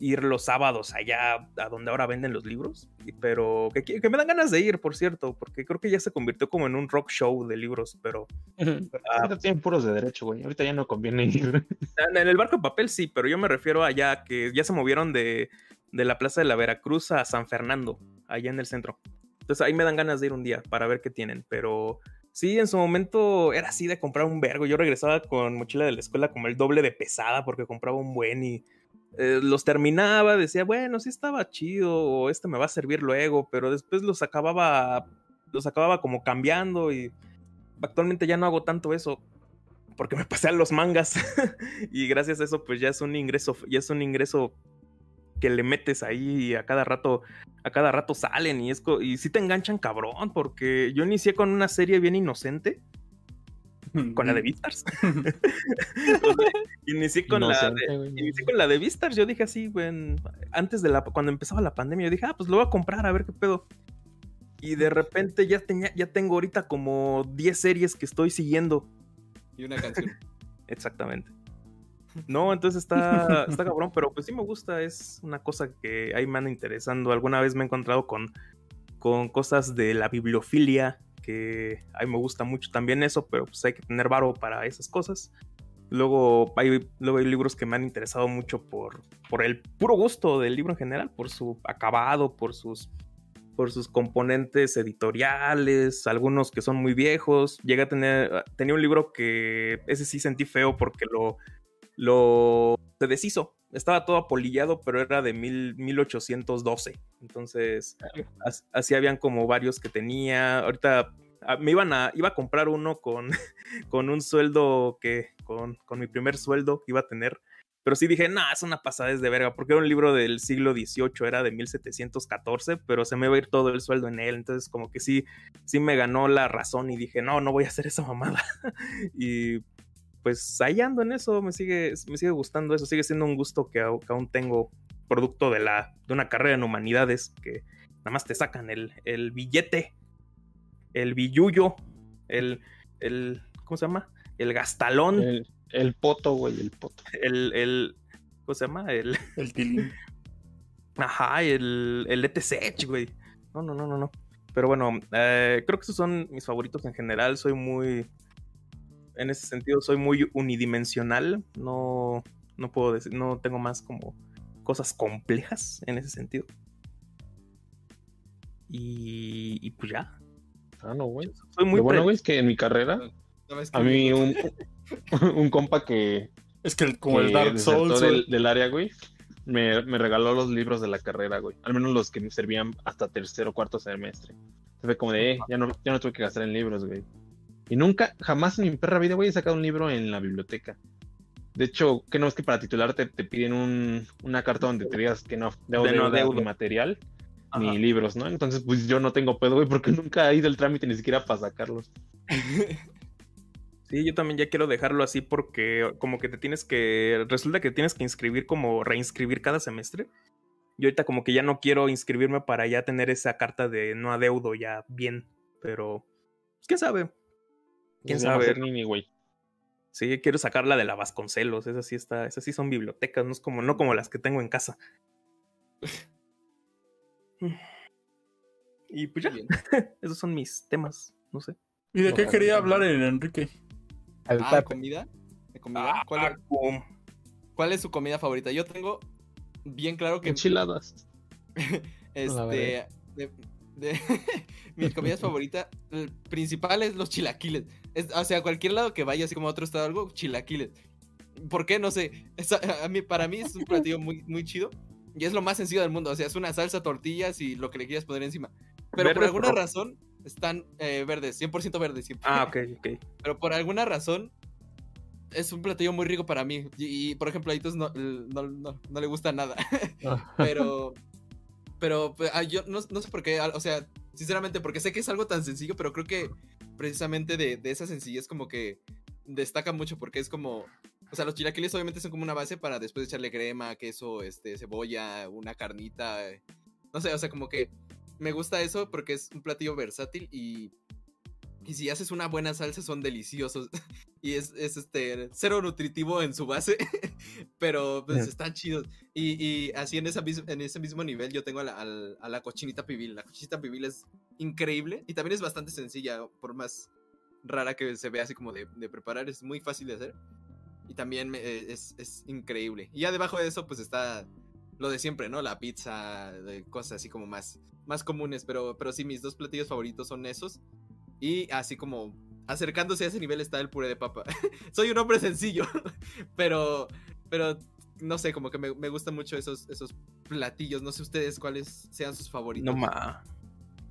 ir los sábados allá a donde ahora venden los libros, pero que, que me dan ganas de ir, por cierto, porque creo que ya se convirtió como en un rock show de libros, pero Ah. Ahorita tienen puros de derecho, güey. Ahorita ya no conviene ir. en el barco de papel sí, pero yo me refiero allá que ya se movieron de, de la Plaza de la Veracruz a San Fernando, allá en el centro. Entonces ahí me dan ganas de ir un día para ver qué tienen, pero sí, en su momento era así de comprar un vergo. Yo regresaba con mochila de la escuela como el doble de pesada porque compraba un buen y eh, los terminaba, decía, bueno, sí estaba chido, o este me va a servir luego, pero después los acababa, los acababa como cambiando y actualmente ya no hago tanto eso porque me pasé a los mangas y gracias a eso pues ya es un ingreso, ya es un ingreso que le metes ahí y a cada rato, a cada rato salen y es y sí te enganchan cabrón porque yo inicié con una serie bien inocente con la de Beastars. Inicié con la de, güey. inicié con la de Beastars, yo dije así, güey, antes de la cuando empezaba la pandemia, yo dije, ah, pues lo voy a comprar a ver qué pedo. Y de repente ya tenía ya tengo ahorita como 10 series que estoy siguiendo. Y una canción. Exactamente. No, entonces está, está cabrón, pero pues sí me gusta, es una cosa que ahí me anda interesando. Alguna vez me he encontrado con, con cosas de la bibliofilia, que a mí me gusta mucho también eso, pero pues hay que tener varo para esas cosas. Luego hay, luego hay libros que me han interesado mucho por, por el puro gusto del libro en general, por su acabado, por sus, por sus componentes editoriales, algunos que son muy viejos. Llegué a tener, tenía un libro que ese sí sentí feo porque lo, lo se deshizo. Estaba todo apolillado, pero era de mil, 1812. Entonces, as- así habían como varios que tenía. Ahorita ah, me iban a, iba a comprar uno con, con un sueldo que, con, con mi primer sueldo que iba a tener. Pero sí dije, nah, es una pasada de verga, porque era un libro del siglo XVIII, era de 1714, pero se me va a ir todo el sueldo en él. Entonces, como que sí, sí me ganó la razón y dije, no, no voy a hacer esa mamada. y pues ahí ando en eso, me sigue, me sigue gustando eso, sigue siendo un gusto que, que aún tengo producto de, la, de una carrera en humanidades que nada más te sacan el, el billete, el billuyo, el, el, ¿cómo se llama? El gastalón, El, el poto, güey, el poto. el, el, ¿cómo se llama? El, El tilín. Ajá, el, el ETC, güey. No, no, no, no, no. Pero bueno, eh, creo que esos son mis favoritos en general. Soy muy. En ese sentido, soy muy unidimensional. No, no puedo decir, no tengo más como cosas complejas en ese sentido. Y, y pues ya. No, güey. Soy muy Lo bueno, güey, es que en mi carrera, ¿Sabes a mí un, un compa que, Es que el- como el que Dark Souls. del, área, güey, me, me regaló los libros de la carrera, güey. Al menos los que me servían hasta tercero o cuarto semestre. Entonces fue como de, eh, ya no, ya no tuve que gastar en libros, güey. Y nunca, jamás en mi perra vida, güey, he sacado un libro en la biblioteca. De hecho, que no es que para titularte te piden un, una carta donde te digas que no debo De no ni material Ajá. ni libros, ¿no? Entonces, pues yo no tengo pedo, güey, porque nunca he ido el trámite ni siquiera para sacarlos. Sí, yo también ya quiero dejarlo así porque como que te tienes que, resulta que tienes que inscribir como reinscribir cada semestre. Yo ahorita como que ya no quiero inscribirme para ya tener esa carta de no adeudo ya bien, pero pues, quién sabe. ¿Quién Se llama sabe? nini, güey. Sí, quiero sacarla de la Vasconcelos, esas sí está, esas sí son bibliotecas, no es como no como las que tengo en casa. Y pues ya, Bien. esos son mis temas, no sé. ¿Y de qué quería hablar el Enrique? Al Ah, ¿de comida? ¿De comida? ¿Cuál, es, Ah, cuál es su comida favorita? Yo tengo bien claro que Enchiladas. este de, de- mis comidas favoritas el principal es los chilaquiles. Es- o sea, cualquier lado que vaya, así como a otro estado algo, chilaquiles. ¿Por qué? No sé. Es- a mí, para mí es un platillo muy, muy chido. Y es lo más sencillo del mundo. O sea, es una salsa, tortillas y lo que le quieras poner encima. Pero por ¿Verdes alguna razón están eh, verdes, 100% verdes. siempre. Ah, ok, ok. Pero por alguna razón es un platillo muy rico para mí. Y, y, por ejemplo, a Itos no, no, no- no le gusta nada. Ah. Pero. Pero pues, yo no, no sé por qué. O sea, Sinceramente, porque sé que es algo tan sencillo, pero creo que precisamente de, de esa sencillez como que destaca mucho porque es como, o sea, los chilaquiles obviamente son como una base para después echarle crema, queso, este, cebolla, una carnita, eh, no sé, o sea, como que me gusta eso porque es un platillo versátil y, y si haces una buena salsa son deliciosos y es, es este cero nutritivo en su base, pero pues están chidos. Y, y así en, esa, en ese mismo nivel yo tengo a la, a la cochinita pibil. La cochinita pibil es increíble y también es bastante sencilla, por más rara que se vea así como de, de preparar, es muy fácil de hacer. Y también me- eh, es, es increíble. Y ya debajo de eso, pues está lo de siempre, ¿no? La pizza, de cosas así como más, más comunes. Pero, pero sí, mis dos platillos favoritos son esos. Y así como acercándose a ese nivel está el puré de papa. Soy un hombre sencillo, pero, pero no sé, como que me, me gustan mucho esos, esos platillos. No sé ustedes cuáles sean sus favoritos. No ma.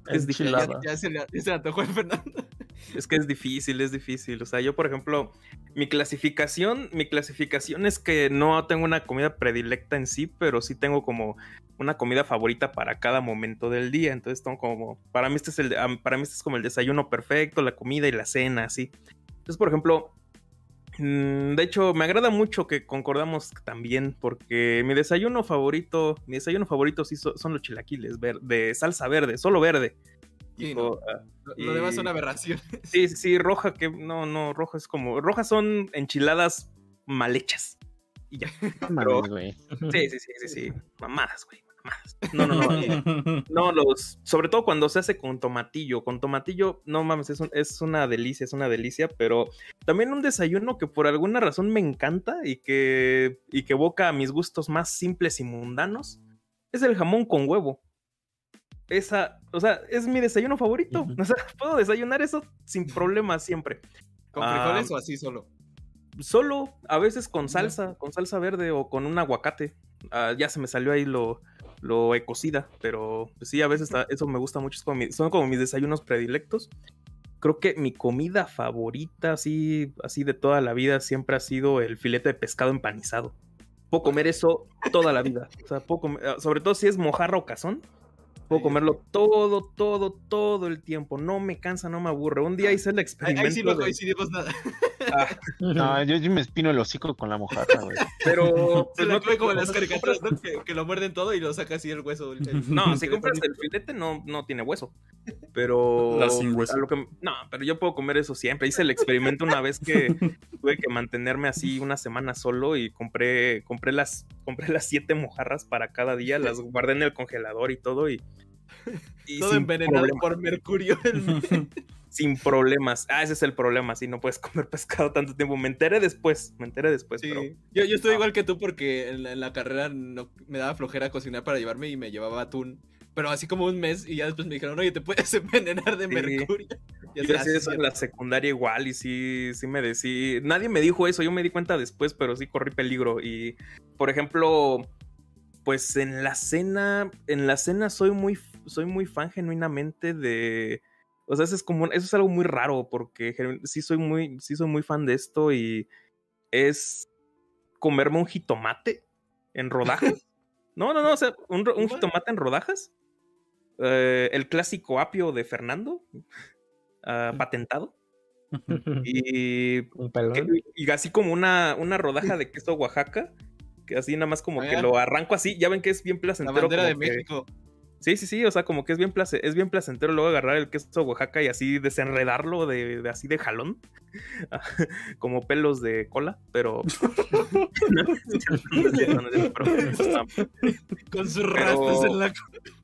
Es. Ya, ya se le, se le antojó a Fernando. Es que es difícil, es difícil. O sea, yo, por ejemplo, mi clasificación, mi clasificación es que no tengo una comida predilecta en sí, pero sí tengo como una comida favorita para cada momento del día. Entonces, tengo como, para mí este es el, para mí este es como el desayuno perfecto, la comida y la cena, así. Entonces, por ejemplo, mm, de hecho, me agrada mucho que concordamos también, porque mi desayuno favorito, mi desayuno favorito sí so- son los chilaquiles de salsa verde, solo verde. Sí, ah, Lo, lo demás Y- son aberraciones. Sí, sí, sí, roja, que no, no, roja es como. Rojas son enchiladas mal hechas. Y ya. Mames, güey. Sí, sí, sí, sí, sí. Mamadas, güey. Mamadas. No, no, no. eh, no, los. Sobre todo cuando se hace con tomatillo. Con tomatillo, no mames, es, un- es una delicia, es una delicia. Pero también un desayuno que por alguna razón me encanta y que, y que evoca a mis gustos más simples y mundanos es el jamón con huevo. Esa, o sea, es mi desayuno favorito. O sea, puedo desayunar eso sin problemas siempre. ¿Con Ah. frijoles o así solo? Solo, a veces con salsa, con salsa verde o con un aguacate. Ah, ya se me salió ahí lo, lo he cocida, pero pues sí, a veces eso me gusta mucho. es como mi- son como mis desayunos predilectos. Creo que mi comida favorita, así, así de toda la vida, siempre ha sido el filete de pescado empanizado. Puedo comer eso toda la vida. O sea, puedo comer- ah, sobre todo si es mojarra o cazón. Puedo comerlo todo, todo, todo el tiempo. No me cansa, no me aburre. Un día hice el Ahí, experimento. ahí sí no de- coincidimos nada. Ah, No, yo, yo me espino el hocico con la mojarra, güey. pero Se lo no come como las caricaturas, ¿no? Que, que lo muerden todo y lo saca así el hueso. el- el- No, si compras el filete no, no tiene hueso. Pero. La sin hueso. a lo que- no, pero yo puedo comer eso siempre. Hice el experimento una vez que tuve que mantenerme así una semana solo y compré, compré las, compré las siete mojarras para cada día, las guardé en el congelador y todo y. y Todo envenenado problema- por mercurio. sin problemas. Ah, ese es el problema, si no puedes comer pescado tanto tiempo. Me enteré después, me enteré después, Sí. pero Yo, yo estoy igual que tú porque en la, en la carrera no, me daba flojera cocinar para llevarme y me llevaba atún. Pero así como un mes y ya después me dijeron, oye, te puedes envenenar de Sí. mercurio. Y Yo "Ah, hacía sí, eso en cierto". la secundaria igual y sí, sí me decía. Nadie me dijo eso, yo me di cuenta después, pero sí corrí peligro. Y, por ejemplo, pues en la cena, en la cena soy muy, soy muy fan genuinamente de. O sea, eso es como, eso es algo muy raro porque sí soy muy, sí soy muy fan de esto y es comerme un jitomate en rodajas. No, no, no, o sea, un, jitomate en rodajas. Eh, el clásico apio de Fernando, ah, patentado. Y, que- así como una, una rodaja de queso Oaxaca, que así nada más como que Ah. lo arranco así, ya ven que es bien La placentero. bandera de como que- México. Sí, sí, sí, o sea, como que es bien, place- es bien placentero luego agarrar el queso Oaxaca y así desenredarlo de, de así de jalón, como pelos de cola, pero... Con sus rastas en la.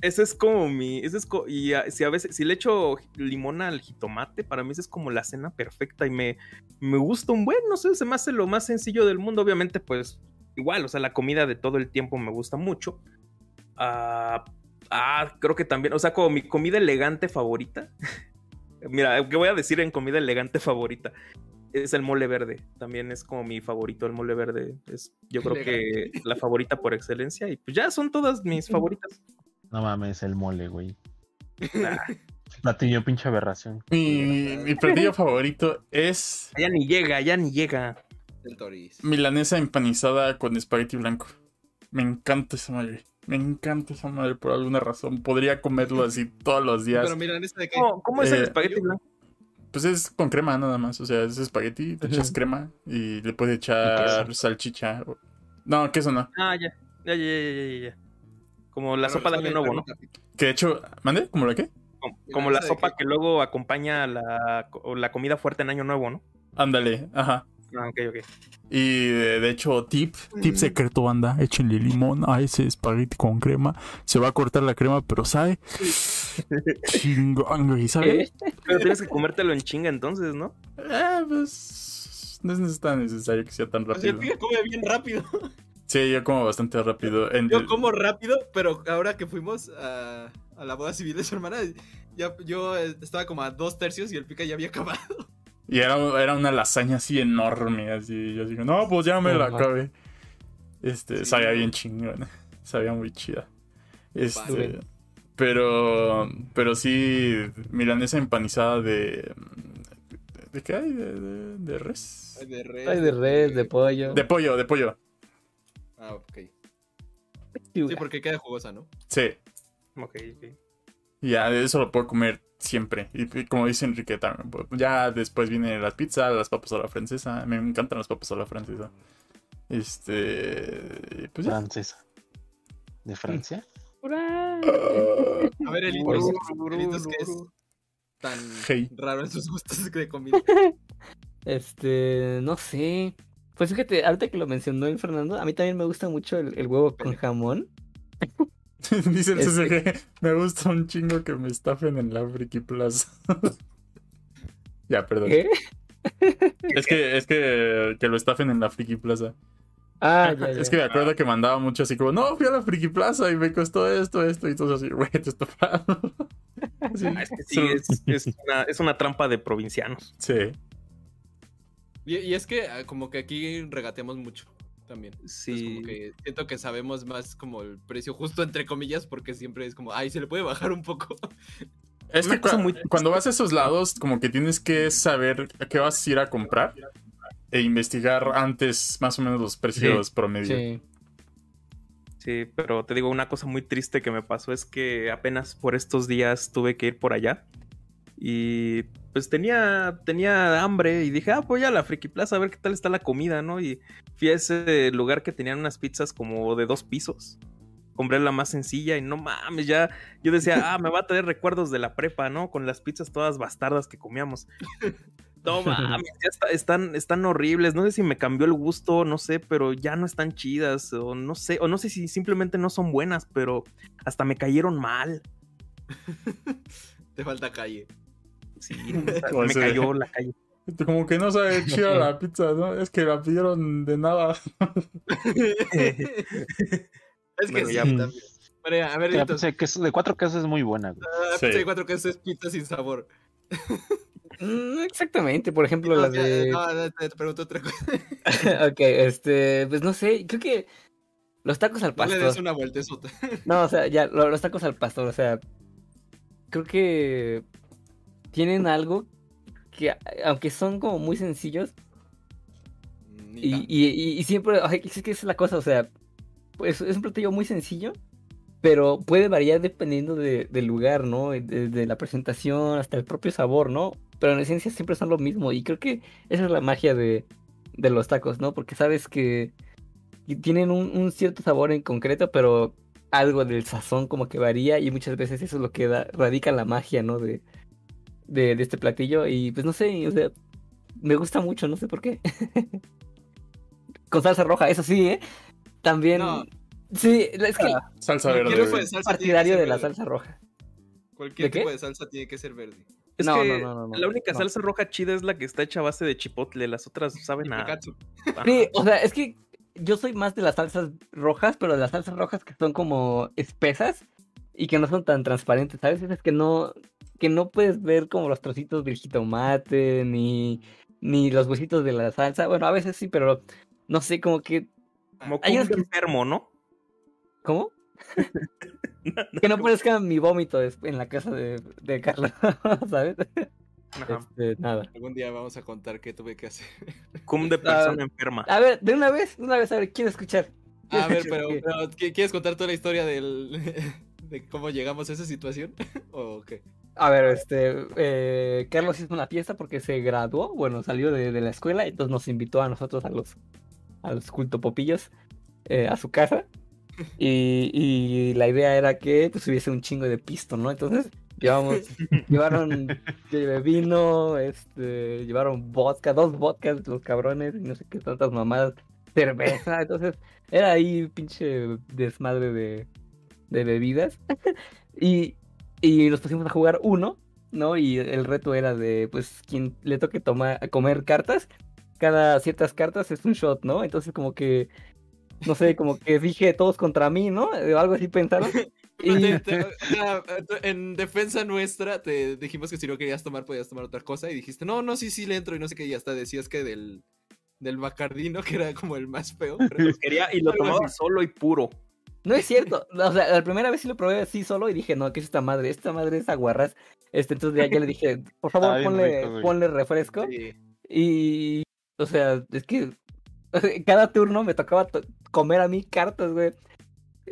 ese es como mi. Ese es co- y ah, si a veces, si le echo limón al jitomate, para mí esa es como la cena perfecta y me, me gusta un buen, no sé, se me hace lo más sencillo del mundo. Obviamente, pues, igual, o sea, la comida de todo el tiempo me gusta mucho. Ah, ah, creo que también, o sea, como mi comida elegante favorita. Mira, ¿qué voy a decir en comida elegante favorita? Es el mole verde. También es como mi favorito, el mole verde. Es, yo creo que la favorita por excelencia. Y pues ya son todas mis favoritas. No mames, el mole, güey. Ah, Platillo, pinche aberración. Mi, mi platillo favorito es ya ni llega, ya ni llega. El Toris. milanesa empanizada con espagueti blanco. Me encanta esa madre. Me encanta esa madre por alguna razón. Podría comerlo así todos los días. Pero mira, ¿esta de qué? ¿Cómo, cómo es el Eh, espagueti blanco? Pues es con crema nada más. O sea, es espagueti, te echas crema y le puedes echar salchicha. No, queso no. Ah, ya. Ya, ya, ya, ya, ya, ya. Como la Pero sopa de año nuevo, ¿no? Que de hecho, ¿mande? ¿Cómo la qué? Como, ¿Y como la sopa qué? que luego acompaña la, la comida fuerte en año nuevo, ¿no? Ándale, ajá. Ah, ok, ok. Y de, de hecho, tip, tip secreto, banda, échenle limón a ese espagueti con crema. Se va a cortar la crema, pero sabe. Chingón, güey, ¿sabe? ¿Qué? Pero tienes que comértelo en chinga entonces, ¿no? Eh, pues. No es tan necesario que sea tan O sea, el rápido. pica come bien rápido. Sí, yo como bastante rápido. En- Yo como rápido, pero ahora que fuimos a, a la boda civil de su hermana, ya, yo eh, estaba como a dos tercios y el pica ya había acabado. Y era, era una lasaña así enorme, así. Yo digo, no, pues ya me la acabé. Este, Sí, sabía bien chingona. Sabía muy chida. Este. Vale. Pero. Pero sí, milanesa empanizada de. ¿De qué hay? ¿De, de, de res? Ay, de res. Hay de res, de pollo. De pollo, de pollo. Ah, ok. Sí, porque queda jugosa, ¿no? Sí. Ok, ok. Y ya, de eso lo puedo comer siempre. Y, y como dice Enrique también, pues, ya después viene la pizza, las papas a la francesa. Me encantan las papas a la francesa. Este. Pues ya. Francesa. ¿De Francia? Ura. A ver, Elitos, Elitos, ¿qué es tan Hey. raro en sus gustos de comida? Este, no sé. Pues fíjate, ahorita que lo mencionó el Fernando, a mí también me gusta mucho el, el huevo con jamón. Dice el Este- CCG, me gusta un chingo que me estafen en la Friki Plaza. ya, perdón. ¿Qué? Es que, es que, que lo estafen en la Friki Plaza. Ah, ya, ya. Es que me acuerdo que mandaba mucho así como, no, fui a la Friki Plaza y me costó esto, esto, y todo así, güey, te estafaron. Sí, Ah, es que sí, es, es una, es una trampa de provincianos. Sí. Y, y es que ah, como que aquí regateamos mucho también. Entonces, Sí. como que siento que sabemos más como el precio justo entre comillas porque siempre es como, ay, se le puede bajar un poco. Es Una que cosa cua- muy- cuando vas a esos lados, como que tienes que saber a qué vas a ir a comprar e investigar antes más o menos los precios promedio. Sí. Sí, pero te digo, una cosa muy triste que me pasó es que apenas por estos días tuve que ir por allá. Y pues tenía, tenía hambre y dije, ah, voy a la Friki Plaza a ver qué tal está la comida, ¿no? Y fui a ese lugar que tenían unas pizzas como de dos pisos. Compré la más sencilla y no mames, ya yo decía, ah, me va a traer recuerdos de la prepa, ¿no? Con las pizzas todas bastardas que comíamos. No mames, ya está- están, están horribles. No sé si me cambió el gusto, no sé, pero ya no están chidas. O no sé, o no sé si simplemente no son buenas, pero hasta me cayeron mal. Te falta calle. Sí, o O sea, me sea, cayó la calle. Como que no sabe chida la pizza, ¿no? Es que la pidieron de nada. Es que Bueno, sí, ya. también. Pero, a ver, La pizza de, queso- de cuatro quesos es muy buena, güey. ah, Sí. pizza de cuatro quesos es pizza sin sabor. Mm, exactamente, por ejemplo, No, la o sea, de. no, no, te, pregunto otra cosa. ok, este, pues no sé, creo que los tacos al No le des pastor. una vueltezota. No, o sea, ya, lo- los tacos al pastor, o sea, creo que tienen algo que, aunque son como muy sencillos, y, y, y- y siempre, ay, es que es la cosa, o sea, pues es un platillo muy sencillo, pero puede variar dependiendo de- del lugar, ¿no? De, de la presentación hasta el propio sabor, ¿no? Pero en esencia siempre son lo mismo, y creo que esa es la magia de, de los tacos, ¿no? Porque sabes que tienen un, un cierto sabor en concreto, pero algo del sazón como que varía y muchas veces eso es lo que da, radica la magia, ¿no? De, de, de este platillo y pues no sé, o sea, me gusta mucho, no sé por qué. Con salsa roja, eso sí, ¿eh? También... No. Sí, es que Salsa Cualquier verde. salsa tiene que partidario de la verde. salsa roja. Cualquier ¿De qué? tipo de salsa tiene que ser verde. Es No, que no, no, no, no, la única no. salsa roja chida es la que está hecha a base de chipotle. Las otras saben a. Sí, o sea, es que yo soy más de las salsas rojas, pero de las salsas rojas que son como espesas y que no son tan transparentes, ¿sabes? Es que no, que no puedes ver como los trocitos del jitomate, ni, ni los huesitos de la salsa. Bueno, a veces sí, pero no sé, como que... Como Hay que- enfermo, ¿no? ¿Cómo? que no parezca mi vómito en la casa de, de Carlos, ¿sabes? Ajá. Este, nada. Algún día vamos a contar qué tuve que hacer. Cum de persona enferma. A ver, de una vez, de una vez, a ver, quiero escuchar. A ver, pero, pero, ¿qui- ¿quieres contar toda la historia del, de cómo llegamos a esa situación? ¿O qué? A ver, este, eh, Carlos hizo una fiesta porque se graduó, bueno, salió de, de la escuela, entonces nos invitó a nosotros, a los, a los cultopopillos, eh, a su casa. Y, y la idea era que pues hubiese un chingo de pisto, ¿no? Entonces llevamos, llevaron vino, este, llevaron vodka, dos vodkas, los cabrones, y no sé qué tantas mamadas, cerveza, entonces era ahí pinche desmadre de, de bebidas. y, y nos pusimos a jugar uno, ¿no? Y el reto era de, pues, quien le toque tomar, comer cartas, cada ciertas cartas es un shot, ¿no? Entonces como que, no sé, como que dije todos contra mí, ¿no? O algo así pensaron. Y, Te- te- o sea, en defensa nuestra, te dijimos que si no querías tomar, podías tomar otra cosa. Y dijiste, no, no, sí, sí le entro. Y no sé qué. Y hasta decías que del, del Bacardino, que era como el más feo. Quería, y lo tomaba solo y puro. No es cierto. O sea, la primera vez sí lo probé así solo y dije, no, ¿qué es esta madre? Esta madre es aguarrás. Este, entonces ya, ya le dije, por favor, ponle, rico, ponle refresco. Sí. Y, o sea, es que cada turno me tocaba to- comer a mí cartas, güey.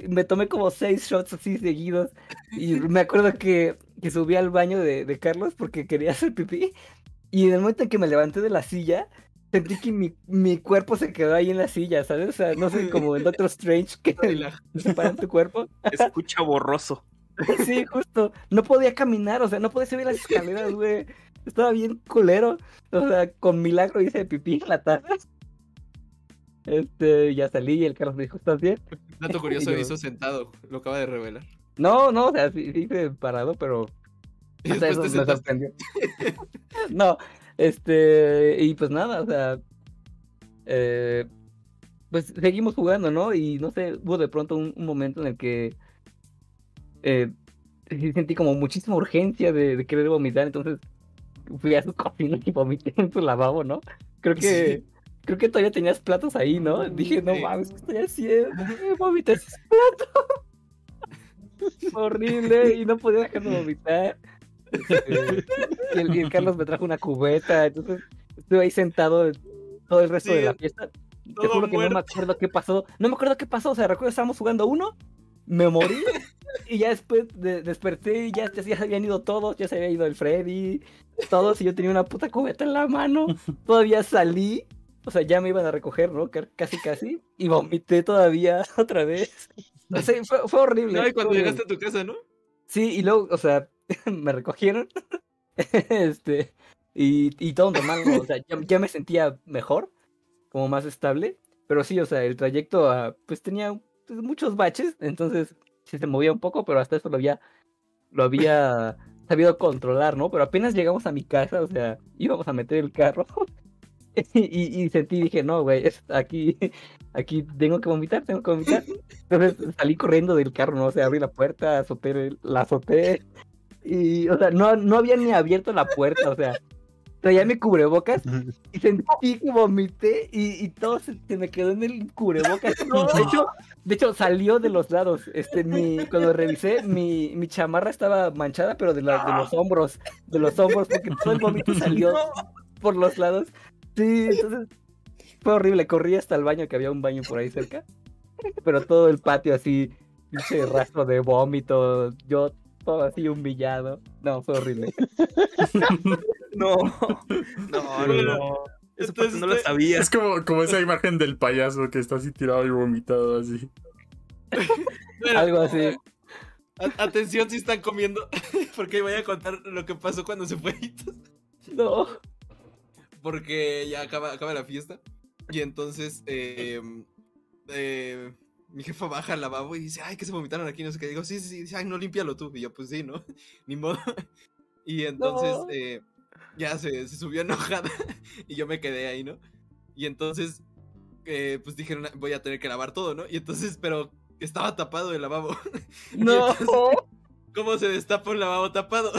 Me tomé como seis shots así seguidos. Y me acuerdo que, que subí al baño de, de Carlos porque quería hacer pipí. Y en el momento en que me levanté de la silla, sentí que mi, mi cuerpo se quedó ahí en la silla, ¿sabes? O sea, no sé, como en Doctor Strange que separan tu cuerpo. Escucha borroso. Sí, justo. No podía caminar, o sea, no podía subir las escaleras, güey. Estaba bien culero. O sea, con milagro hice pipí en la taza. Este, ya salí y el Carlos me dijo, ¿estás bien? Dato curioso, yo- hizo sentado. Lo acaba de revelar. No, no, o sea, sí, sí parado, pero eso me sentaste. sorprendió. no, este, y pues nada, o sea, eh, pues seguimos jugando, ¿no? Y no sé, hubo de pronto un, un momento en el que eh, sentí como muchísima urgencia de, de querer vomitar, entonces fui a su cocina y vomité en su lavabo, ¿no? Creo que, Sí. creo que todavía tenías platos ahí, ¿no? Dije, no mames, ¿qué estoy haciendo? Vomité esos platos. Horrible y no podía dejar de vomitar. Y, el, y el Carlos me trajo una cubeta, entonces estuve ahí sentado todo el resto Sí, de la fiesta. Te juro que no me acuerdo qué pasó. No me acuerdo qué pasó. O sea, recuerdo que estábamos jugando uno, me morí y ya después de- desperté y ya, ya se habían ido todos. Ya se había ido el Freddy, todos y yo tenía una puta cubeta en la mano. Todavía salí. O sea, ya me iban a recoger, ¿no? Ca- Casi, casi. Y vomité todavía otra vez. O sea, fue, fue horrible. No, y cuando llegaste a tu casa, ¿no? Sí, y luego, o sea, me recogieron. este, y, y todo normal, ¿no? O sea, ya, me sentía mejor, como más estable. Pero sí, o sea, el trayecto, a- pues tenía pues, muchos baches, entonces sí se movía un poco, pero hasta eso lo había, lo había sabido controlar, ¿no? Pero apenas llegamos a mi casa, o sea, íbamos a meter el carro. Y, sentí, dije, no, güey, aquí, aquí tengo que vomitar, tengo que vomitar. Entonces salí corriendo del carro, ¿no? O sea, abrí la puerta, azoté, la azoté. Y, o sea, no, no había ni abierto la puerta, o sea, traía mi cubrebocas y sentí que vomité y, y todo se, se me quedó en el cubrebocas. De hecho, de hecho, salió de los lados. Este, mi, cuando revisé, mi, mi chamarra estaba manchada, pero de, la- de los hombros, de los hombros, porque todo el vómito salió por los lados. Sí, entonces fue horrible. Corrí hasta el baño, que había un baño por ahí cerca. Pero todo el patio así, pinche rastro de vómito. Yo todo así humillado. No, fue horrible. No, no, no. parte Entonces, no la te- sabía. Es como, como esa imagen del payaso que está así tirado y vomitado así. Bueno, Algo así. a- atención si están comiendo, porque voy a contar lo que pasó cuando se fue No. porque ya acaba, acaba la fiesta. Y entonces eh, eh, mi jefa baja al lavabo y dice, ay, que se vomitaron aquí, no sé qué. Digo, sí, sí, sí, ay, no, límpialo tú. Y yo, pues sí, ¿no? Ni modo. Y entonces No. eh, ya se, se subió enojada y yo me quedé ahí, ¿no? Y entonces, eh, pues dijeron, voy a tener que lavar todo, ¿no? Y entonces, pero estaba tapado el lavabo. No. ¿Cómo se destapa un lavabo tapado?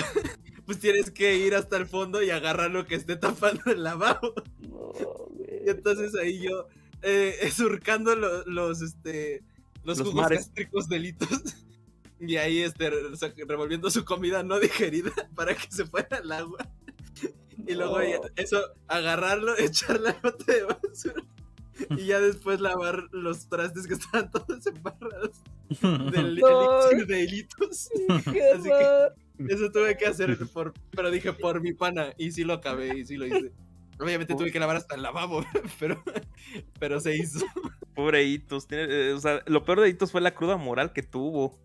pues tienes que ir hasta el fondo y agarrar lo que esté tapando el lavabo. No. Y entonces ahí yo, eh, surcando lo- los, este, los, Los jugos mares. gástricos delitos. Y ahí, este, revolviendo su comida no digerida para que se fuera al agua. Y luego eso, agarrarlo, echarle al bote de basura y ya después lavar los trastes que estaban todos embarrados del No. elixir de hilitos. ¡Qué Así que-! Eso tuve que hacer, por, pero dije por mi pana y sí lo acabé y sí lo hice. Obviamente tuve que lavar hasta el lavabo, pero, pero se hizo. Pobre Hitos. tiene- eh, o sea, lo peor de Hitos fue la cruda moral que tuvo.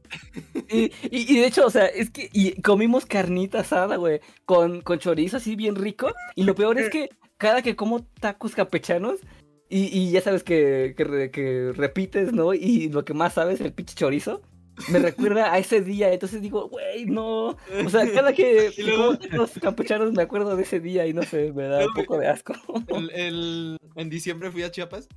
Y, y- y de hecho, o sea, es que y comimos carnita asada, güey, con, con chorizo así bien rico. Y lo peor es que cada que como tacos campechanos, y, y ya sabes que, que repites, ¿no? Y lo que más sabes, el pinche chorizo, me recuerda a ese día. Entonces digo, güey, no. O sea, cada que, luego- tacos campechanos me acuerdo de ese día y no sé, me da un poco de asco. El, el- en diciembre fui a Chiapas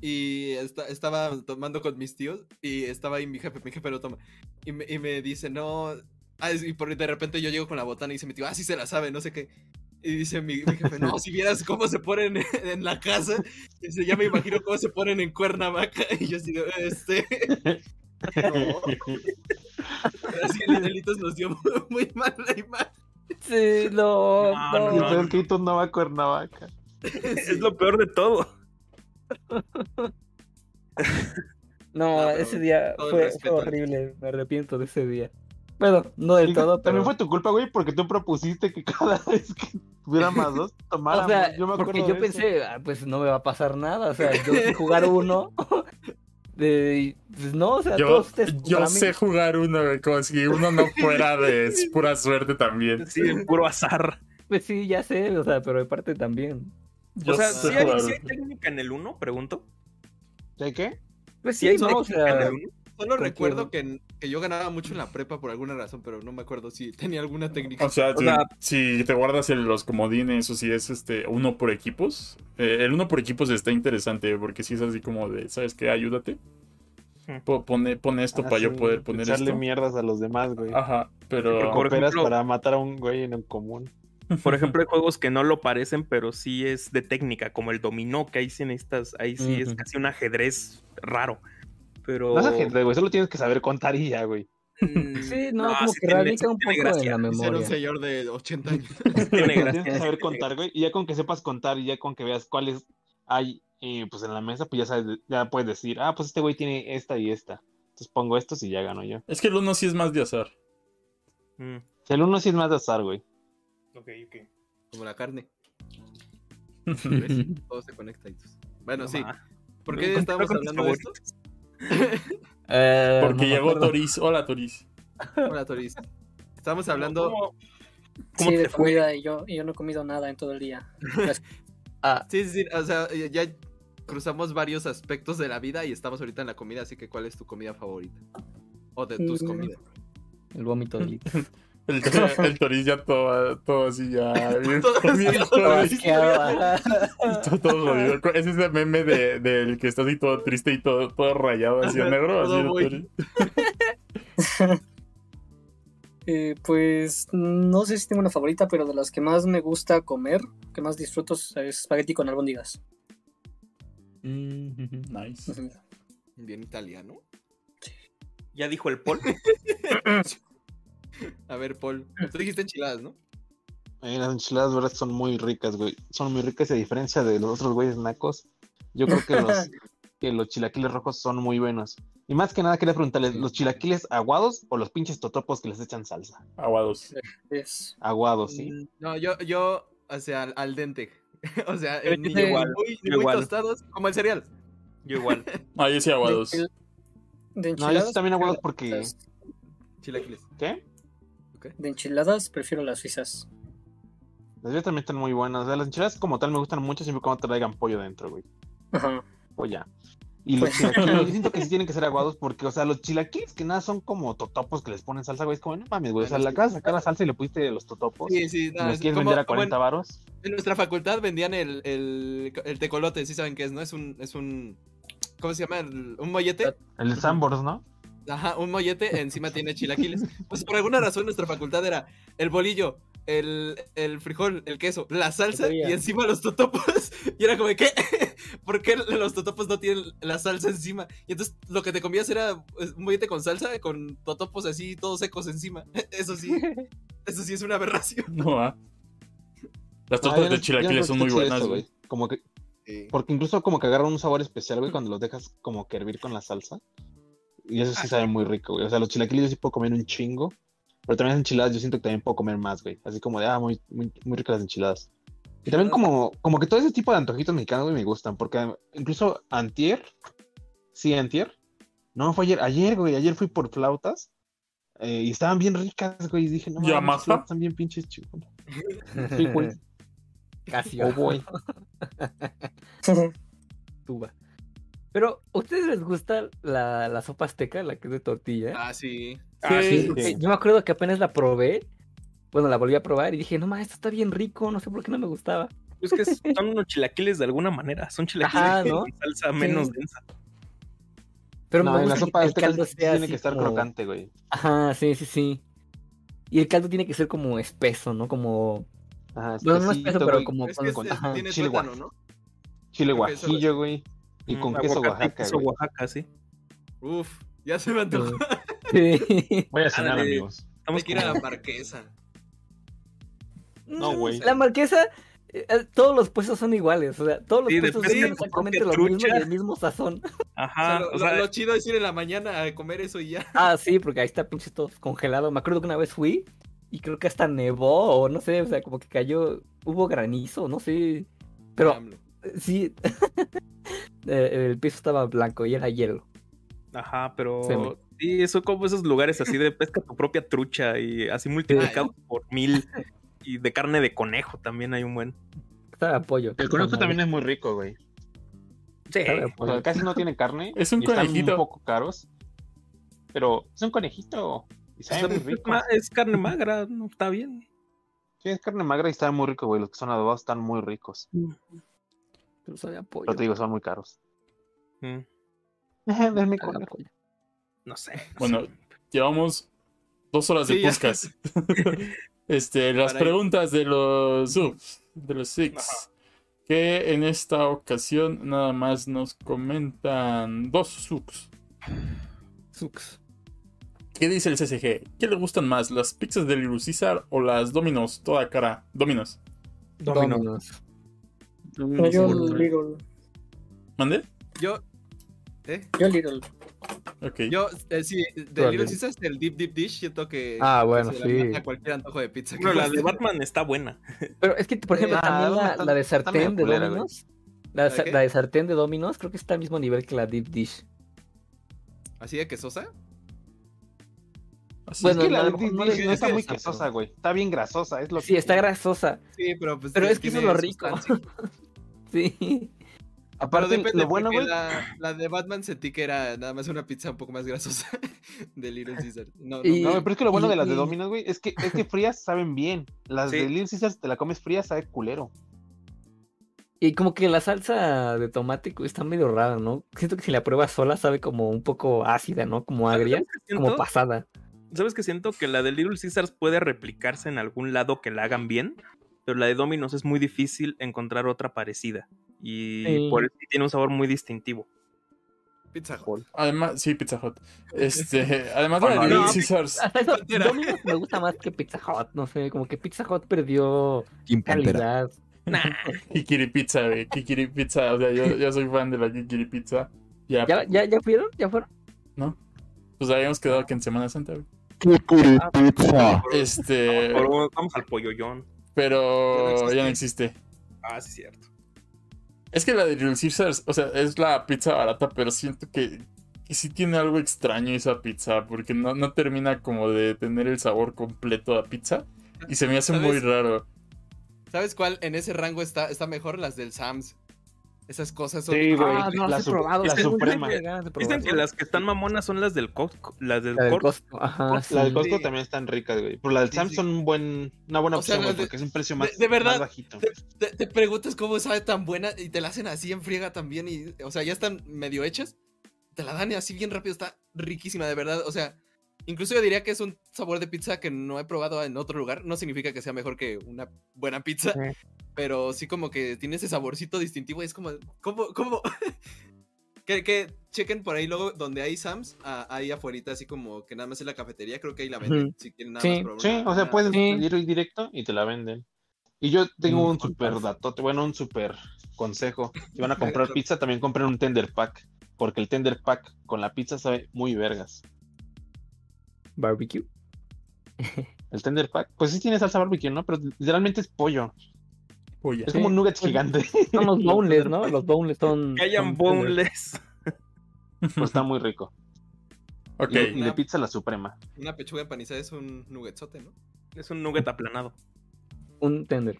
y esta- estaba tomando con mis tíos y estaba ahí mi jefe, mi jefe lo toma. Y me, y me dice, no. Ah, y por, de repente yo llego con la botana y dice mi tío, ah, sí se la sabe, no sé qué. Y dice mi, mi jefe, no, si vieras cómo se ponen en, la casa. Dice, ya me imagino cómo se ponen en Cuernavaca. Y yo así, este. No. Así el Delitos nos dio muy, muy mal la imagen. Sí, no, No, no. Y entonces que Hitos no va a Cuernavaca. Es lo peor de todo. No, No, pero ese día fue, horrible. Me arrepiento de ese día. Bueno, no del Y todo, pero. También fue tu culpa, güey, porque tú propusiste que cada vez que tuviera más dos, tomáramos. O sea, yo me acuerdo porque yo pensé, "Ah, pues no me va a pasar nada. O sea, yo jugar uno. De, pues no, o sea, Yo, todos ustedes. yo sé jugar uno, güey, como si uno no fuera de es pura suerte también. Sí, puro azar. Pues sí, ya sé, o sea, pero de parte también. Yo o sea, sé ¿sí hay, jugar sí hay técnica en el 1? Pregunto. ¿De qué? Pues Sí hay no, o técnica en sea, el 1. Solo ¿Con recuerdo que, que yo ganaba mucho en la prepa por alguna razón, pero no me acuerdo si tenía alguna técnica. O sea, O si, sea- si te guardas el- los comodines o si es este uno por equipos, eh, el uno por equipos está interesante porque si es así como de, ¿sabes qué? Ayúdate. Hmm. Po- Pone, pone esto Ah, para yo poder poner echarle esto. mierdas a los demás, güey. Ajá, pero... Por ejemplo- para matar a un güey en un común. Por ejemplo, hay juegos que no lo parecen, pero sí es de técnica, como el dominó, que ahí sí necesitas, ahí sí es casi un ajedrez raro. Pero. No es ajedrez, güey, solo tienes que saber contar y ya, güey. Mm, sí, no, no, como que tiene- radica un poco gracia. en la Ser un memoria. señor de 80 años. tiene Tienes que saber contar, güey, y ya con que sepas contar y ya con que veas cuáles hay eh, pues en la mesa, pues ya sabes, ya puedes decir, ah, pues este güey tiene esta y esta. Entonces pongo estos y ya gano yo. Es que el uno sí es más de azar. Mm, El uno sí es más de azar, güey. ok, ok. Como la carne. ¿Ves? Todo se conecta. y pues- Bueno, sí. ¿Por qué estábamos tus hablando de esto? Eh, Porque no llegó. Toris. Hola, Toris. Hola, Toris. Estábamos hablando. ¿Cómo- cómo Sí, te de fue? comida y yo, y yo no he comido nada en todo el día. Ah, Sí, sí, sí. O sea, ya- ya cruzamos varios aspectos de la vida y estamos ahorita en la comida. Así que, ¿cuál es tu comida favorita? O de tus Mm. comidas. el vómito de. El, el Toris ya todo, todo así ya. bien Todo ajá. Todo, todo jodido. Es ese meme de, del que está así todo triste y todo, todo rayado, así de negro. Así de. Eh, pues no sé si tengo una favorita, pero de las que más me gusta comer, que más disfruto es espagueti con albóndigas. Mm, Nice. Bien italiano. Ya dijo el Paul. A ver, Paul. Tú dijiste enchiladas, ¿no? Eh, las enchiladas verdes son muy ricas, güey. Son muy ricas y a diferencia de los otros güeyes nacos, yo creo que los, que los chilaquiles rojos son muy buenos. Y más que nada quería preguntarles, ¿los chilaquiles aguados o los pinches totopos que les echan salsa? Aguados. Es, Aguados, sí. Mm, No, yo, yo, o sea, al, al dente. o sea, en- ni igual, muy, ni muy igual. tostados, como el cereal. Yo igual. Ah, yo sí aguados. de, de No, yo sí también aguados porque... Chilaquiles. ¿Qué? De enchiladas prefiero las suizas. Las mías también están muy buenas. O sea, las enchiladas como tal me gustan mucho siempre y cuando traigan pollo dentro, güey. Ajá. O ya. Y los Pues- chilaquiles, yo siento que sí tienen que ser aguados porque, o sea, los chilaquiles que nada son como totopos que les ponen salsa, güey. Es como, no mames, güey. O sea, le sí. acabas de sacar la salsa y le pusiste los totopos. Sí, sí, no, los es quieres como- vender a como 40 varos. En, en nuestra facultad vendían el, el, el tecolote, ¿sí saben qué es, no? Es un, es un, ¿cómo se llama? El- un mollete. El Sambors, ¿no? Ajá, un mollete, encima tiene chilaquiles. Pues por alguna razón nuestra facultad era el bolillo, el, el frijol, el queso, la salsa y encima los totopos. Y era como, ¿qué? ¿Por qué los totopos no tienen la salsa encima? Y entonces lo que te comías era pues, un mollete con salsa, con totopos así, todos secos encima. Eso sí, eso sí es una aberración. No, ah. Las Ah, tortas de no chilaquiles son muy buenas, eso, güey. Como que Sí. Porque incluso como que agarran un sabor especial, güey, cuando los dejas como que hervir con la salsa. Y eso sí sabe muy rico, güey. O sea, los chilaquiles yo sí puedo comer un chingo. Pero también las enchiladas yo siento que también puedo comer más, güey. Así como de, ah, muy, muy, muy ricas las enchiladas. Y también como, como que todo ese tipo de antojitos mexicanos, güey, me gustan. Porque incluso antier, sí, antier. No, fue ayer, ayer, güey. Ayer fui por flautas. eh, y estaban bien ricas, güey. Y dije, no, las flautas están bien pinches chingonas. Sí, güey. Casi. Oh, boy. tuba. Pero, ¿a ustedes les gusta la, la sopa azteca, la que es de tortilla? Ah, sí. Ah, sí. Yo me acuerdo que apenas la probé. Bueno, la volví a probar y dije, no mames, esto está bien rico, no sé por qué no me gustaba. Es que son unos chilaquiles de alguna manera. Son chilaquiles Ajá, ¿no? con salsa menos densa. Pero No, en la sopa que el azteca caldo sí sea tiene así que estar como- crocante, güey. Ajá, sí, sí, sí. Y el caldo tiene que ser como espeso, ¿no? Como... Ajá, Bueno, no espeso, pero güey. como Es con... que con- es- ajá. tiene chile tuétano, ¿no? Chile guajillo, güey. Y Mm, con queso Oaxaca, queso güey. Oaxaca, sí. Uf, ya se me antojó. Sí. Voy a cenar, amigos. Hay Estamos que ir a la marquesa. No, güey. La marquesa, eh, todos los puestos son iguales. O sea, todos los Sí, puestos depende tienen tu exactamente propia lo mismo y trucha. el mismo sazón. O sea, Ajá, lo, o lo- sea, lo chido es ir en la mañana a comer eso y ya. Ah, sí, porque ahí está pinche todo congelado. Me acuerdo que una vez fui y creo que hasta nevó o no sé, o sea, como que cayó, hubo granizo, no sé. Pero AMLO. sí, eh, el piso estaba blanco y era hielo. Ajá, pero sí, son como esos lugares así de pesca tu propia trucha y así multiplicado por mil. Y de carne de conejo también hay un buen. Estaba pollo. El conejo también es muy rico, güey. Sí, de O sea, casi no tiene carne. Es un y están conejito. un poco caros. Pero es un conejito. Y sabe muy es, rico. es carne magra, no está bien. Sí, es carne magra y está muy rico, güey. Los que son adobados están muy ricos. Pero sabía pollo. Pero te digo, son muy caros. Mm, Denme Sabía conejo. pollo. no sé. Bueno, llevamos dos horas de Sí, podcast. este, las Para ahí. preguntas de los subs, de los six. Que en esta ocasión nada más nos comentan dos subs. Sux. ¿Qué dice el CCG? ¿Qué le gustan más, las pizzas de Little Caesar o las Dominos toda cara? Dominos. Domino. Dominos. No, yo Little. ¿Mande? Yo. ¿Eh? Yo Little. Ok. Yo, eh, sí, de Little. Caesars, el Deep Deep Dish, siento que. Ah, bueno, se sí. a cualquier antojo de pizza. Bueno, la de. Batman está buena. Pero es que, por ejemplo, Ah, también no, la, de sartén de. Dominos. La, de sartén de Dominos creo que está al mismo nivel que la Deep Dish. ¿Así de quesosa? Así Bueno, es que la no Dish le no está muy quesosa, pero- güey. Está bien grasosa, es lo Sí, que- está grasosa. Sí, pero pues. Pero es que eso es lo rico. Sí. Pero Aparte, depende, lo bueno, güey. La, la de Batman sentí que era nada más una pizza un poco más grasosa de Little Caesar. No, no, Y- No, pero es que lo bueno y- de las de Domino's, güey, es que, es que frías saben bien. Las Sí. de Little Caesars te la comes fría, sabe culero. Y como que la salsa de tomate está medio rara, ¿no? Siento que si la pruebas sola sabe como un poco ácida, ¿no? Como agria, ¿Sabes qué como pasada. ¿Sabes que siento que la de Little Caesars puede replicarse en algún lado que la hagan bien? Pero la de Domino's es muy difícil encontrar otra parecida. Y Sí. por eso tiene un sabor muy distintivo. Pizza Hut. Además, sí, Pizza Hut. Este, además de la No, no, Caesars. Hasta eso, Pantera. Domino's me gusta más que Pizza Hut, no sé, como que Pizza Hut perdió calidad. Kikiri Pizza, güey. Kikiri Pizza. O sea, yo, yo soy fan de la Kikiri Pizza. Ya, ¿Ya, ya, ¿Ya fueron? ¿Ya fueron? pues habíamos quedado que en Semana Santa, güey. Kikiri Pizza. Este, Pero vamos al polloyón. Pero ya no existe. Ah, sí, cierto. Es que la de Little Caesars, o sea, es la pizza barata, pero siento que, que sí tiene algo extraño esa pizza, porque no, no termina como de tener el sabor completo a pizza. Y se me hace muy raro. ¿Sabes cuál? En ese rango está, está mejor las del Sam's. Esas cosas son. Sí, güey. Ah, no la las he probado. la suprema. de de Dicen que las que están mamonas son las del Costco. Las del, La del Costco. Costco, ajá, sí. La del Costco también están ricas, güey. Pero la del Sí, Sam sí. son un buen, una buena O sea, opción, güey, de- porque es un precio más, de verdad, más bajito. Te, te- te preguntas cómo sabe tan buena y te la hacen así en friega también. Y, o sea, ya están medio hechas. Te la dan así bien rápido. Está riquísima, de verdad. O sea, incluso yo diría que es un sabor de pizza que no he probado en otro lugar. No significa que sea mejor que una buena pizza. Pero sí como que tiene ese saborcito distintivo. Y es como, ¿cómo? ¿Cómo? que, que chequen por ahí luego donde hay Sam's. ah, ahí afuera, así como que nada más en la cafetería. Creo que ahí la venden. Ujú. Si quieren nada Sí. más Sí, o sea, una- puedes Sí. ir directo y te la venden. Y yo tengo Mm, un super datote, bueno, un super consejo. Si van a comprar pizza, también compren un tender pack. Porque el tender pack con la pizza sabe muy vergas. Barbecue. El tender pack, pues sí tiene salsa barbecue, ¿no? Pero literalmente es pollo. Es como un nuggets gigante. Son los boneless, ¿no? Los boneless son. Que hayan son- boneless. Pues está muy rico. ok. Y, y de pizza la suprema. Una pechuga empanizada es un nuggetsote, ¿no? Es un nugget aplanado. Un tender.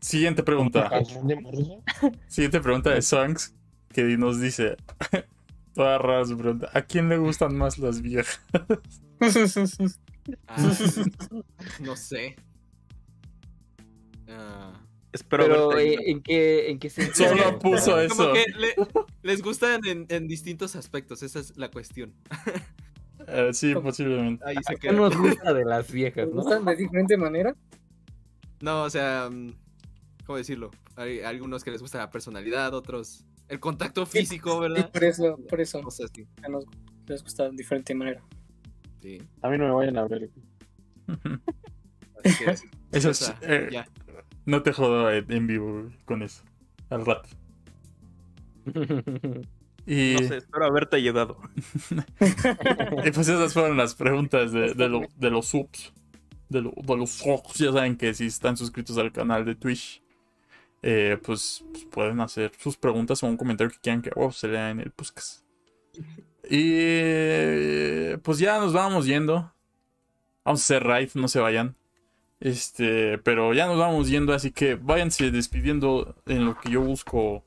Siguiente pregunta. Siguiente pregunta de Songs, que nos dice, toda rara su pregunta, ¿a quién le gustan más las viejas? Ah, no sé. Ah, Espero Pero, eh. ¿en qué, en qué sentido? Solo puso como eso. que le- les gustan en, en distintos aspectos, esa es la cuestión. Eh, sí, posiblemente. Ahí se ¿A qué queda. nos gusta de las viejas, ¿Te no? gustan de diferente manera? No, o sea, mm, ¿cómo decirlo? Hay algunos que les gusta la personalidad, otros el contacto físico, Sí, ¿verdad? por eso, por eso. O sea, sí. a nos les gusta de diferente manera. sí. A mí no me vayan a ver. Así que, Eso es, eh, ya. No te jodo en vivo con eso, al rato. Y, No sé, espero haberte ayudado. y pues esas fueron las preguntas de, de lo- de los subs, de, lo- de los subs. Ya saben que si están suscritos al canal de Twitch, eh, pues, pues pueden hacer sus preguntas o un comentario que quieran que oh, se lea en el podcast. Y pues ya nos vamos yendo. Vamos a hacer raid, no se vayan. Este, pero ya nos vamos yendo, así que váyanse despidiendo en lo que yo busco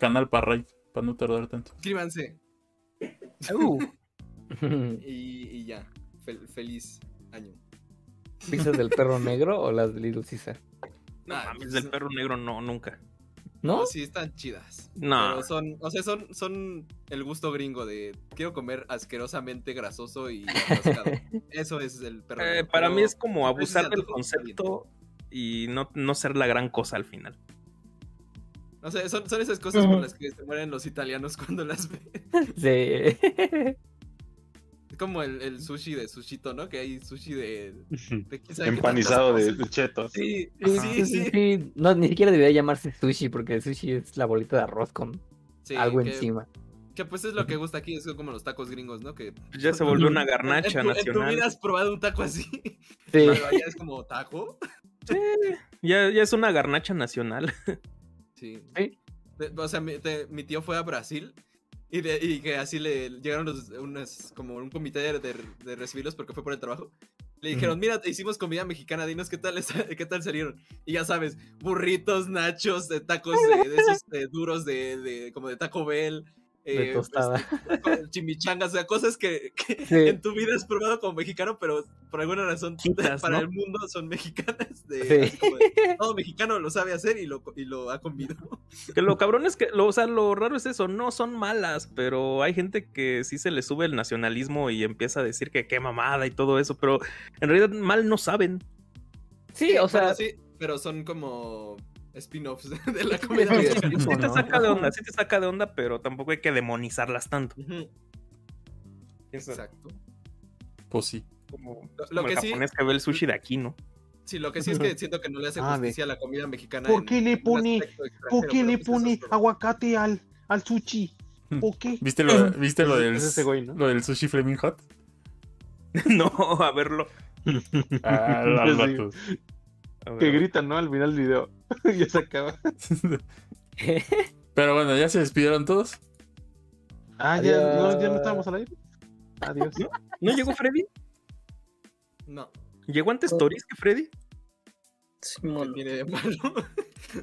canal para raid, para no tardar tanto. Suscríbanse Uh. y, y ya. Fel- feliz año. ¿Pizzas del perro negro o las de Little Caesar? No Ah, mames, pues, del perro negro no, nunca. ¿No? No, sí, están chidas. No. Pero son, o sea, son, son el gusto gringo de quiero comer asquerosamente grasoso y. Eso es el perro. Eh, para pero- mí es como abusar del concepto y no, no ser la gran cosa al final. O sea, son, son esas cosas por las que se mueren los italianos cuando las ven. Sí. Es como el, el sushi de sushito, ¿no? Que hay sushi de. de Empanizado de, chetos. Sí, Sí, sí, sí. sí. No, ni siquiera debería llamarse sushi porque el sushi es la bolita de arroz con Sí, algo que, encima. Que pues es lo que gusta aquí, es como los tacos gringos, ¿no? Que Ya se volvió una en garnacha en tu nacional. vida has probado un taco así. Sí. Pero allá es como taco. Ya, ya es una garnacha nacional. Sí. Sí. O sea, mi, te- mi tío fue a Brasil y, de- y que así le llegaron los, unas, como un comité de, de- de recibirlos porque fue por el trabajo. Le dijeron, mira, hicimos comida mexicana, dinos qué tal, qué tal salieron. Y ya sabes, burritos, nachos, tacos de, esos duros de- como de Taco Bell. De eh, tostada. este, con chimichangas, o sea, cosas que, que Sí. en tu vida has probado como mexicano, pero por alguna razón para ¿no? el mundo son mexicanas. De, Sí. así como de, todo mexicano lo sabe hacer y lo, y lo ha comido. Que lo cabrón es que, lo, o sea, lo raro es eso, no son malas, pero hay gente que sí se le sube el nacionalismo y empieza a decir que qué mamada y todo eso, pero en realidad mal no saben. Sí, o sea, Bueno, sí, pero son como spin-offs de la comida Sí, mexicana. Sí te saca de onda, sí te saca de onda, pero tampoco hay que demonizarlas tanto. Exacto. Pues sí. como, Lo- es lo como el que sí- japonés que ve el sushi de aquí, ¿no? Sí, lo que sí es que siento que no le hace Ah, justicia a la comida mexicana. ¿Por qué le en pone- ¿Por qué le pues pone aguacate al, al sushi? ¿Por qué? ¿Viste lo, ¿viste lo, del, es ese güey, ¿no? lo del sushi Flaming Hot? no, a verlo. Ah, a Que verlo. gritan, ¿no? Al final del video. ya se acaba. Pero bueno, ¿ya se despidieron todos? Ah, ya, no, ya no estábamos al aire. Adiós. ¿No llegó Freddy? No, ¿Llegó antes Toris que Freddy? ¿qué Simón. tiene de malo?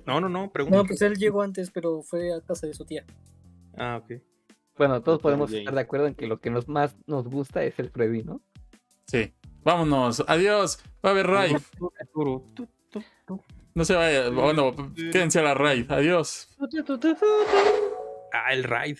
No, no, no, pregunto. No, pues él llegó antes, pero fue a casa de su tía. Ah, ok. bueno, todos podemos estar de acuerdo en que lo que nos más nos gusta es el Freddy, ¿no? Sí. Vámonos. Adiós. Va a haber raid. No se vaya. Bueno, quédense a la raid. Adiós. Ah, el raid.